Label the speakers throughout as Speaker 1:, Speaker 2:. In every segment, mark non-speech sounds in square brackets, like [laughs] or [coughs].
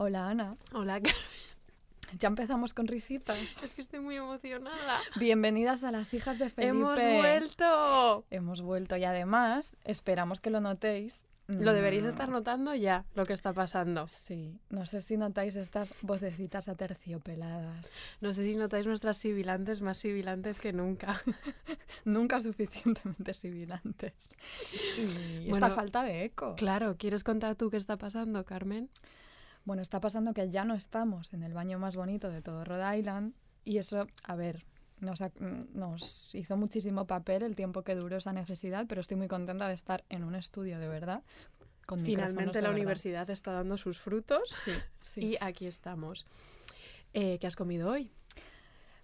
Speaker 1: Hola Ana.
Speaker 2: Hola, [laughs]
Speaker 1: Ya empezamos con risitas.
Speaker 2: Es que estoy muy emocionada.
Speaker 1: Bienvenidas a las hijas de Felipe.
Speaker 2: ¡Hemos vuelto!
Speaker 1: Hemos vuelto y además esperamos que lo notéis.
Speaker 2: Lo deberéis
Speaker 1: Mm,
Speaker 2: estar notando ya, lo que está pasando.
Speaker 1: Sí, no sé si notáis estas vocecitas aterciopeladas.
Speaker 2: No sé si notáis nuestras sibilantes más sibilantes que nunca. [laughs]
Speaker 1: Nunca suficientemente sibilantes. [laughs] Y
Speaker 2: Bueno,
Speaker 1: esta falta de eco.
Speaker 2: Claro, ¿quieres contar tú qué está pasando, Carmen?
Speaker 1: Bueno, está pasando que ya no estamos en el baño más bonito de todo Rhode Island y eso, a ver, nos, nos hizo muchísimo papel el tiempo que duró esa necesidad, pero estoy muy contenta de estar en un estudio de verdad. Con
Speaker 2: Finalmente
Speaker 1: de
Speaker 2: la
Speaker 1: verdad.
Speaker 2: universidad está dando sus frutos
Speaker 1: Sí, sí.
Speaker 2: y aquí estamos. Eh, ¿Qué has comido hoy?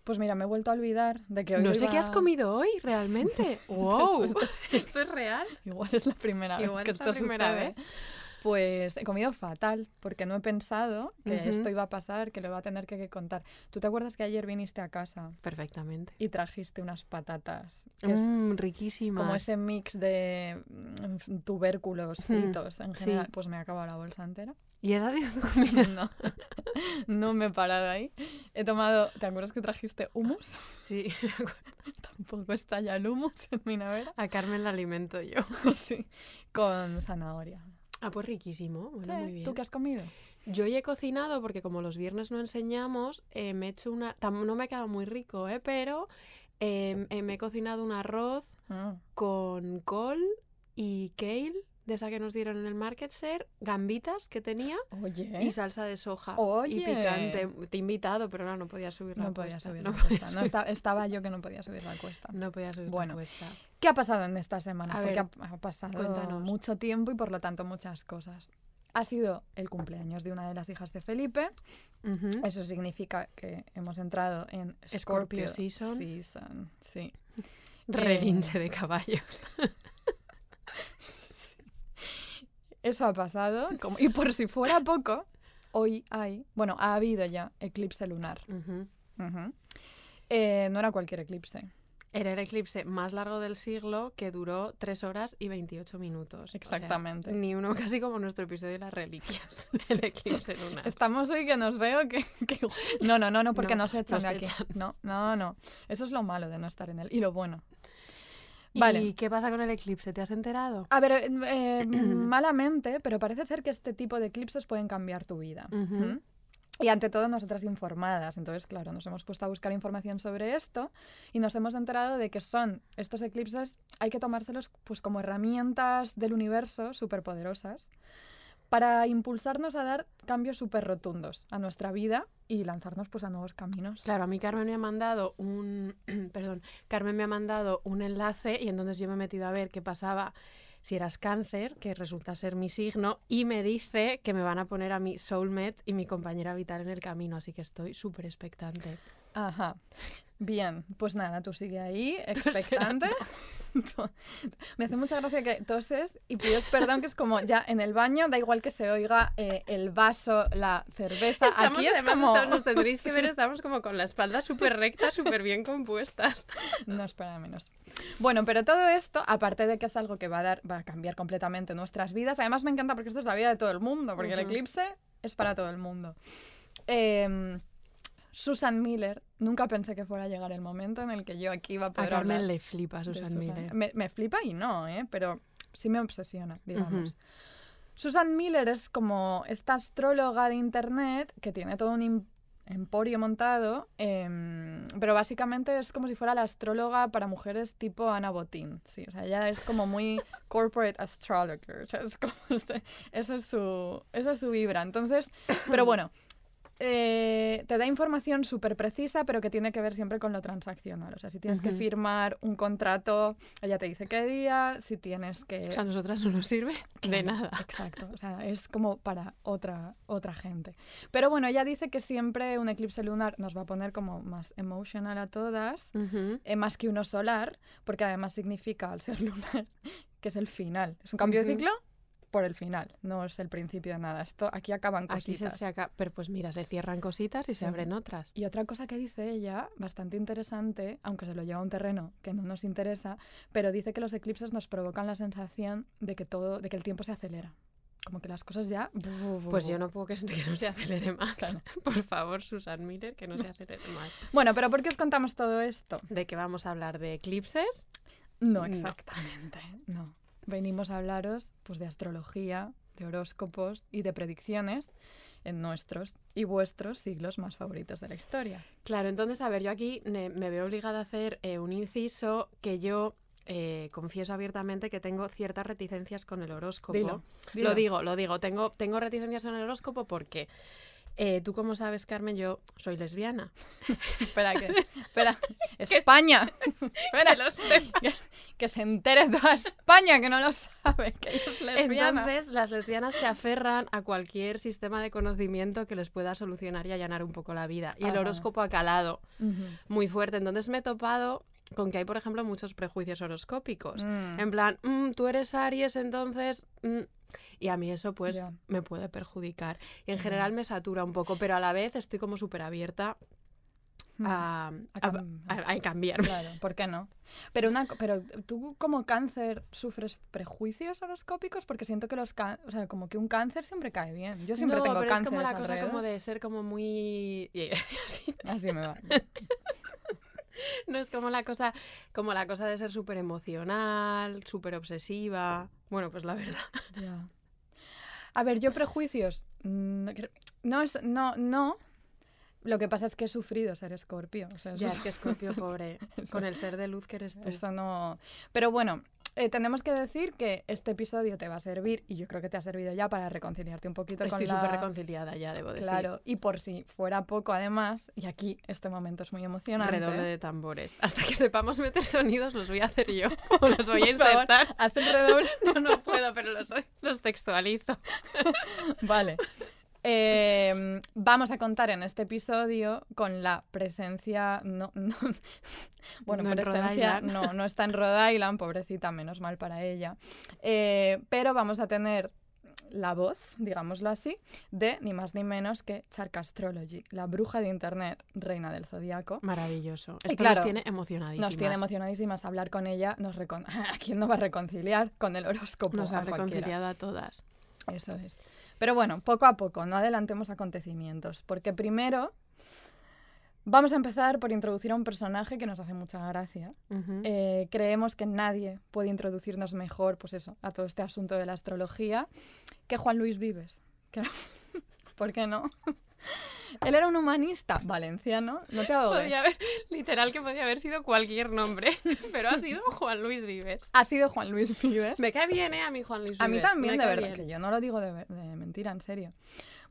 Speaker 1: Pues mira, me he vuelto a olvidar de que hoy
Speaker 2: No sé qué has comido hoy, realmente. [laughs] ¡Wow!
Speaker 1: esto [laughs]
Speaker 2: ¿Esto es real?
Speaker 1: Igual es la primera
Speaker 2: Igual
Speaker 1: vez que
Speaker 2: es la
Speaker 1: esto
Speaker 2: primera
Speaker 1: sucede. Pues he comido fatal, porque no he pensado que esto iba a pasar, que lo iba a tener que, que contar. ¿Tú te acuerdas que ayer viniste a casa
Speaker 2: Perfectamente.
Speaker 1: y trajiste unas patatas? Es
Speaker 2: Mmm, riquísimas.
Speaker 1: como ese mix de mm, tubérculos fritos en
Speaker 2: sí.
Speaker 1: general. Pues me he acabado la bolsa entera.
Speaker 2: ¿Y esa ha sido tu [laughs] comida?
Speaker 1: no, no me he parado ahí. He tomado, ¿te acuerdas que trajiste hummus?
Speaker 2: Sí, [laughs]
Speaker 1: Tampoco está ya el hummus en mi nevera.
Speaker 2: a Carmen la alimento yo. [laughs]
Speaker 1: sí, con zanahoria.
Speaker 2: Ah, pues riquísimo. Bueno,
Speaker 1: Sí,
Speaker 2: muy bien.
Speaker 1: ¿Tú qué has comido?
Speaker 2: Yo ya he cocinado porque como los viernes no enseñamos, eh, me he hecho una... No me ha quedado muy rico, ¿eh? Pero eh, eh, me he cocinado un arroz
Speaker 1: Mm.
Speaker 2: con col y kale, de esa que nos dieron en el market share, gambitas que tenía
Speaker 1: Oye,
Speaker 2: y salsa de soja.
Speaker 1: ¿Eh? Oye.
Speaker 2: Y picante. Te he invitado, pero no, no podía subir la
Speaker 1: no podía
Speaker 2: cuesta.
Speaker 1: subir
Speaker 2: no
Speaker 1: la
Speaker 2: podía
Speaker 1: cuesta. No,
Speaker 2: subir-
Speaker 1: esta- estaba yo que no podía subir la cuesta.
Speaker 2: no podía subir
Speaker 1: Bueno.
Speaker 2: la cuesta.
Speaker 1: ¿Qué ha pasado en estas semanas?
Speaker 2: A
Speaker 1: Porque
Speaker 2: ver,
Speaker 1: ha, ha pasado
Speaker 2: cuéntanos.
Speaker 1: mucho tiempo y por lo tanto muchas cosas. Ha sido el cumpleaños de una de las hijas de Felipe.
Speaker 2: Ujú.
Speaker 1: Eso significa que hemos entrado en
Speaker 2: Scorpio
Speaker 1: Scorpio,
Speaker 2: season.
Speaker 1: season, Sí. [laughs]
Speaker 2: Relinche de caballos. [laughs]
Speaker 1: Eso ha pasado. [laughs] como- y por si fuera poco, hoy hay, bueno, ha habido ya eclipse lunar. Eh, no era cualquier eclipse.
Speaker 2: Era el eclipse más largo del siglo que duró 3 horas y 28 minutos. O sea,
Speaker 1: Exactamente.
Speaker 2: ni uno [laughs] casi como nuestro episodio de las reliquias. [laughs] El eclipse lunar.
Speaker 1: Estamos hoy que nos veo que... que- No, no, no, no, porque
Speaker 2: No,
Speaker 1: nos echan
Speaker 2: nos
Speaker 1: de aquí.
Speaker 2: echan.
Speaker 1: No, no, no. Eso es lo malo de no estar en él. Y lo bueno.
Speaker 2: ¿Y
Speaker 1: Vale.
Speaker 2: qué pasa con el eclipse? ¿Te has enterado?
Speaker 1: A ver, eh, eh, [clears throat] malamente, pero parece ser que este tipo de eclipses pueden cambiar tu vida.
Speaker 2: Ujú.
Speaker 1: ¿Mm? Y ante todo nosotras informadas. Entonces, claro, nos hemos puesto a buscar información sobre esto y nos hemos enterado de que son estos eclipses, hay que tomárselos pues como herramientas del universo superpoderosas para impulsarnos a dar cambios súper rotundos a nuestra vida y lanzarnos pues a nuevos caminos.
Speaker 2: Claro, a mí Carmen me ha mandado un... [clears throat] Perdón, Carmen me ha mandado un enlace y entonces yo me he metido a ver qué pasaba si eras cáncer, que resulta ser mi signo, y me dice que me van a poner a mi soulmate y mi compañera vital en el camino, así que estoy súper expectante.
Speaker 1: Ajá. Bien, pues nada, tú sigue ahí, [laughs] expectante. [laughs] Me hace mucha gracia que toses y pides perdón, que es como ya en el baño, da igual que se oiga eh, el vaso, la cerveza.
Speaker 2: Estamos,
Speaker 1: Aquí es
Speaker 2: además,
Speaker 1: como.
Speaker 2: estamos- nos [laughs] tendréis que ver, estamos como con la espalda súper recta, súper bien compuestas.
Speaker 1: No espera menos. Bueno, pero todo esto, aparte de que es algo que va a dar, va a cambiar completamente nuestras vidas, además me encanta porque esto es la vida de todo el mundo, porque el
Speaker 2: Ujú.
Speaker 1: eclipse es para todo el mundo. Em, Susan Miller, nunca pensé que fuera a llegar el momento en el que yo aquí iba a
Speaker 2: A
Speaker 1: poder
Speaker 2: Carmen
Speaker 1: hablar
Speaker 2: le flipa
Speaker 1: de
Speaker 2: Susan
Speaker 1: Susan-
Speaker 2: Miller.
Speaker 1: Me, me flipa y no, ¿eh? pero sí me obsesiona, digamos.
Speaker 2: Ujú.
Speaker 1: Susan Miller es como esta astróloga de internet que tiene todo un emporio montado, em, pero básicamente es como si fuera la astróloga para mujeres tipo Ana Botín. Sí, o sea, ella es como muy [laughs] corporate astrologer. o sea, es como este- eso, es su, eso es su vibra. Entonces, pero [coughs] bueno. Eh, te da información súper precisa, pero que tiene que ver siempre con lo transaccional. O sea, si tienes que firmar un contrato, ella te dice qué día, si tienes que...
Speaker 2: O sea, a nosotras no nos sirve de nada.
Speaker 1: Exacto, o sea, es como para otra, otra gente. Pero bueno, ella dice que siempre un eclipse lunar nos va a poner como más emotional a todas, eh, más que uno solar, porque además significa al ser [laughs] lunar que es el final. Es un cambio de ciclo por el final, no es el principio de nada. Esto aquí acaban
Speaker 2: Aquí se
Speaker 1: cositas.
Speaker 2: saca, pero pues mira, se cierran cositas y
Speaker 1: Sí.
Speaker 2: se abren otras.
Speaker 1: Y otra cosa que dice ella, bastante interesante, aunque se lo lleva a un terreno que no nos interesa, pero dice que los eclipses nos provocan la sensación de que todo, de que el tiempo se acelera. como que las cosas ya...
Speaker 2: Pues yo no puedo que, [laughs] que no se acelere más. [laughs] Por favor, Susan Miller, que no se acelere más.
Speaker 1: Bueno, pero ¿por qué os contamos todo esto?
Speaker 2: ¿De que vamos a hablar? ¿De eclipses?
Speaker 1: No, exactamente, no. Venimos a hablaros pues, de astrología, de horóscopos y de predicciones en nuestros y vuestros siglos más favoritos de la historia.
Speaker 2: Claro, entonces, a ver, yo aquí me, veo obligada a hacer eh, un inciso que yo eh, confieso abiertamente que tengo ciertas reticencias con el horóscopo. Lo digo, lo digo. Tengo, tengo reticencias con el horóscopo porque eh, tú como sabes, Carmen, yo soy lesbiana. [laughs]
Speaker 1: espera, que, [laughs] espera, [laughs] España. espera,
Speaker 2: lo sé.
Speaker 1: Que, se entere toda España que no lo sabe, que es lesbiana.
Speaker 2: Entonces, las lesbianas se aferran a cualquier sistema de conocimiento que les pueda solucionar y allanar un poco la vida. Y el horóscopo ha calado muy fuerte. Entonces me he topado con que hay, por ejemplo, muchos prejuicios horoscópicos. Mm. En plan, mm, tú eres Aries, entonces... Mm", y a mí eso pues me puede perjudicar. Y en general me satura un poco, pero a la vez estoy como súper abierta a, cambiar.
Speaker 1: Claro, ¿por qué no? Pero, una, pero tú como cáncer sufres prejuicios horoscópicos porque siento que los o sea, como que un cáncer siempre cae bien. Yo siempre tengo cáncer. Es
Speaker 2: como la cosa como de ser como muy [laughs]
Speaker 1: así me va. [laughs] [laughs]
Speaker 2: no es como la cosa, como la cosa de ser súper emocional, súper obsesiva. Bueno, pues la verdad. [laughs]
Speaker 1: A ver, yo prejuicios. Mm, no es, no, no. Lo que pasa es que he sufrido ser escorpio.
Speaker 2: ya, es que escorpio, [laughs] pobre. con el ser de luz que eres tú.
Speaker 1: Eso no. Pero bueno, eh, tenemos que decir que este episodio te va a servir, y yo creo que te ha servido ya para reconciliarte un poquito
Speaker 2: Estoy súper reconciliada ya, debo decir.
Speaker 1: Claro, y por si fuera poco además, y aquí este momento es muy emocionante.
Speaker 2: Redoble de tambores. Hasta que sepamos meter sonidos los voy a hacer yo, [laughs] o los voy a insertar.
Speaker 1: haz redoble. [laughs]
Speaker 2: no, no puedo, pero los, los textualizo.
Speaker 1: vale. Em, vamos a contar en este episodio con la presencia. No, [laughs] bueno, presencia no, no está en Rhode Island, pobrecita, menos mal para ella. Eh, pero vamos a tener la voz, digámoslo así, de ni más ni menos que Chark Astrology, la bruja de internet, reina del zodiaco.
Speaker 2: Maravilloso. Esto claro, nos tiene emocionadísimas.
Speaker 1: Nos tiene emocionadísimas. Hablar con ella, nos [laughs] ¿a quién no va a reconciliar con el horóscopo?
Speaker 2: Nos ha reconciliado a todas.
Speaker 1: Eso es. Pero bueno, poco a poco, no adelantemos acontecimientos, porque primero vamos a empezar por introducir a un personaje que nos hace mucha gracia. Eh, creemos que nadie puede introducirnos mejor, pues eso, a todo este asunto de la astrología que Juan Luis Vives. [laughs] ¿Por qué no? [laughs] Él era un humanista valenciano, no te ahogues.
Speaker 2: literal que podía haber sido cualquier nombre, [laughs] pero ha sido Juan Luis Vives.
Speaker 1: Ha sido Juan Luis Vives.
Speaker 2: Me cae bien, ¿eh? A mí Juan Luis Vives.
Speaker 1: A mí también, de verdad, que yo no lo digo de, de mentira, en serio.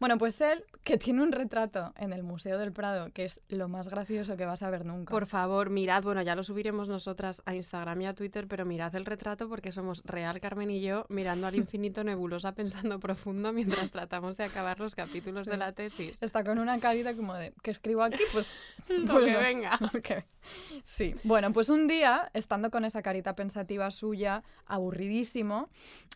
Speaker 1: Bueno, pues él, que tiene un retrato en el Museo del Prado, que es lo más gracioso que vas a ver nunca.
Speaker 2: Por favor, mirad, bueno, ya lo subiremos nosotras a Instagram y a Twitter, pero mirad el retrato porque somos Real Carmen y yo mirando al infinito nebulosa pensando profundo mientras tratamos de acabar los capítulos de la tesis.
Speaker 1: Está con una carita como de, ¿qué escribo aquí? Pues [laughs]
Speaker 2: lo que venga. [laughs]
Speaker 1: Sí, bueno, pues un día, estando con esa carita pensativa suya, aburridísimo,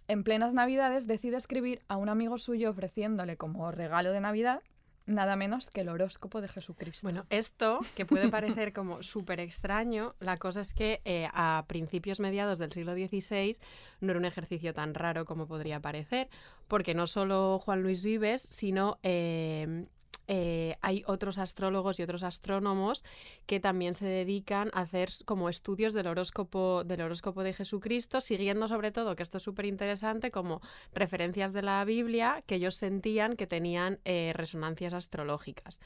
Speaker 1: en plenas navidades decide escribir a un amigo suyo ofreciéndole como regalo de Navidad nada menos que el horóscopo de Jesucristo.
Speaker 2: Bueno, esto, que puede parecer como súper extraño, la cosa es que eh, a principios mediados del siglo XVI no era un ejercicio tan raro como podría parecer, porque no solo Juan Luis Vives, sino eh, eh, hay otros astrólogos y otros astrónomos que también se dedican a hacer como estudios del horóscopo, del horóscopo de Jesucristo, siguiendo sobre todo, que esto es súper interesante, como referencias de la Biblia que ellos sentían que tenían eh, resonancias astrológicas.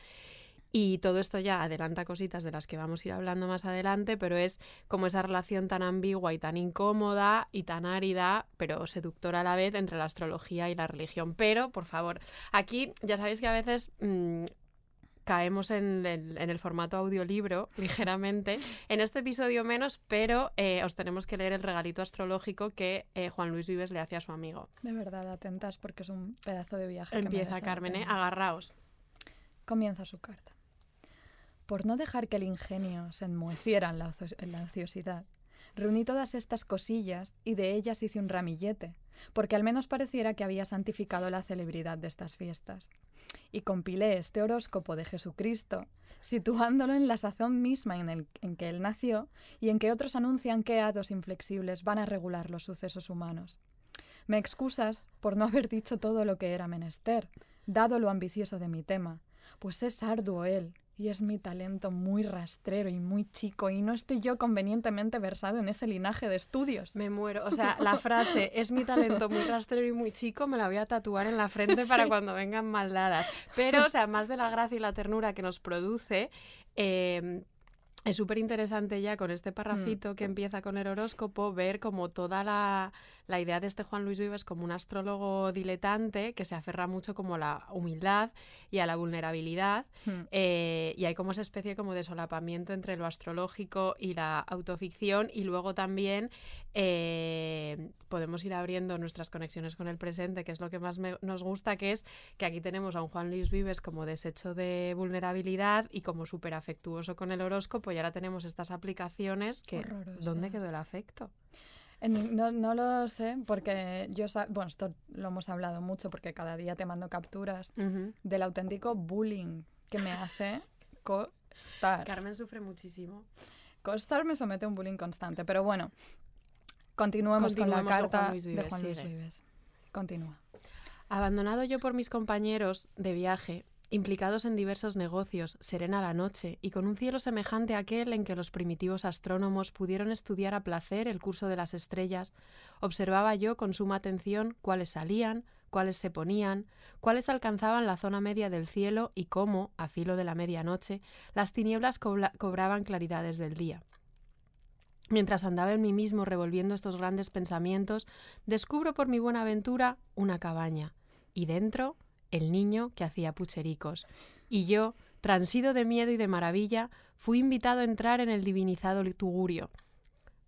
Speaker 2: Y todo esto ya adelanta cositas de las que vamos a ir hablando más adelante, pero es como esa relación tan ambigua y tan incómoda y tan árida, pero seductora a la vez entre la astrología y la religión. Pero, por favor, aquí ya sabéis que a veces mm, caemos en el, formato audiolibro [laughs] ligeramente. En este episodio menos, pero eh, os tenemos que leer el regalito astrológico que eh, Juan Luis Vives le hace a su amigo.
Speaker 1: De verdad, atentas porque es un pedazo de viaje.
Speaker 2: Empieza, Carmen, ¿eh? agarraos.
Speaker 1: Comienza su carta por no dejar que el ingenio se enmoheciera en la, ociosidad. Reuní todas estas cosillas y de ellas hice un ramillete, porque al menos pareciera que había santificado la celebridad de estas fiestas. Y compilé este horóscopo de Jesucristo, situándolo en la sazón misma en, en que él nació y en que otros anuncian que hados inflexibles van a regular los sucesos humanos. Me excusas por no haber dicho todo lo que era menester, dado lo ambicioso de mi tema, pues es arduo él, y es mi talento muy rastrero y muy chico, y no estoy yo convenientemente versado en ese linaje de estudios.
Speaker 2: Me muero. O sea, la frase es mi talento muy rastrero y muy chico, me la voy a tatuar en la frente para cuando vengan maldadas. Pero, o sea, más de la gracia y la ternura que nos produce, eh, es súper interesante ya con este parrafito que empieza con el horóscopo, ver como toda la, la idea de este Juan Luis Vives como un astrólogo diletante que se aferra mucho como a la humildad y a la vulnerabilidad.
Speaker 1: Hmm.
Speaker 2: Eh, y hay como esa especie como de solapamiento entre lo astrológico y la autoficción y luego también eh, podemos ir abriendo nuestras conexiones con el presente, que es lo que más me- nos gusta, que es que aquí tenemos a un Juan Luis Vives como deshecho de vulnerabilidad y como súper afectuoso con el horóscopo y ahora tenemos estas aplicaciones que... ¿Dónde quedó el afecto?
Speaker 1: No, no lo sé, porque yo, bueno, esto lo hemos hablado mucho, porque cada día te mando capturas del auténtico bullying que me hace costar.
Speaker 2: Carmen sufre muchísimo.
Speaker 1: Costar me somete a un bullying constante, pero bueno, continuemos con la
Speaker 2: Continuemos con Juan
Speaker 1: carta
Speaker 2: Luis
Speaker 1: de Juan Luis. Vives. Continúa.
Speaker 2: Abandonado yo por mis compañeros de viaje, implicados en diversos negocios, serena la noche, y con un cielo semejante a aquel en que los primitivos astrónomos pudieron estudiar a placer el curso de las estrellas, observaba yo con suma atención cuáles salían, cuáles se ponían, cuáles alcanzaban la zona media del cielo y cómo, a filo de la medianoche, las tinieblas cobraban claridades del día. Mientras andaba en mí mismo revolviendo estos grandes pensamientos, descubro por mi buena ventura una cabaña, y dentro el niño que hacía puchericos. Y yo, transido de miedo y de maravilla, fui invitado a entrar en el divinizado tugurio.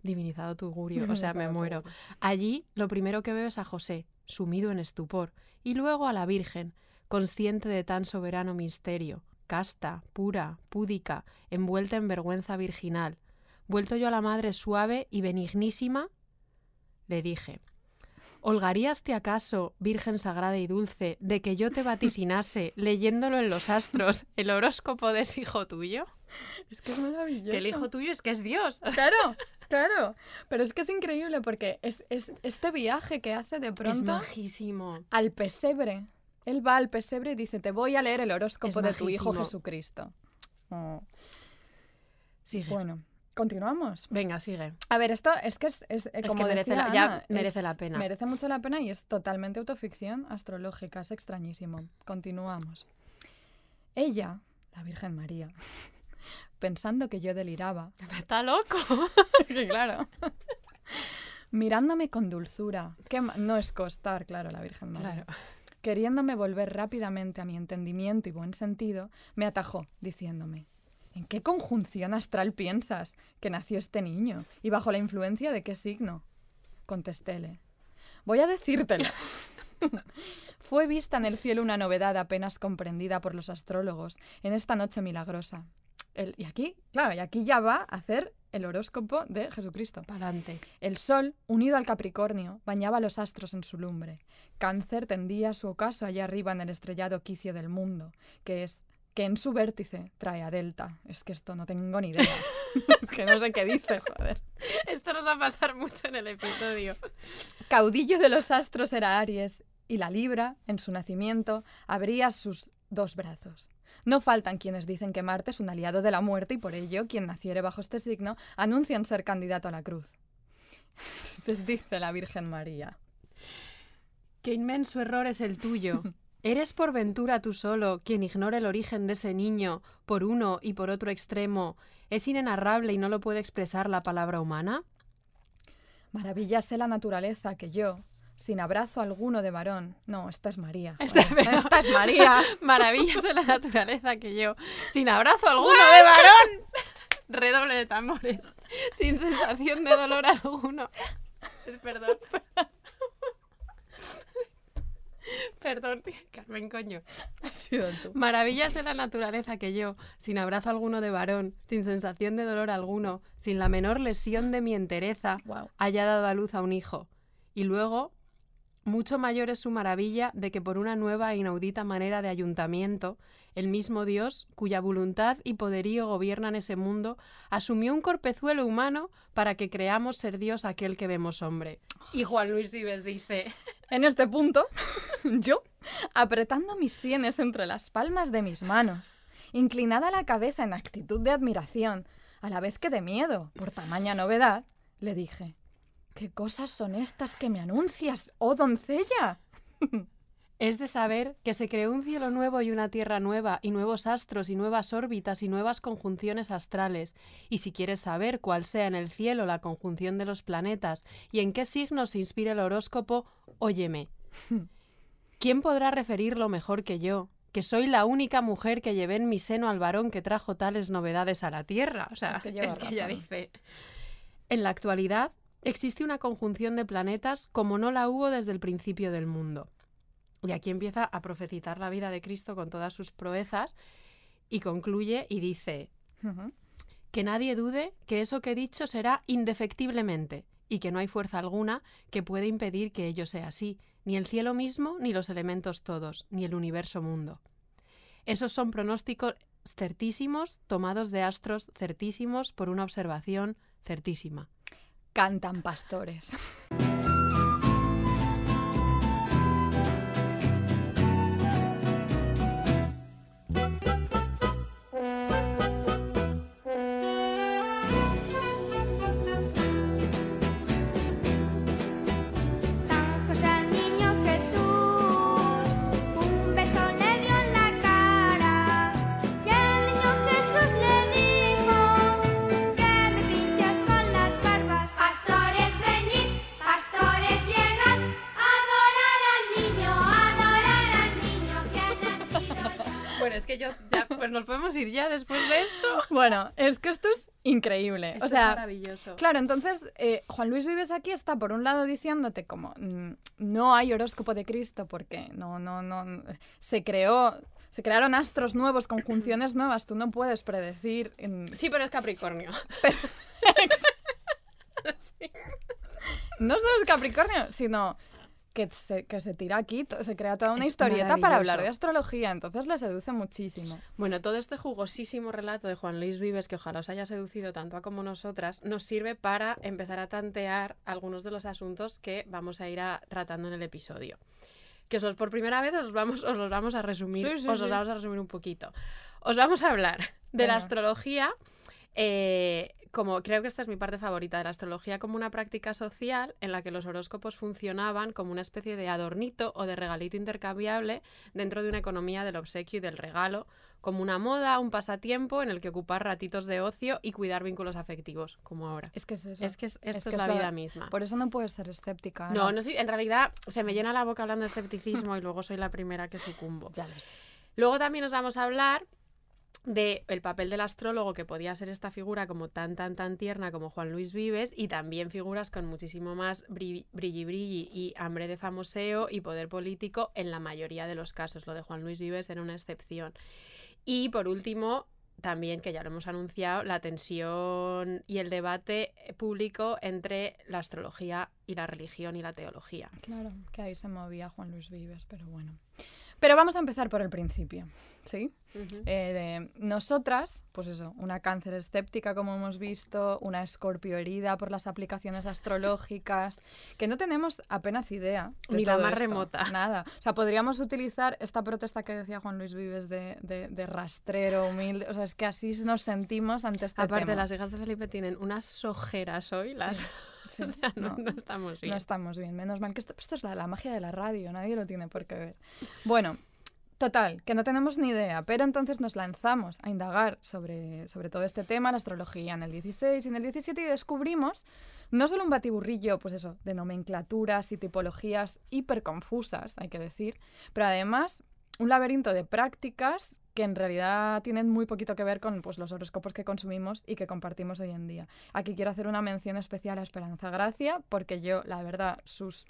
Speaker 2: Divinizado tugurio, o sea, me muero. Allí lo primero que veo es a José, sumido en estupor, y luego a la Virgen, consciente de tan soberano misterio, casta, pura, púdica, envuelta en vergüenza virginal. Vuelto yo a la madre suave y benignísima, le dije, ¿Holgaríaste acaso, Virgen sagrada y dulce, de que yo te vaticinase, [laughs] leyéndolo en los astros, el horóscopo de ese hijo tuyo?
Speaker 1: Es que es maravilloso.
Speaker 2: Que el hijo tuyo es que es Dios. [laughs]
Speaker 1: Claro, claro. Pero es que es increíble porque es, es este viaje que hace de
Speaker 2: Es
Speaker 1: pronto
Speaker 2: majísimo.
Speaker 1: al pesebre. Él va al pesebre y dice, te voy a leer el horóscopo
Speaker 2: Es
Speaker 1: de tu hijo. Jesucristo. Oh,
Speaker 2: Sigue.
Speaker 1: Bueno, continuamos.
Speaker 2: Venga, sigue.
Speaker 1: A ver, esto es que es, es, eh,
Speaker 2: Es
Speaker 1: como
Speaker 2: que merece
Speaker 1: decía
Speaker 2: la- ya
Speaker 1: Ana,
Speaker 2: merece
Speaker 1: es-
Speaker 2: la pena.
Speaker 1: Merece mucho la pena y es totalmente autoficción astrológica, es extrañísimo. Continuamos. Ella, la Virgen María, [laughs] pensando que yo deliraba, [laughs]
Speaker 2: Está loco. [laughs]
Speaker 1: claro, mirándome con dulzura, que no es costar, claro, la Virgen María,
Speaker 2: Claro.
Speaker 1: queriéndome volver rápidamente a mi entendimiento y buen sentido, me atajó, diciéndome, ¿en qué conjunción astral piensas que nació este niño? ¿Y bajo la influencia de qué signo? Contestéle, voy a decírtelo. [laughs] Fue vista en el cielo una novedad apenas comprendida por los astrólogos en esta noche milagrosa. El- y aquí, claro, y aquí ya va a hacer el horóscopo de Jesucristo.
Speaker 2: Pa'lante.
Speaker 1: El sol, unido al Capricornio, bañaba los astros en su lumbre. Cáncer tendía su ocaso allá arriba en el estrellado quicio del mundo, que es que en su vértice trae a Delta. Es que esto no tengo ni idea. [laughs] [laughs] es que no sé qué dice, joder.
Speaker 2: Esto nos va a pasar mucho en el episodio.
Speaker 1: Caudillo de los astros era Aries, y la Libra, en su nacimiento, abría sus dos brazos. No faltan quienes dicen que Marte es un aliado de la muerte y por ello quien naciere bajo este signo anuncian ser candidato a la cruz. [laughs] Entonces dice la Virgen María.
Speaker 2: Qué inmenso error es el tuyo. ¿Eres por ventura tú solo quien ignora el origen de ese niño por uno y por otro extremo? ¿Es inenarrable y no lo puede expresar la palabra humana?
Speaker 1: Maravillase la naturaleza que yo, sin abrazo alguno de varón. No, esta es María. [laughs]
Speaker 2: Esta-
Speaker 1: es María. [laughs]
Speaker 2: Maravillas de la naturaleza que yo, sin abrazo alguno de varón. [laughs] Redoble de tambores, sin sensación de dolor alguno. Perdón. Perdón, [laughs] Carmen, coño.
Speaker 1: Has sido tú.
Speaker 2: Maravillas de la naturaleza que yo, sin abrazo alguno de varón, sin sensación de dolor alguno, sin la menor lesión de mi entereza,
Speaker 1: Wow.
Speaker 2: haya dado a luz a un hijo. Y luego Mucho mayor es su maravilla de que por una nueva e inaudita manera de ayuntamiento, el mismo Dios, cuya voluntad y poderío gobiernan ese mundo, asumió un corpezuelo humano para que creamos ser Dios aquel que vemos hombre. Y Juan Luis Vives dice...
Speaker 1: En este punto, [laughs] yo, apretando mis sienes entre las palmas de mis manos, inclinada la cabeza en actitud de admiración, a la vez que de miedo por tamaña novedad, le dije, ¿qué cosas son estas que me anuncias, oh doncella? [laughs]
Speaker 2: Es de saber que se creó un cielo nuevo y una tierra nueva, y nuevos astros y nuevas órbitas y nuevas conjunciones astrales. Y si quieres saber cuál sea en el cielo la conjunción de los planetas y en qué signos se inspira el horóscopo, óyeme. [laughs] ¿Quién podrá referirlo mejor que yo? Que soy la única mujer que llevé en mi seno al varón que trajo tales novedades a la tierra. O sea,
Speaker 1: Es que
Speaker 2: es que
Speaker 1: razón.
Speaker 2: dice. En la actualidad existe una conjunción de planetas como no la hubo desde el principio del mundo. Y aquí empieza a profetizar la vida de Cristo con todas sus proezas y concluye y dice que nadie dude que eso que he dicho será indefectiblemente y que no hay fuerza alguna que pueda impedir que ello sea así, ni el cielo mismo, ni los elementos todos, ni el universo mundo. Esos son pronósticos certísimos tomados de astros certísimos por una observación certísima.
Speaker 1: Cantan pastores. [laughs]
Speaker 2: nos podemos ir ya después de esto. [laughs]
Speaker 1: Bueno, es que esto es increíble.
Speaker 2: Esto
Speaker 1: o
Speaker 2: es
Speaker 1: sea,
Speaker 2: maravilloso.
Speaker 1: Claro, entonces eh, Juan Luis Vives aquí está por un lado diciéndote como mm, no hay horóscopo de Cristo porque no, no, no se creó, se crearon astros nuevos, conjunciones [laughs] nuevas, tú no puedes predecir. mm,
Speaker 2: Sí, pero es Capricornio. [laughs] Sí.
Speaker 1: no solo es Capricornio, sino que se, que se tira aquí, se crea toda una
Speaker 2: Es
Speaker 1: historieta para hablar de astrología, entonces le seduce muchísimo.
Speaker 2: Bueno, todo este jugosísimo relato de Juan Luis Vives, que ojalá os haya seducido tanto a como nosotras, nos sirve para empezar a tantear algunos de los asuntos que vamos a ir a- tratando en el episodio. Que os por primera vez os los vamos, os los vamos a resumir,
Speaker 1: Sí, sí,
Speaker 2: os los vamos a resumir un poquito. Os vamos a hablar de la astrología, eh, como creo que esta es mi parte favorita de la astrología como una práctica social en la que los horóscopos funcionaban como una especie de adornito o de regalito intercambiable dentro de una economía del obsequio y del regalo, como una moda, un pasatiempo en el que ocupar ratitos de ocio y cuidar vínculos afectivos, como ahora.
Speaker 1: Es que es eso.
Speaker 2: Es que es- esto
Speaker 1: que
Speaker 2: es, la vida misma.
Speaker 1: Por eso no puedes ser escéptica.
Speaker 2: No, no sé, en realidad se me llena la boca hablando de escepticismo y luego soy la primera que sucumbo.
Speaker 1: Ya lo sé.
Speaker 2: Luego también nos vamos a hablar de el papel del astrólogo que podía ser esta figura como tan tan tan tierna como Juan Luis Vives y también figuras con muchísimo más bri- brilli brilli y hambre de famoseo y poder político en la mayoría de los casos. Lo de Juan Luis Vives era una excepción. Y por último, también, que ya lo hemos anunciado, la tensión y el debate público entre la astrología y la religión y la teología.
Speaker 1: Claro, que ahí se movía Juan Luis Vives, pero bueno. Pero vamos a empezar por el principio, ¿sí? Eh, de nosotras, pues eso, una cáncer escéptica como hemos visto, una escorpio herida por las aplicaciones astrológicas, que no tenemos apenas idea. de
Speaker 2: Ni la más
Speaker 1: esto,
Speaker 2: remota. [laughs]
Speaker 1: Nada. O sea, podríamos utilizar esta protesta que decía Juan Luis Vives de, de- de rastrero, humilde. O sea, es que así nos sentimos ante este
Speaker 2: Aparte,
Speaker 1: tema.
Speaker 2: las hijas de Felipe tienen unas ojeras hoy, las...
Speaker 1: Sí, [laughs]
Speaker 2: o sea, no,
Speaker 1: no.
Speaker 2: no estamos bien.
Speaker 1: No estamos bien, menos mal que esto, esto es la, la magia de la radio, nadie lo tiene por qué ver. Bueno, total, que no tenemos ni idea, pero entonces nos lanzamos a indagar sobre, sobre todo este tema, la astrología en el 16 y en el 17 y descubrimos no solo un batiburrillo, pues eso, de nomenclaturas y tipologías hiperconfusas, hay que decir, pero además un laberinto de prácticas que en realidad tienen muy poquito que ver con pues, los horóscopos que consumimos y que compartimos hoy en día. Aquí quiero hacer una mención especial a Esperanza Gracia, porque yo, la verdad, sus,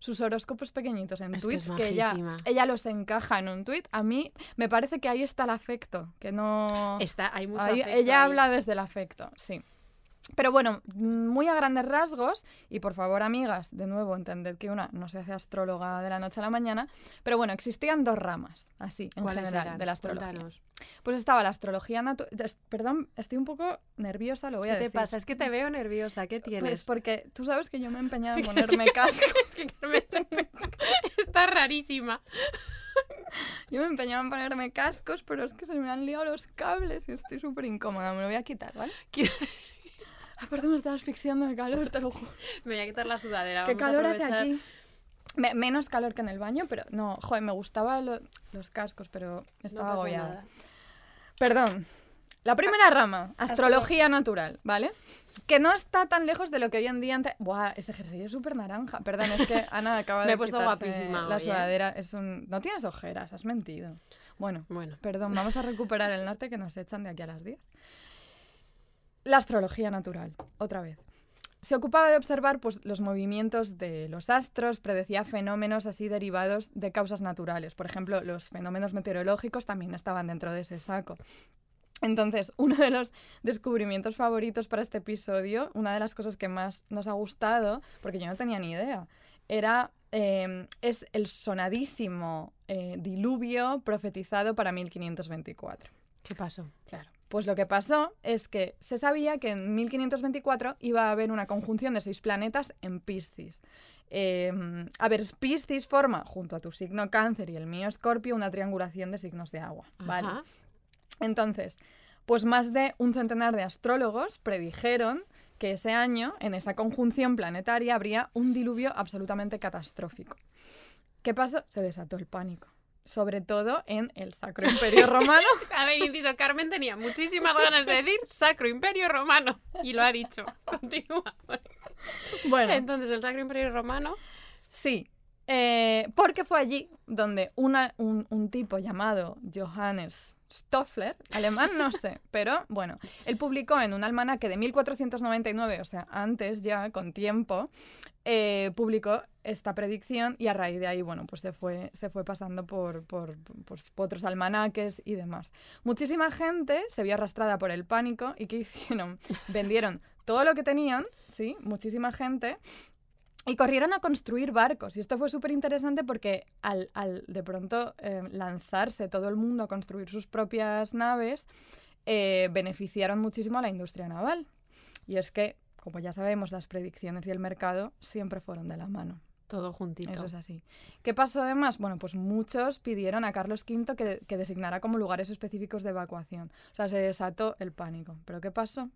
Speaker 1: sus horóscopos pequeñitos en
Speaker 2: Es que es
Speaker 1: tweets, que, ella, ella los encaja en un tweet, a mí me parece que ahí está el afecto, que no...
Speaker 2: Está, hay mucho
Speaker 1: Ahí-
Speaker 2: afecto
Speaker 1: ella
Speaker 2: ahí.
Speaker 1: habla desde el afecto, sí. Pero bueno, muy a grandes rasgos, y por favor, amigas, de nuevo, entended que una no se hace astróloga de la noche a la mañana, pero bueno, existían dos ramas, así, en
Speaker 2: ¿Cuáles
Speaker 1: general,
Speaker 2: eran?
Speaker 1: de la astrología.
Speaker 2: Cuéntanos.
Speaker 1: Pues estaba la astrología natural. Perdón, estoy un poco nerviosa, lo voy a
Speaker 2: ¿Qué te
Speaker 1: decir.
Speaker 2: pasa? Es que te veo nerviosa. ¿Qué
Speaker 1: Pues
Speaker 2: tienes?
Speaker 1: porque tú sabes que yo me he empeñado en [laughs] ponerme casco. [laughs]
Speaker 2: es que Carmen [laughs] está rarísima.
Speaker 1: Yo me he empeñado en ponerme cascos, pero es que se me han liado los cables y estoy súper incómoda. Me lo voy a quitar, ¿vale? Aparte me estaba asfixiando de calor, te lo juro.
Speaker 2: Me voy a quitar la sudadera.
Speaker 1: Qué calor hace aquí. Me- menos calor que en el baño, pero no, joder, me gustaban lo- los cascos, pero
Speaker 2: No
Speaker 1: estaba
Speaker 2: pasa
Speaker 1: agobiada.
Speaker 2: nada.
Speaker 1: Perdón. La primera rama, astrología natural, ¿vale? Que no está tan lejos de lo que hoy en día... ante- Buah, ese jersey es súper naranja. Perdón, es que Ana [laughs] acaba
Speaker 2: Me
Speaker 1: de
Speaker 2: he puesto guapísima
Speaker 1: La
Speaker 2: hoy, ¿eh?
Speaker 1: sudadera es un... No tienes ojeras, has mentido. Bueno,
Speaker 2: Bueno,
Speaker 1: perdón, vamos a recuperar el norte que nos echan de aquí a las 10. La astrología natural, otra vez. Se ocupaba de observar pues, los movimientos de los astros, predecía fenómenos así derivados de causas naturales. Por ejemplo, los fenómenos meteorológicos también estaban dentro de ese saco. Entonces, [laughs] uno de los descubrimientos favoritos para este episodio, una de las cosas que más nos ha gustado, porque yo no tenía ni idea, era eh, es el sonadísimo eh, diluvio profetizado para 1524.
Speaker 2: ¿qué pasó?
Speaker 1: Claro. Pues lo que pasó es que se sabía que en 1524 iba a haber una conjunción de seis planetas en Piscis. Eh, a ver, Piscis forma, junto a tu signo cáncer y el mío escorpio, una triangulación de signos de agua. Entonces, pues más de un centenar de astrólogos predijeron que ese año, en esa conjunción planetaria, habría un diluvio absolutamente catastrófico. ¿Qué pasó? Se desató el pánico. Sobre todo en el Sacro [laughs] Imperio Romano.
Speaker 2: A ver, inciso, Carmen tenía muchísimas ganas de decir Sacro Imperio Romano. Y lo ha dicho. [laughs] Continúa.
Speaker 1: Bueno,
Speaker 2: Entonces, el Sacro Imperio Romano.
Speaker 1: sí. eh, porque fue allí donde una- un, un tipo llamado Johannes Stoffler, alemán no sé, [laughs] pero bueno, él publicó en un almanaque de 1499, o sea, antes ya, con tiempo, eh, publicó esta predicción y a raíz de ahí, bueno, pues se fue, se fue pasando por, por, pues, por otros almanaques y demás. Muchísima gente se vio arrastrada por el pánico y ¿qué [laughs] hicieron? Vendieron todo lo que tenían, ¿sí? Muchísima gente. Y corrieron a construir barcos. Y esto fue súper interesante porque al, al de pronto eh, lanzarse todo el mundo a construir sus propias naves, eh, beneficiaron muchísimo a la industria naval. Y es que, como ya sabemos, las predicciones y el mercado siempre fueron de la mano.
Speaker 2: Todo juntito.
Speaker 1: Eso es así. ¿Qué pasó además? Bueno, pues muchos pidieron a Carlos V que, que designara como lugares específicos de evacuación. O sea, se desató el pánico. ¿Pero qué pasó?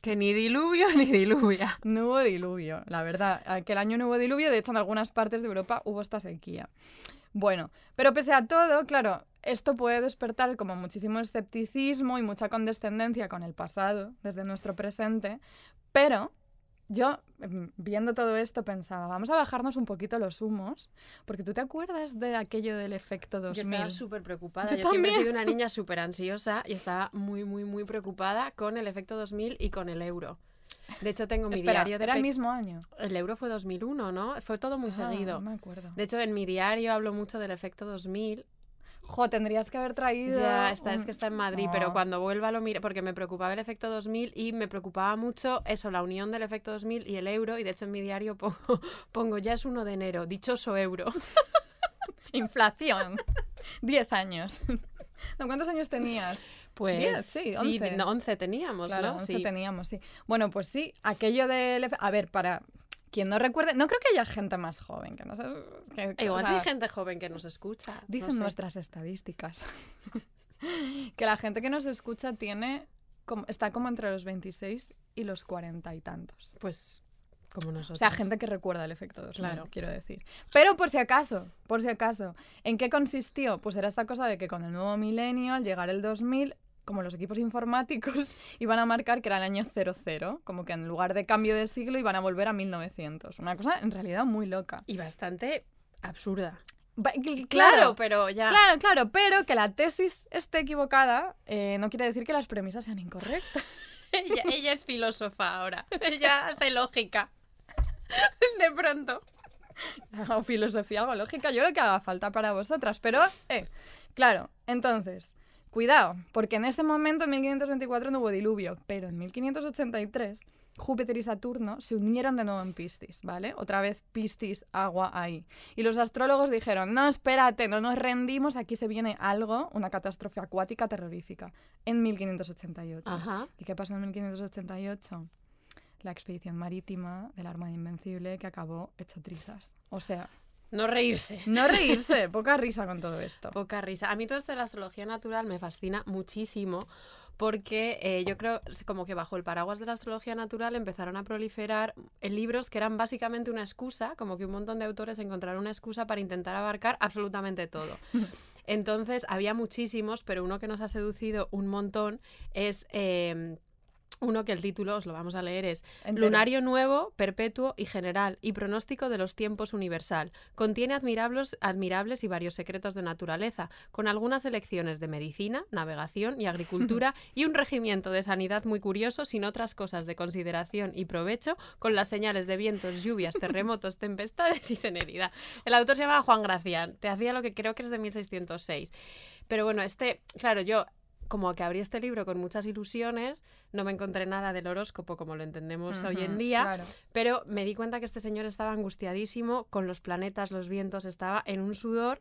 Speaker 2: Que ni diluvio ni diluvia. [laughs]
Speaker 1: No hubo diluvio, la verdad. Aquel año no hubo diluvio, de hecho en algunas partes de Europa hubo esta sequía. Bueno, pero pese a todo, claro, esto puede despertar como muchísimo escepticismo y mucha condescendencia con el pasado, desde nuestro presente, pero yo, mm, viendo todo esto, pensaba, vamos a bajarnos un poquito los humos, porque tú te acuerdas de aquello del efecto 2000.
Speaker 2: Yo estaba súper preocupada.
Speaker 1: Yo
Speaker 2: Yo, siempre he sido una niña [laughs] súper ansiosa y estaba muy, muy, muy preocupada con el efecto 2000 y con el euro. De hecho, tengo mi
Speaker 1: Espera,
Speaker 2: diario de
Speaker 1: era el mismo año.
Speaker 2: El euro fue 2001, ¿no? Fue todo muy
Speaker 1: Ah,
Speaker 2: seguido.
Speaker 1: No me acuerdo.
Speaker 2: De hecho, en mi diario hablo mucho del efecto 2000.
Speaker 1: Jo, tendrías que haber traído.
Speaker 2: Ya está, es que está en Madrid, pero cuando vuelva lo mire, porque me preocupaba el efecto 2000 y me preocupaba mucho eso, la unión del efecto 2000 y el euro. Y de hecho, en mi diario pongo, [laughs] pongo ya es 1 de enero, dichoso euro. [laughs]
Speaker 1: Inflación. 10 años. [laughs] ¿No, ¿Cuántos años tenías?
Speaker 2: Pues
Speaker 1: Diez, sí, once.
Speaker 2: no, 11 teníamos,
Speaker 1: Claro,
Speaker 2: ¿no?
Speaker 1: 11
Speaker 2: Sí.
Speaker 1: teníamos, sí. Bueno, pues sí, aquello del... A ver, para quien no recuerde... No creo que haya gente más joven que no sé... que- que-
Speaker 2: Igual
Speaker 1: o
Speaker 2: hay gente joven que nos escucha. no
Speaker 1: Dicen
Speaker 2: sé.
Speaker 1: nuestras estadísticas [laughs] que la gente que nos escucha tiene... como- está como entre los 26 y los 40 y tantos.
Speaker 2: Pues como nosotros.
Speaker 1: O sea, gente que recuerda el efecto 2000,
Speaker 2: Claro.
Speaker 1: quiero decir. Pero por si acaso, por si acaso, ¿en qué consistió? Pues era esta cosa de que con el nuevo milenio, al llegar el 2000, como los equipos informáticos [laughs] iban a marcar que era el año 00, como que en lugar de cambio de siglo iban a volver a 1900. Una cosa en realidad muy loca.
Speaker 2: Y bastante absurda. Claro,
Speaker 1: Claro,
Speaker 2: pero ya.
Speaker 1: claro, claro, pero que la tesis esté equivocada eh, no quiere decir que las premisas sean incorrectas. [laughs]
Speaker 2: ella, ella es filósofa ahora. Ella [laughs] hace lógica. De pronto.
Speaker 1: Hago filosofía, hago lógica, yo lo que haga falta para vosotras. Pero, eh, claro, entonces, cuidado, porque en ese momento, en 1524, no hubo diluvio, pero en 1583 Júpiter y Saturno se unieron de nuevo en Piscis, ¿vale? Otra vez Piscis, agua ahí. Y los astrólogos dijeron, no, espérate, no nos rendimos, aquí se viene algo, una catástrofe acuática terrorífica, en 1588.
Speaker 2: Ajá.
Speaker 1: ¿Y qué pasó en 1588? La expedición marítima de la Armada Invencible que acabó hecho trizas. O sea,
Speaker 2: No reírse. [laughs]
Speaker 1: no reírse, poca risa con todo esto.
Speaker 2: Poca risa. A mí todo esto de la astrología natural me fascina muchísimo porque eh, yo creo como que bajo el paraguas de la astrología natural empezaron a proliferar en libros que eran básicamente una excusa, como que un montón de autores encontraron una excusa para intentar abarcar absolutamente todo. [laughs] Entonces había muchísimos, pero uno que nos ha seducido un montón es... eh, uno que el título, os lo vamos a leer, es
Speaker 1: Entero.
Speaker 2: Lunario nuevo, perpetuo y general, y pronóstico de los tiempos universal. Contiene admirables, admirables y varios secretos de naturaleza, con algunas elecciones de medicina, navegación y agricultura, [laughs] y un regimiento de sanidad muy curioso, sin otras cosas de consideración y provecho, con las señales de vientos, lluvias, terremotos, [laughs] tempestades y serenidad. El autor se llamaba Juan Gracián, te hacía lo que creo que es de 1606. Pero bueno, este, claro, yo como que abrí este libro con muchas ilusiones, no me encontré nada del horóscopo como lo entendemos hoy en día,
Speaker 1: claro.
Speaker 2: pero me di cuenta que este señor estaba angustiadísimo con los planetas, los vientos, estaba en un sudor,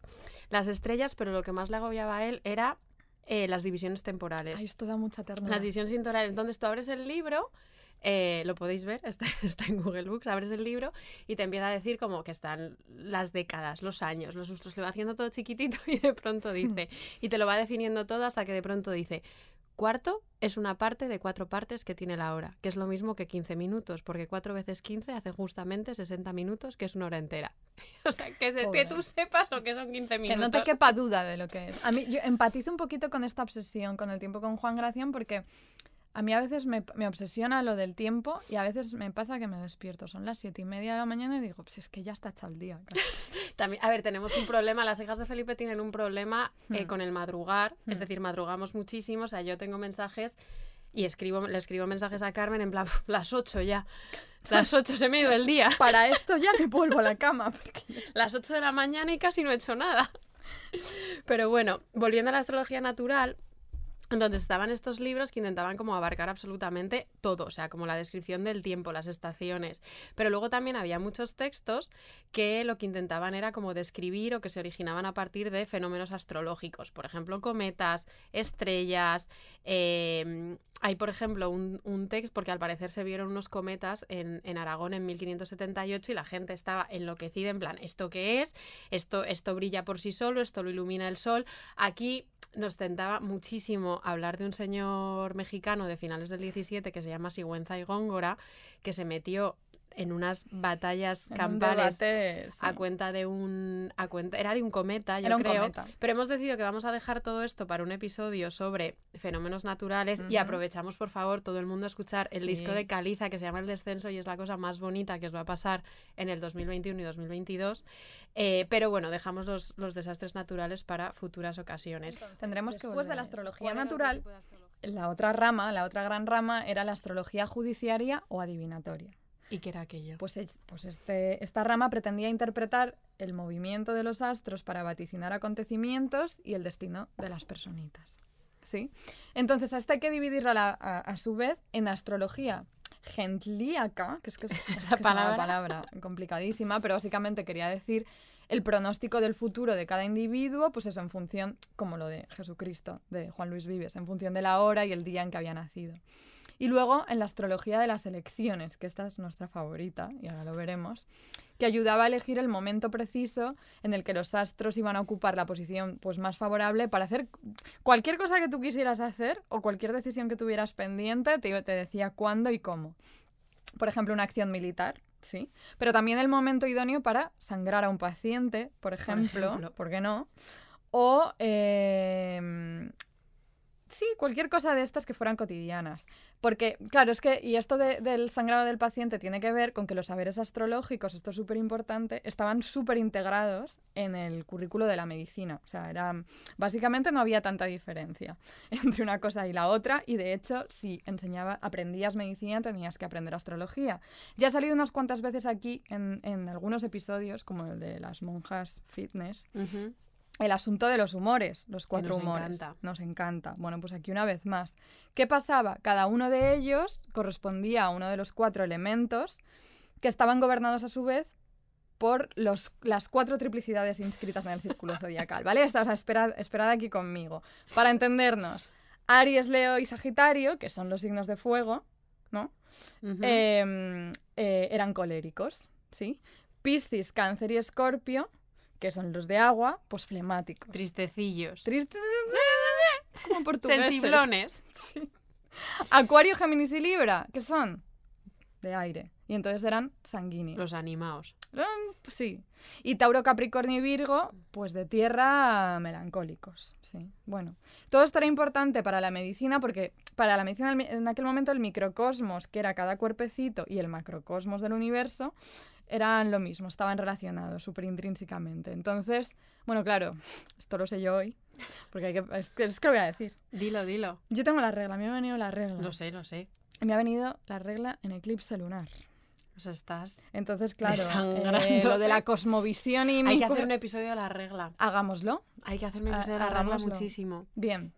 Speaker 2: las estrellas, pero lo que más le agobiaba a él era eh, las divisiones temporales.
Speaker 1: Ay, esto da mucha ternura.
Speaker 2: Las divisiones temporales. Entonces tú abres el libro, eh, lo podéis ver, [laughs] está, está en Google Books, abres el libro y te empieza a decir como que están las décadas, los años, los lustros, le va haciendo todo chiquitito [laughs] y de pronto dice, y te lo va definiendo todo hasta que de pronto dice, cuarto es una parte de cuatro partes que tiene la hora, que es lo mismo que 15 minutos, porque cuatro veces 15 hace justamente 60 minutos, que es una hora entera. [laughs] o sea, que, se- que tú sepas lo que son 15
Speaker 1: Que
Speaker 2: minutos.
Speaker 1: no te quepa duda de lo que es. A mí, yo empatizo un poquito con esta obsesión con el tiempo con Juan Gracián porque a mí a veces me, me obsesiona lo del tiempo y a veces me pasa que me despierto. Son las siete y media de la mañana y digo, pues es que ya está echado el día. [laughs] casi".
Speaker 2: También, a ver, tenemos un problema, las hijas de Felipe tienen un problema eh,
Speaker 1: Hmm.
Speaker 2: con el madrugar, es
Speaker 1: Hmm.
Speaker 2: decir, madrugamos muchísimo, o sea, yo tengo mensajes y escribo, le escribo mensajes a Carmen en plan, "Uf, las 8 ya, las [laughs] 8 se me ha ido el día, [laughs]
Speaker 1: Para esto ya me vuelvo a la cama. Porque...
Speaker 2: las 8 de la mañana y casi no he hecho nada. Pero bueno, volviendo a la astrología natural, donde estaban estos libros que intentaban como abarcar absolutamente todo, o sea, como la descripción del tiempo, las estaciones. Pero luego también había muchos textos que lo que intentaban era como describir o que se originaban a partir de fenómenos astrológicos. Por ejemplo, cometas, estrellas. eh, hay, por ejemplo, un, un texto, porque al parecer se vieron unos cometas en, en Aragón en 1578 y la gente estaba enloquecida en plan, ¿esto qué es? Esto, esto brilla por sí solo, esto lo ilumina el sol. Aquí nos tentaba muchísimo hablar de un señor mexicano de finales del 17 que se llama Sigüenza y Góngora, que se metió en unas batallas
Speaker 1: en
Speaker 2: campales
Speaker 1: debate, sí.
Speaker 2: a cuenta de un a cuenta era de un cometa yo
Speaker 1: Era un
Speaker 2: creo
Speaker 1: cometa.
Speaker 2: pero hemos decidido que vamos a dejar todo esto para un episodio sobre fenómenos naturales y aprovechamos por favor todo el mundo a escuchar el
Speaker 1: Sí.
Speaker 2: disco de Caliza que se llama El Descenso y es la cosa más bonita que os va a pasar en el 2021 y 2022 Eh, pero bueno dejamos los, los desastres naturales para futuras ocasiones
Speaker 1: Tendremos que
Speaker 2: Después de la astrología natural,
Speaker 1: la otra rama, la otra gran rama era la astrología judiciaria o adivinatoria.
Speaker 2: Y qué era aquello
Speaker 1: Pues, es- pues este, esta rama pretendía interpretar el movimiento de los astros para vaticinar acontecimientos y el destino de las personitas. ¿Sí? Entonces, a esta hay que dividirla a, la- a- a su vez en astrología gentlíaca, que es que es, [laughs] es que es una
Speaker 2: palabra.
Speaker 1: palabra [laughs] complicadísima, pero básicamente quería decir el pronóstico del futuro de cada individuo, pues eso en función, como lo de Jesucristo, de Juan Luis Vives, en función de la hora y el día en que había nacido. Y luego en la astrología de las elecciones, que esta es nuestra favorita, y ahora lo veremos, que ayudaba a elegir el momento preciso en el que los astros iban a ocupar la posición pues, más favorable para hacer cualquier cosa que tú quisieras hacer o cualquier decisión que tuvieras pendiente, te, te decía cuándo y cómo. Por ejemplo, una acción militar, ¿sí? Pero también el momento idóneo para sangrar a un paciente, por ejemplo,
Speaker 2: ejemplo.
Speaker 1: ¿por qué no? O eh, Sí, cualquier cosa de estas que fueran cotidianas. Porque, claro, es que, y esto de- del sangrado del paciente tiene que ver con que los saberes astrológicos, esto es súper importante, estaban súper integrados en el currículo de la medicina. O sea, era, básicamente no había tanta diferencia [laughs] entre una cosa y la otra, y de hecho, si enseñaba, aprendías medicina, tenías que aprender astrología. Ya ha salido unas cuantas veces aquí en, en algunos episodios, como el de las monjas fitness,
Speaker 2: Ujú.
Speaker 1: El asunto de los humores, los cuatro
Speaker 2: nos
Speaker 1: humores.
Speaker 2: encanta.
Speaker 1: Nos encanta. Bueno, pues aquí una vez más. ¿Qué pasaba? Cada uno de ellos correspondía a uno de los cuatro elementos que estaban gobernados a su vez por los, las cuatro triplicidades inscritas en el círculo zodiacal, ¿vale? Esta- O sea, esperad, esperad aquí conmigo. Para entendernos, Aries, Leo y Sagitario, que son los signos de fuego, ¿no? Em, eh, eran coléricos, ¿sí? Piscis, Cáncer y Escorpio, que son los de agua, pues flemáticos.
Speaker 2: Tristecillos.
Speaker 1: Tristes, [laughs] como portugueses.
Speaker 2: Sensiblones.
Speaker 1: Acuario, Géminis y Libra, que son de aire. Y entonces eran sanguíneos.
Speaker 2: Los animados.
Speaker 1: Pues sí. Y Tauro, Capricornio y Virgo, pues de tierra melancólicos. Sí. Bueno, todo esto era importante para la medicina porque para la medicina en aquel momento el microcosmos, que era cada cuerpecito, y el macrocosmos del universo, eran lo mismo, estaban relacionados súper intrínsecamente. Entonces, bueno, claro, [laughs] esto lo sé yo hoy, porque hay que, es, que, es que lo voy a decir.
Speaker 2: Dilo, dilo.
Speaker 1: Yo tengo la regla, me ha venido la regla.
Speaker 2: Lo sé, lo sé.
Speaker 1: Me ha venido la regla en eclipse lunar.
Speaker 2: O sea, estás...
Speaker 1: Entonces, claro, eh, lo de la cosmovisión y [laughs]
Speaker 2: Hay que hacer un episodio de la regla.
Speaker 1: Hagámoslo.
Speaker 2: Hay que hacer un
Speaker 1: Ha-
Speaker 2: episodio de la regla
Speaker 1: hagámoslo.
Speaker 2: muchísimo.
Speaker 1: Bien.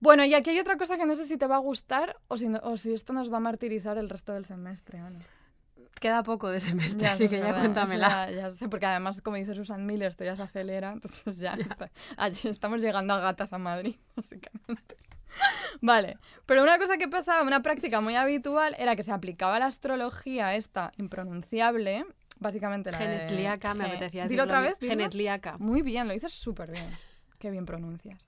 Speaker 1: Bueno, y aquí hay otra cosa que no sé si te va a gustar o si, no- o si esto nos va a martirizar el resto del semestre. Ana.
Speaker 2: Queda poco de semestre,
Speaker 1: Ya,
Speaker 2: así que ya cuéntamela.
Speaker 1: Ya, ya sé, porque además, como dice Susan Miller, esto ya se acelera, [laughs] entonces ya está- estamos llegando a gatas a Madrid, [laughs] básicamente. Vale, pero una cosa que pasaba, una práctica muy habitual, era que se aplicaba la astrología esta impronunciable, básicamente la de-
Speaker 2: Genetliaca, me apetecía
Speaker 1: Dilo
Speaker 2: decirlo
Speaker 1: otra vez, dilo.
Speaker 2: Genetliaca.
Speaker 1: Muy bien, lo dices súper bien. Qué bien pronuncias.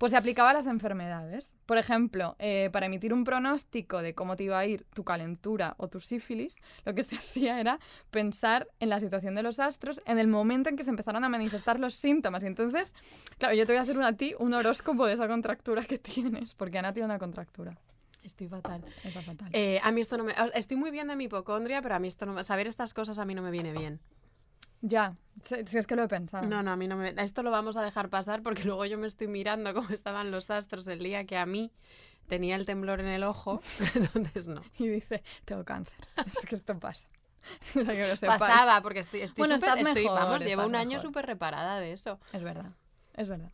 Speaker 1: Pues se aplicaba a las enfermedades. Por ejemplo, eh, para emitir un pronóstico de cómo te iba a ir tu calentura o tu sífilis, lo que se [laughs] hacía era pensar en la situación de los astros en el momento en que se empezaron a manifestar los síntomas. Y entonces, claro, yo te voy a hacer un- a ti un horóscopo de esa contractura que [laughs] tienes, porque Ana tiene una contractura.
Speaker 2: Estoy fatal.
Speaker 1: Está fatal.
Speaker 2: Eh, a mí esto no me... Estoy muy bien de mi hipocondria, pero a mí esto no. Saber estas cosas a mí no me viene bien.
Speaker 1: Ya, si, es que lo he pensado.
Speaker 2: No, no, a mí no me... Esto lo vamos a dejar pasar porque [laughs] luego yo me estoy mirando cómo estaban los astros el día que a mí tenía el temblor en el ojo. [laughs] Entonces no.
Speaker 1: Y dice, tengo cáncer. [laughs] es que esto pasa. O sea, que lo sepáis.
Speaker 2: Pasaba porque estoy... estoy
Speaker 1: Bueno, estás
Speaker 2: estoy-
Speaker 1: mejor,
Speaker 2: Vamos, llevo un año súper reparada de eso.
Speaker 1: Es verdad, es verdad.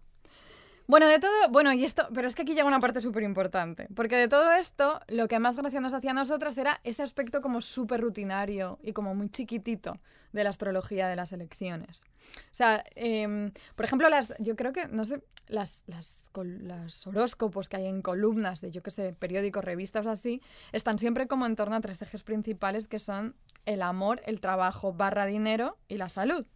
Speaker 1: Bueno, de todo, bueno, y esto, pero es que aquí llega una parte súper importante, porque de todo esto, lo que más gracia nos hacía a nosotras era ese aspecto como súper rutinario y como muy chiquitito de la astrología de las elecciones. O sea, em, por ejemplo, las, yo creo que, no sé, las, las, horóscopos que hay en columnas de, yo qué sé, periódicos, revistas así, están siempre como en torno a tres ejes principales que son el amor, el trabajo barra dinero y la salud.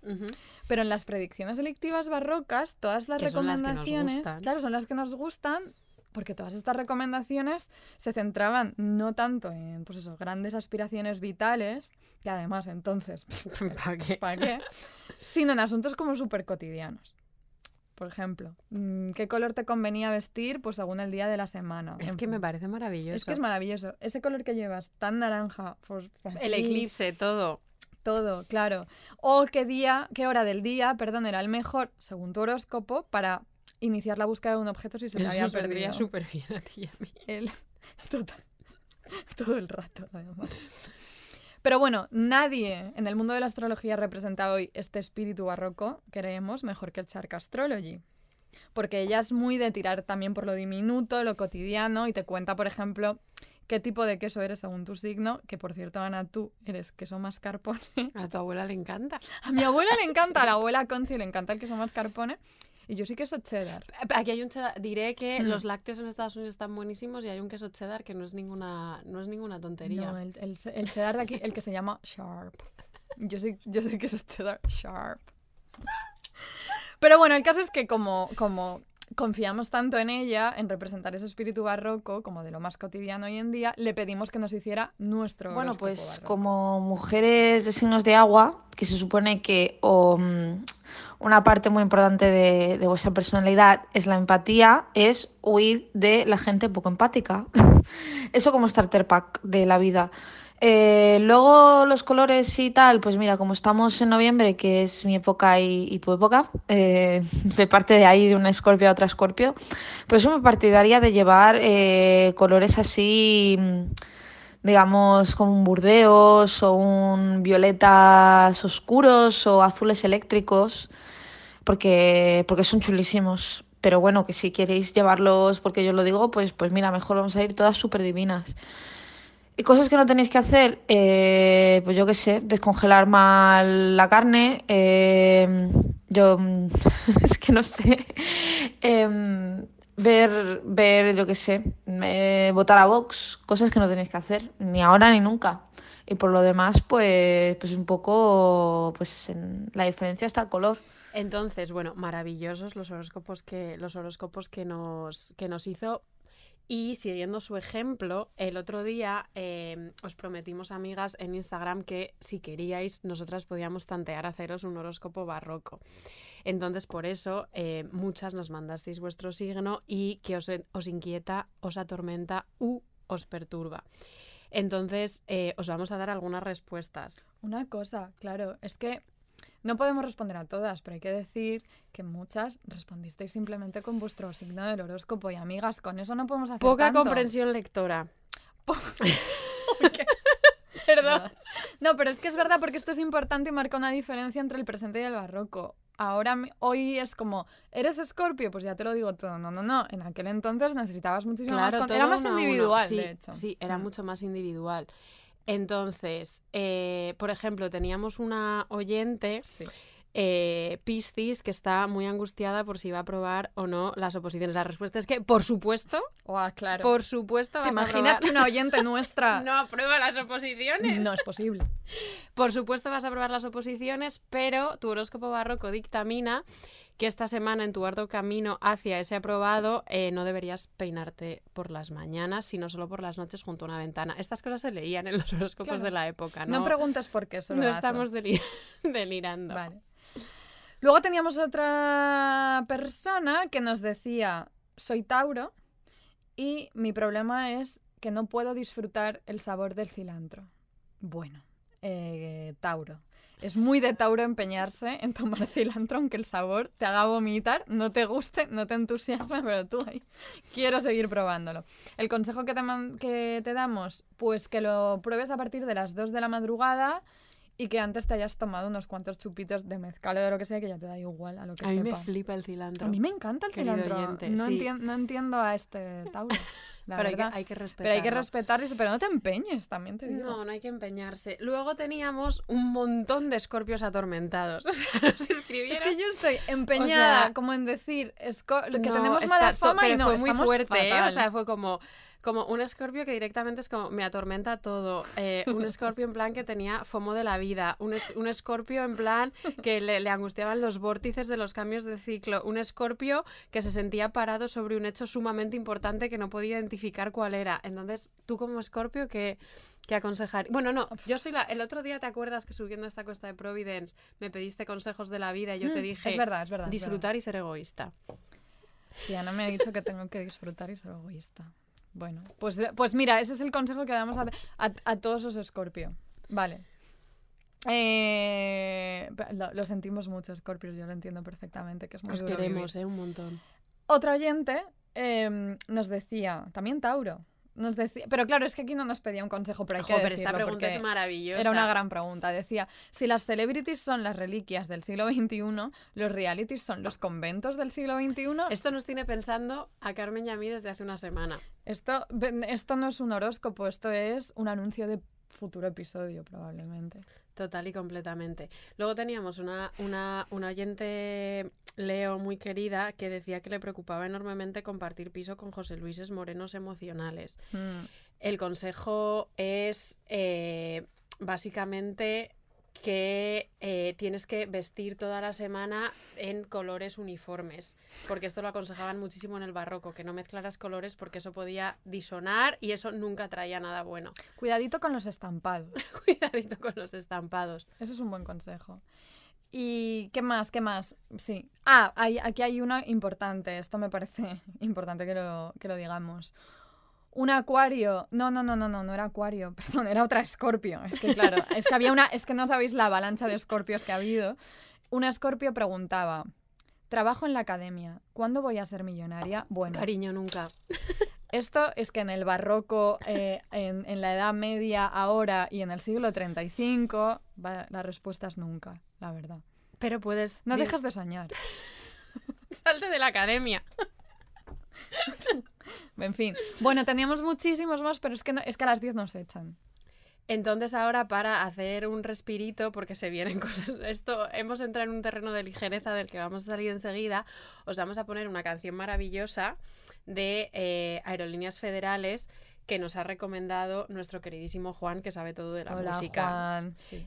Speaker 1: Pero en las predicciones electivas barrocas, todas las
Speaker 2: Que son las que nos
Speaker 1: recomendaciones, claro, son las que nos gustan, porque todas estas recomendaciones se centraban no tanto en, pues eso, grandes aspiraciones vitales, que además entonces, [laughs]
Speaker 2: ¿Para qué?
Speaker 1: ¿para qué? Sino en asuntos como súper cotidianos. Por ejemplo, mm, ¿qué color te convenía vestir? Pues según el día de la semana.
Speaker 2: Es que me parece maravilloso.
Speaker 1: Es que es maravilloso. Ese color que llevas, tan naranja, pues,
Speaker 2: El
Speaker 1: así,
Speaker 2: eclipse, todo.
Speaker 1: todo, claro. O qué día, qué hora del día, perdón, era el mejor, según tu horóscopo, para iniciar la búsqueda de un objeto si se
Speaker 2: Eso
Speaker 1: había perdido.
Speaker 2: súper bien a ti y a mí.
Speaker 1: El- [laughs] Total. Todo el rato, además. Pero bueno, nadie en el mundo de la astrología representa hoy este espíritu barroco, creemos, mejor que el Shark Astrology. Porque ella es muy de tirar también por lo diminuto, lo cotidiano, y te cuenta, por ejemplo, qué tipo de queso eres según tu signo, que por cierto, Ana, tú eres queso mascarpone.
Speaker 2: A tu abuela le encanta.
Speaker 1: A mi abuela le encanta, a la abuela Conchi le encanta el queso mascarpone, y yo sí queso cheddar.
Speaker 2: Aquí hay un cheddar. Diré que
Speaker 1: Hmm.
Speaker 2: los lácteos en Estados Unidos están buenísimos y hay un queso cheddar que no es ninguna, no es ninguna tontería.
Speaker 1: No, el, el, el cheddar de aquí, el que se llama Sharp. Yo sí, yo sí que es cheddar Sharp. Pero bueno, el caso es que como, como confiamos tanto en ella, en representar ese espíritu barroco, como de lo más cotidiano hoy en día, le pedimos que nos hiciera nuestro
Speaker 3: Bueno, pues
Speaker 1: barroco.
Speaker 3: como mujeres de signos de agua, que se supone que o, mm, una parte muy importante de, de vuestra personalidad es la empatía, es huir de la gente poco empática. [laughs] Eso como starter pack de la vida. Eh, luego los colores y tal, pues mira, como estamos en noviembre, que es mi época y, tu época, eh, [laughs] de parte de ahí de una escorpio a otra escorpio, pues yo me partidaría de llevar eh, colores así, mm, digamos, como un burdeos o un violetas oscuros o azules eléctricos. porque, porque son chulísimos. Pero bueno, que si queréis llevarlos porque yo lo digo, pues, pues mira, mejor vamos a ir todas súper divinas. Y cosas que no tenéis que hacer, eh, pues yo qué sé, descongelar mal la carne. eh, yo [laughs] es que no sé. Em, ver, ver, yo qué sé, votar a Vox, cosas que no tenéis que hacer, ni ahora ni nunca. Y por lo demás, pues, pues un poco, pues en la diferencia está el color.
Speaker 2: Entonces, bueno, maravillosos los horóscopos que, los horóscopos que nos, que nos hizo. Y siguiendo su ejemplo, el otro día eh, os prometimos, amigas, en Instagram que si queríais, nosotras podíamos tantear haceros un horóscopo barroco. Entonces, por eso, eh, muchas nos mandasteis vuestro signo y que os, os inquieta, os atormenta u os perturba. Entonces, eh, os vamos a dar algunas respuestas.
Speaker 1: Una cosa, claro, es que no podemos responder a todas, pero hay que decir que muchas respondisteis simplemente con vuestro signo del horóscopo y amigas, con eso no podemos hacer
Speaker 2: Poca
Speaker 1: tanto.
Speaker 2: comprensión lectora. [laughs] Perdón.
Speaker 1: No, pero es que es verdad porque esto es importante y marca una diferencia entre el presente y el barroco. Ahora, hoy es como, ¿eres escorpio? Pues ya te lo digo todo. No, no, no. En aquel entonces necesitabas muchísimo más. con-
Speaker 2: todo
Speaker 1: Era más individual,
Speaker 2: Sí,
Speaker 1: de hecho.
Speaker 2: Sí, era
Speaker 1: Mm.
Speaker 2: mucho más individual. Entonces, eh, por ejemplo, teníamos una oyente,
Speaker 1: Sí.
Speaker 2: eh, Piscis, que está muy angustiada por si va a aprobar o no las oposiciones. La respuesta es que, por supuesto,
Speaker 1: Guau, claro.
Speaker 2: por supuesto,
Speaker 1: ¿Te
Speaker 2: vas a
Speaker 1: imaginas que una oyente [laughs] nuestra
Speaker 2: no aprueba las oposiciones?
Speaker 1: no es posible?
Speaker 2: Por supuesto vas a aprobar las oposiciones, pero tu horóscopo barroco dictamina que esta semana en tu arduo camino hacia ese aprobado eh, no deberías peinarte por las mañanas, sino solo por las noches junto a una ventana. Estas cosas se leían en los horóscopos
Speaker 1: Claro.
Speaker 2: de la época,
Speaker 1: No,
Speaker 2: ¿no?
Speaker 1: preguntes por qué, solo
Speaker 2: no
Speaker 1: hazlo.
Speaker 2: estamos deli- [laughs] delirando.
Speaker 1: Vale. Luego teníamos otra persona que nos decía, soy Tauro y mi problema es que no puedo disfrutar el sabor del cilantro. Bueno, eh, Tauro. Es muy de Tauro empeñarse en tomar cilantro, aunque el sabor te haga vomitar, no te guste, no te entusiasme, [laughs] pero tú ahí quiero seguir probándolo. El consejo que te, que te damos, pues que lo pruebes a partir de las 2 de la madrugada y que antes te hayas tomado unos cuantos chupitos de mezcal o de lo que sea, que ya te da igual a lo que
Speaker 2: A mí me
Speaker 1: sepa.
Speaker 2: flipa el cilantro.
Speaker 1: A mí me encanta el cilantro.
Speaker 2: oyente,
Speaker 1: no,
Speaker 2: sí.
Speaker 1: no entiendo a este Tauro, [laughs] la
Speaker 2: pero hay que,
Speaker 1: verdad.
Speaker 2: hay que respetarlo.
Speaker 1: pero hay que respetarlo, pero no te empeñes, también te digo.
Speaker 2: No, no hay que empeñarse. Luego teníamos un montón de escorpios atormentados. [laughs] O sea, nos
Speaker 1: Es
Speaker 2: escribieron...
Speaker 1: que yo estoy empeñada
Speaker 2: sea,
Speaker 1: como en decir que
Speaker 2: No,
Speaker 1: tenemos mala
Speaker 2: to-
Speaker 1: fama y no,
Speaker 2: fue muy fuerte, ¿eh? O sea, fue como, como un escorpio que directamente es como me atormenta todo. Eh, un escorpio en plan que tenía fomo de la vida. Un, es- un escorpio en plan que le, le angustiaban los vórtices de los cambios de ciclo. Un escorpio que se sentía parado sobre un hecho sumamente importante que no podía identificar cuál era. Entonces, tú como escorpio, ¿qué, qué aconsejar? Bueno, no, yo soy la... El otro día, ¿te acuerdas que subiendo esta cuesta de Providence me pediste consejos de la vida y yo te
Speaker 1: Mm,
Speaker 2: dije...
Speaker 1: es verdad, es verdad. es
Speaker 2: Disfrutar y ser egoísta.
Speaker 1: Sí, Ana me ha dicho que tengo que disfrutar y ser egoísta. Bueno, pues, pues mira, ese es el consejo que damos a, a- a todos los Scorpio. Vale. Eh, lo, lo sentimos mucho, Scorpios, yo lo entiendo perfectamente, que es muy
Speaker 2: Os
Speaker 1: duro
Speaker 2: queremos,
Speaker 1: vivir.
Speaker 2: ¿eh? Un montón.
Speaker 1: Otro oyente em, nos decía, también Tauro, nos decía, pero claro, es que aquí no nos pedía un consejo, pero hay que
Speaker 2: Jo, pero esta pregunta es maravillosa.
Speaker 1: Era una gran pregunta. Decía, si las celebrities son las reliquias del siglo XXI, los realities son los conventos del siglo XXI.
Speaker 2: Esto nos tiene pensando a Carmen y a mí desde hace una semana.
Speaker 1: Esto, esto no es un horóscopo, esto es un anuncio de futuro episodio, probablemente.
Speaker 2: Total y completamente. Luego teníamos una, una, una oyente Leo muy querida que decía que le preocupaba enormemente compartir piso con José Luises Morenos emocionales.
Speaker 1: Mm,
Speaker 2: El consejo es eh, básicamente que eh, tienes que vestir toda la semana en colores uniformes, porque esto lo aconsejaban muchísimo en el barroco, que no mezclaras colores porque eso podía disonar y eso nunca traía nada bueno. [laughs]
Speaker 1: Cuidadito con los estampados.
Speaker 2: Cuidadito con los estampados.
Speaker 1: Eso es un buen consejo. ¿Y qué más? ¿Qué más? Sí. Ah, hay- aquí hay uno importante. Esto me parece [laughs] importante que lo, que lo digamos. Un acuario. No, no, no, no, no, no era acuario. [laughs] Perdón, era otra escorpio. Es que claro, es que había una. Es que no sabéis la avalancha de escorpios que ha habido. Una escorpio preguntaba. Trabajo en la academia. ¿Cuándo voy a ser millonaria? Bueno,
Speaker 2: Cariño, nunca. [laughs]
Speaker 1: esto es que en el barroco, eh, en, en la Edad Media, ahora y en el siglo 35, va- la respuesta es nunca, la verdad.
Speaker 2: Pero puedes...
Speaker 4: No dejes de soñar. [laughs]
Speaker 2: Salte de la academia.
Speaker 4: En fin. Bueno, teníamos muchísimos más, pero es que, no- es que a las 10 nos echan.
Speaker 2: Entonces ahora para hacer un respirito, porque se vienen [laughs] cosas, esto hemos entrado en un terreno de ligereza del que vamos a salir enseguida, os vamos a poner una canción maravillosa de eh, Aerolíneas Federales que nos ha recomendado nuestro queridísimo Juan, que sabe todo de la
Speaker 4: Hola,
Speaker 2: música.
Speaker 4: Juan. Sí.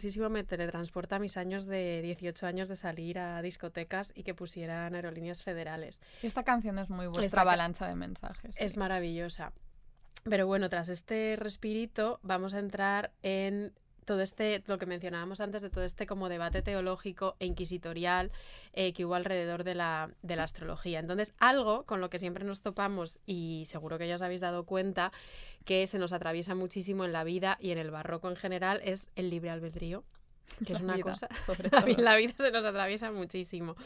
Speaker 2: Muchísimo, me teletransporta a mis años de 18 años de salir a discotecas y que pusieran Aerolíneas Federales.
Speaker 4: Esta canción es muy vuestra
Speaker 2: Esta
Speaker 4: avalancha de mensajes.
Speaker 2: Es
Speaker 4: sí.
Speaker 2: maravillosa. Pero bueno, tras este respirito vamos a entrar en todo este, lo que mencionábamos antes, de todo este como debate teológico e inquisitorial eh, que hubo alrededor de la, de la astrología. Entonces, algo con lo que siempre nos topamos, y seguro que ya os habéis dado cuenta, que se nos atraviesa muchísimo en la vida y en el barroco en general, es el libre albedrío. Que es una
Speaker 4: vida,
Speaker 2: cosa
Speaker 4: sobre [laughs] todo.
Speaker 2: la vida se nos atraviesa muchísimo.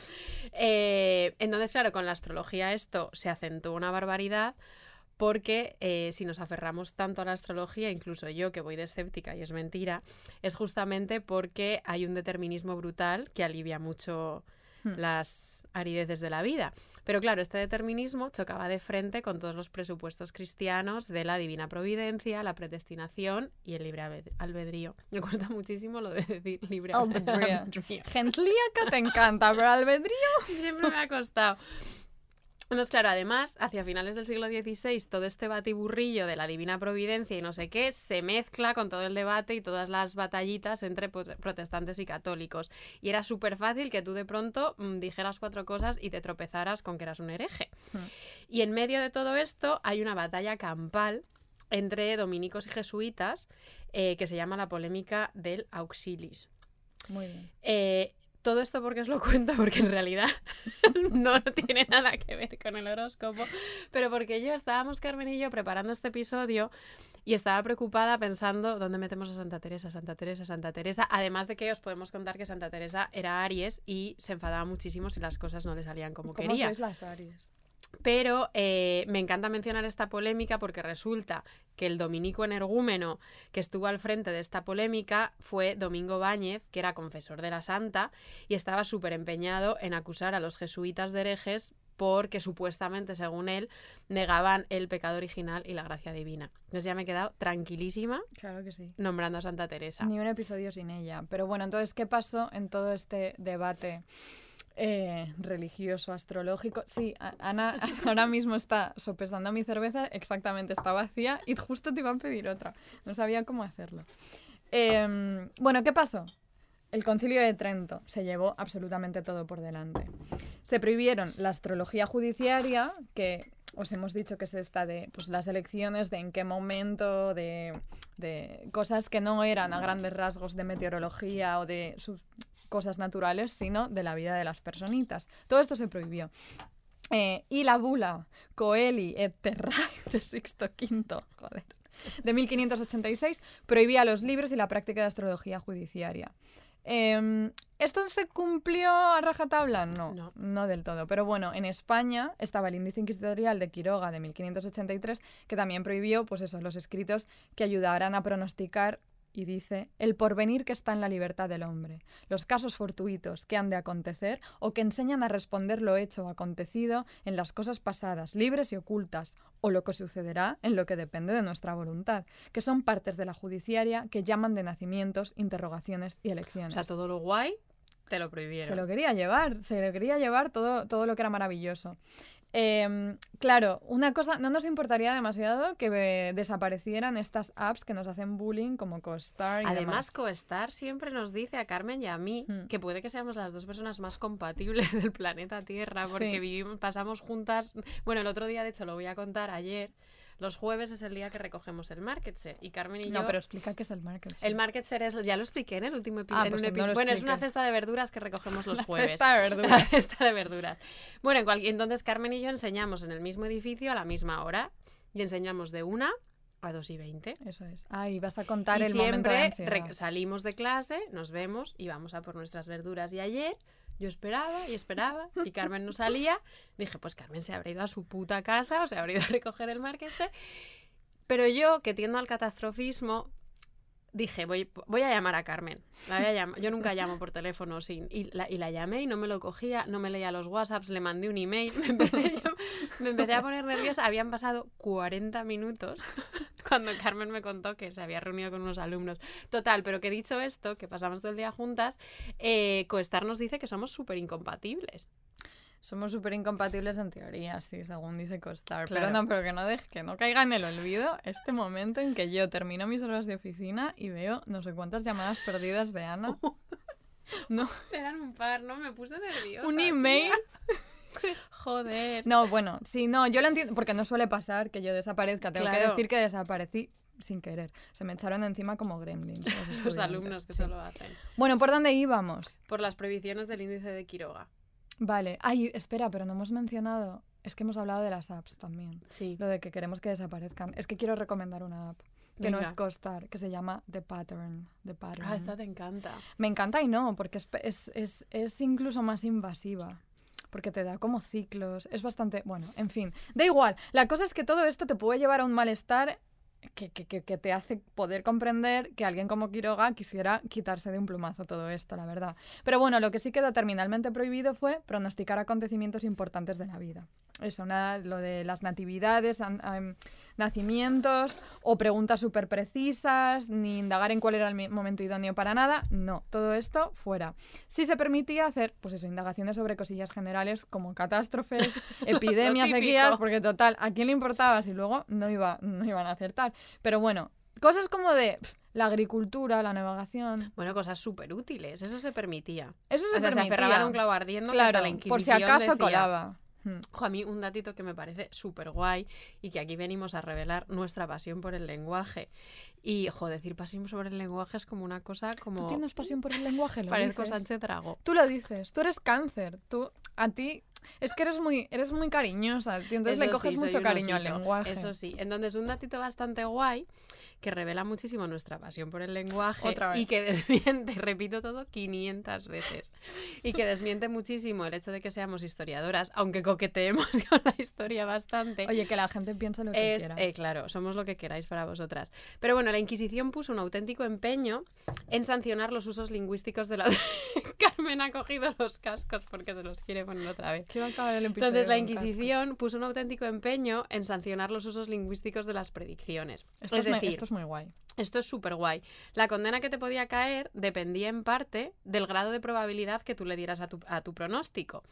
Speaker 2: Eh, entonces, claro, con la astrología esto se acentuó una barbaridad porque eh, si nos aferramos tanto a la astrología, incluso yo que voy de escéptica y es mentira, es justamente porque hay un determinismo brutal que alivia mucho
Speaker 4: Hmm.
Speaker 2: las arideces de la vida. Pero claro, este determinismo chocaba de frente con todos los presupuestos cristianos de la divina providencia, la predestinación y el libre albed- albedrío. Me cuesta muchísimo lo de decir libre
Speaker 4: Albedrío.
Speaker 2: albedrío.
Speaker 4: Gentlíaca te encanta, pero albedrío.
Speaker 2: Siempre me ha costado. Entonces, claro, además, hacia finales del siglo XVI, todo este batiburrillo de la divina providencia y no sé qué se mezcla con todo el debate y todas las batallitas entre protestantes y católicos. Y era súper fácil que tú de pronto mm, dijeras cuatro cosas y te tropezaras con que eras un hereje.
Speaker 4: Hmm.
Speaker 2: Y en medio de todo esto hay una batalla campal entre dominicos y jesuitas eh, que se llama la polémica del auxilis.
Speaker 4: Muy bien.
Speaker 2: Eh, todo esto porque os lo [laughs] cuento, porque en realidad [laughs] no, tiene nada que ver con el horóscopo, pero porque yo estábamos, Carmen y yo, preparando este episodio y estaba preocupada pensando dónde metemos a Santa Teresa, Santa Teresa, Santa Teresa. Además de que os podemos contar que Santa Teresa era Aries y se enfadaba muchísimo si las cosas no le salían como
Speaker 4: ¿Cómo
Speaker 2: quería.
Speaker 4: sois las Aries?
Speaker 2: Pero eh, me encanta mencionar esta polémica porque resulta que el dominico energúmeno que estuvo al frente de esta polémica fue Domingo Báñez, que era confesor de la Santa, y estaba súper empeñado en acusar a los jesuitas de herejes porque supuestamente, según él, negaban el pecado original y la gracia divina. Entonces ya me he quedado tranquilísima
Speaker 1: Claro que sí.
Speaker 2: nombrando a Santa Teresa.
Speaker 1: Ni un episodio sin ella. Pero bueno, entonces, ¿qué pasó en todo este debate eh, religioso, astrológico? Sí, Ana [laughs] ahora mismo está sopesando mi cerveza, exactamente, está vacía y justo te iba a pedir otra. No sabía cómo hacerlo. Em, bueno, ¿qué pasó? El concilio de Trento se llevó absolutamente todo por delante. Se prohibieron la astrología judiciaria, que os hemos dicho que es esta de pues, las elecciones, de en qué momento, de, de cosas que no eran a grandes rasgos de meteorología o de sus cosas naturales, sino de la vida de las personitas. Todo esto se prohibió. Eh, y la bula Coeli et Terrae de Sixto V, joder, de 1586 prohibía los libros y la práctica de astrología judiciaria. Em, ¿Esto se cumplió a rajatabla? No,
Speaker 2: No.
Speaker 1: del todo. Pero bueno, en España estaba el índice inquisitorial de Quiroga de 1583 que también prohibió, pues eso, los escritos que ayudaran a pronosticar y dice el porvenir que está en la libertad del hombre, los casos fortuitos que han de acontecer o que enseñan a responder lo hecho o acontecido en las cosas pasadas, libres y ocultas, o lo que sucederá en lo que depende de nuestra voluntad, que son partes de la judiciaria que llaman de nacimientos, interrogaciones y
Speaker 2: O
Speaker 1: elecciones.
Speaker 2: sea, todo lo guay te lo prohibieron.
Speaker 1: Se lo quería llevar, se lo quería llevar todo, todo lo que era maravilloso. Em, claro, una cosa, no nos importaría demasiado que eh, desaparecieran estas apps que nos hacen bullying como CoStar y
Speaker 2: Además,
Speaker 1: demás.
Speaker 2: CoStar siempre nos dice a Carmen y a mí
Speaker 1: Mm.
Speaker 2: que puede que seamos las dos personas más compatibles del planeta Tierra, porque
Speaker 1: Sí.
Speaker 2: vivimos, pasamos juntas. Bueno, el otro día, de hecho, lo voy a contar ayer. Los jueves es el día que recogemos el market share y Carmen y
Speaker 1: No,
Speaker 2: yo.
Speaker 1: pero explica qué es el market.
Speaker 2: El
Speaker 1: share.
Speaker 2: market share es, ya lo expliqué en el último epi-
Speaker 1: Ah,
Speaker 2: en
Speaker 1: pues
Speaker 2: un
Speaker 1: no
Speaker 2: episodio. bueno, es una cesta de verduras que recogemos los [laughs]
Speaker 1: La
Speaker 2: jueves.
Speaker 1: cesta de [laughs]
Speaker 2: La
Speaker 1: verduras.
Speaker 2: cesta de verduras. Bueno, en cual- entonces Carmen y yo enseñamos en el mismo edificio a la misma hora y enseñamos de una a dos y veinte.
Speaker 1: Eso es. Ay, vas a contar
Speaker 2: Y
Speaker 1: el momento de
Speaker 2: siempre
Speaker 1: ansiedad.
Speaker 2: re- salimos de clase, nos vemos y vamos a por nuestras verduras. Y ayer yo esperaba y esperaba y Carmen no salía. Dije, pues Carmen se habrá ido a su puta casa o se habrá ido a recoger el market. Pero yo, que tiendo al catastrofismo, dije, voy, voy a llamar a Carmen. La voy a yo nunca llamo por teléfono sin. Y la, y la llamé y no me lo cogía, no me leía los WhatsApps, le mandé un email. [laughs] Me empecé, yo, me empecé a poner nerviosa. Habían pasado 40 minutos [laughs] cuando Carmen me contó que se había reunido con unos alumnos. Total, pero que dicho esto, que pasamos todo el día juntas, eh, Coestar nos dice que somos súper incompatibles.
Speaker 1: Somos súper incompatibles en teoría, sí, según dice Costar.
Speaker 2: Claro.
Speaker 1: Pero no, pero que no deje, que no caiga en el olvido este momento en que yo termino mis horas de oficina y veo no sé cuántas llamadas perdidas de Ana. [laughs] No,
Speaker 2: Eran un par, ¿no? Me puse nerviosa.
Speaker 1: un email. [laughs]
Speaker 2: Joder.
Speaker 1: No, bueno, sí, no, yo lo entiendo, porque no suele pasar que yo desaparezca. Tengo que
Speaker 2: Claro.
Speaker 1: decir que desaparecí sin querer. Se me echaron encima como gremlins. los [laughs]
Speaker 2: alumnos que
Speaker 1: sí.
Speaker 2: solo hacen.
Speaker 1: Bueno, ¿por dónde íbamos?
Speaker 2: Por las prohibiciones del índice de Quiroga.
Speaker 1: Vale. Ay, espera, pero no hemos mencionado. Es que hemos hablado de las apps también.
Speaker 2: Sí.
Speaker 1: Lo de que queremos que desaparezcan. Es que quiero recomendar una app que no es Costar, que se llama The Pattern. The Pattern.
Speaker 2: Ah, esta te encanta.
Speaker 1: Me encanta y no, porque es, es, es, es incluso más invasiva. Porque te da como ciclos. Es bastante. Bueno, en fin. Da igual. La cosa es que todo esto te puede llevar a un malestar que, que, que, te hace poder comprender que alguien como Quiroga quisiera quitarse de un plumazo todo esto, la verdad. Pero bueno, lo que sí quedó terminalmente prohibido fue pronosticar acontecimientos importantes de la vida. Eso, nada, lo de las natividades, nacimientos o preguntas súper precisas, ni indagar en cuál era el momento idóneo para nada. No, todo esto fuera. Sí se permitía hacer, pues eso, indagaciones sobre cosillas generales como catástrofes, [laughs] epidemias, sequías, porque total, ¿a quién le importaba si luego no, iba, no iban a acertar? Pero bueno, cosas como de la agricultura, la navegación,
Speaker 2: Bueno, cosas súper útiles. Eso se permitía.
Speaker 1: eso se
Speaker 2: o sea, se
Speaker 1: permitía.
Speaker 2: aferraban a un clavo ardiendo que hasta
Speaker 1: claro,
Speaker 2: la Inquisición
Speaker 1: por si acaso
Speaker 2: decía-
Speaker 1: colaba. Hmm.
Speaker 2: Ojo, a mí un datito que me parece súper guay y que aquí venimos a revelar nuestra pasión por el lenguaje. Y, ojo, decir pasión sobre el lenguaje es como una cosa como...
Speaker 1: ¿Tú tienes pasión por el lenguaje? Lo [laughs]
Speaker 2: Parezco
Speaker 1: dices.
Speaker 2: Sánchez Drago.
Speaker 1: Tú lo dices, tú eres cáncer, tú, a ti Es que eres muy, eres muy cariñosa, tío, entonces le
Speaker 2: Eso
Speaker 1: coges
Speaker 2: sí,
Speaker 1: mucho cariño al lenguaje.
Speaker 2: Eso sí. Entonces, un datito bastante guay que revela muchísimo nuestra pasión por el lenguaje
Speaker 1: Otra vez.
Speaker 2: y que [laughs] desmiente, repito todo 500 veces, y que desmiente muchísimo el hecho de que seamos historiadoras, aunque coqueteemos [laughs] con la historia bastante.
Speaker 1: Oye, que la gente piense lo que
Speaker 2: Es,
Speaker 1: quiera.
Speaker 2: eh, claro, somos lo que queráis para vosotras. Pero bueno, la Inquisición puso un auténtico empeño en sancionar los usos lingüísticos de las... [laughs] Carmen ha cogido los cascos porque se los quiere poner otra vez.
Speaker 1: Quiero acabar el episodio
Speaker 2: Entonces la. Inquisición puso un auténtico empeño en sancionar los usos lingüísticos de las predicciones.
Speaker 1: Esto
Speaker 2: es
Speaker 1: es, me-
Speaker 2: decir,
Speaker 1: esto es muy guay.
Speaker 2: Esto es súper guay. La condena que te podía caer dependía en parte del grado de probabilidad que tú le dieras a tu, a tu pronóstico.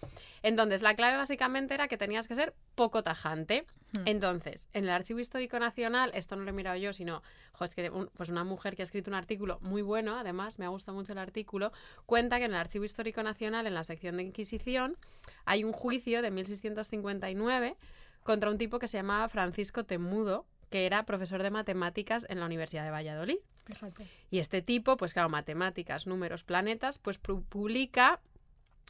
Speaker 2: Entonces, la clave básicamente era que tenías que ser poco tajante.
Speaker 1: Hmm.
Speaker 2: Entonces, en el Archivo Histórico Nacional, esto no lo he mirado yo, sino, jo, es que un- pues una mujer que ha escrito un artículo muy bueno, además, me ha gustado mucho el artículo, cuenta que en el Archivo Histórico Nacional, en la sección de Inquisición, hay un juicio de 1659 contra un tipo que se llamaba Francisco Temudo, que era profesor de matemáticas en la Universidad de Valladolid.
Speaker 1: Fíjate.
Speaker 2: Y este tipo, pues claro, matemáticas, números, planetas, pues pu- publica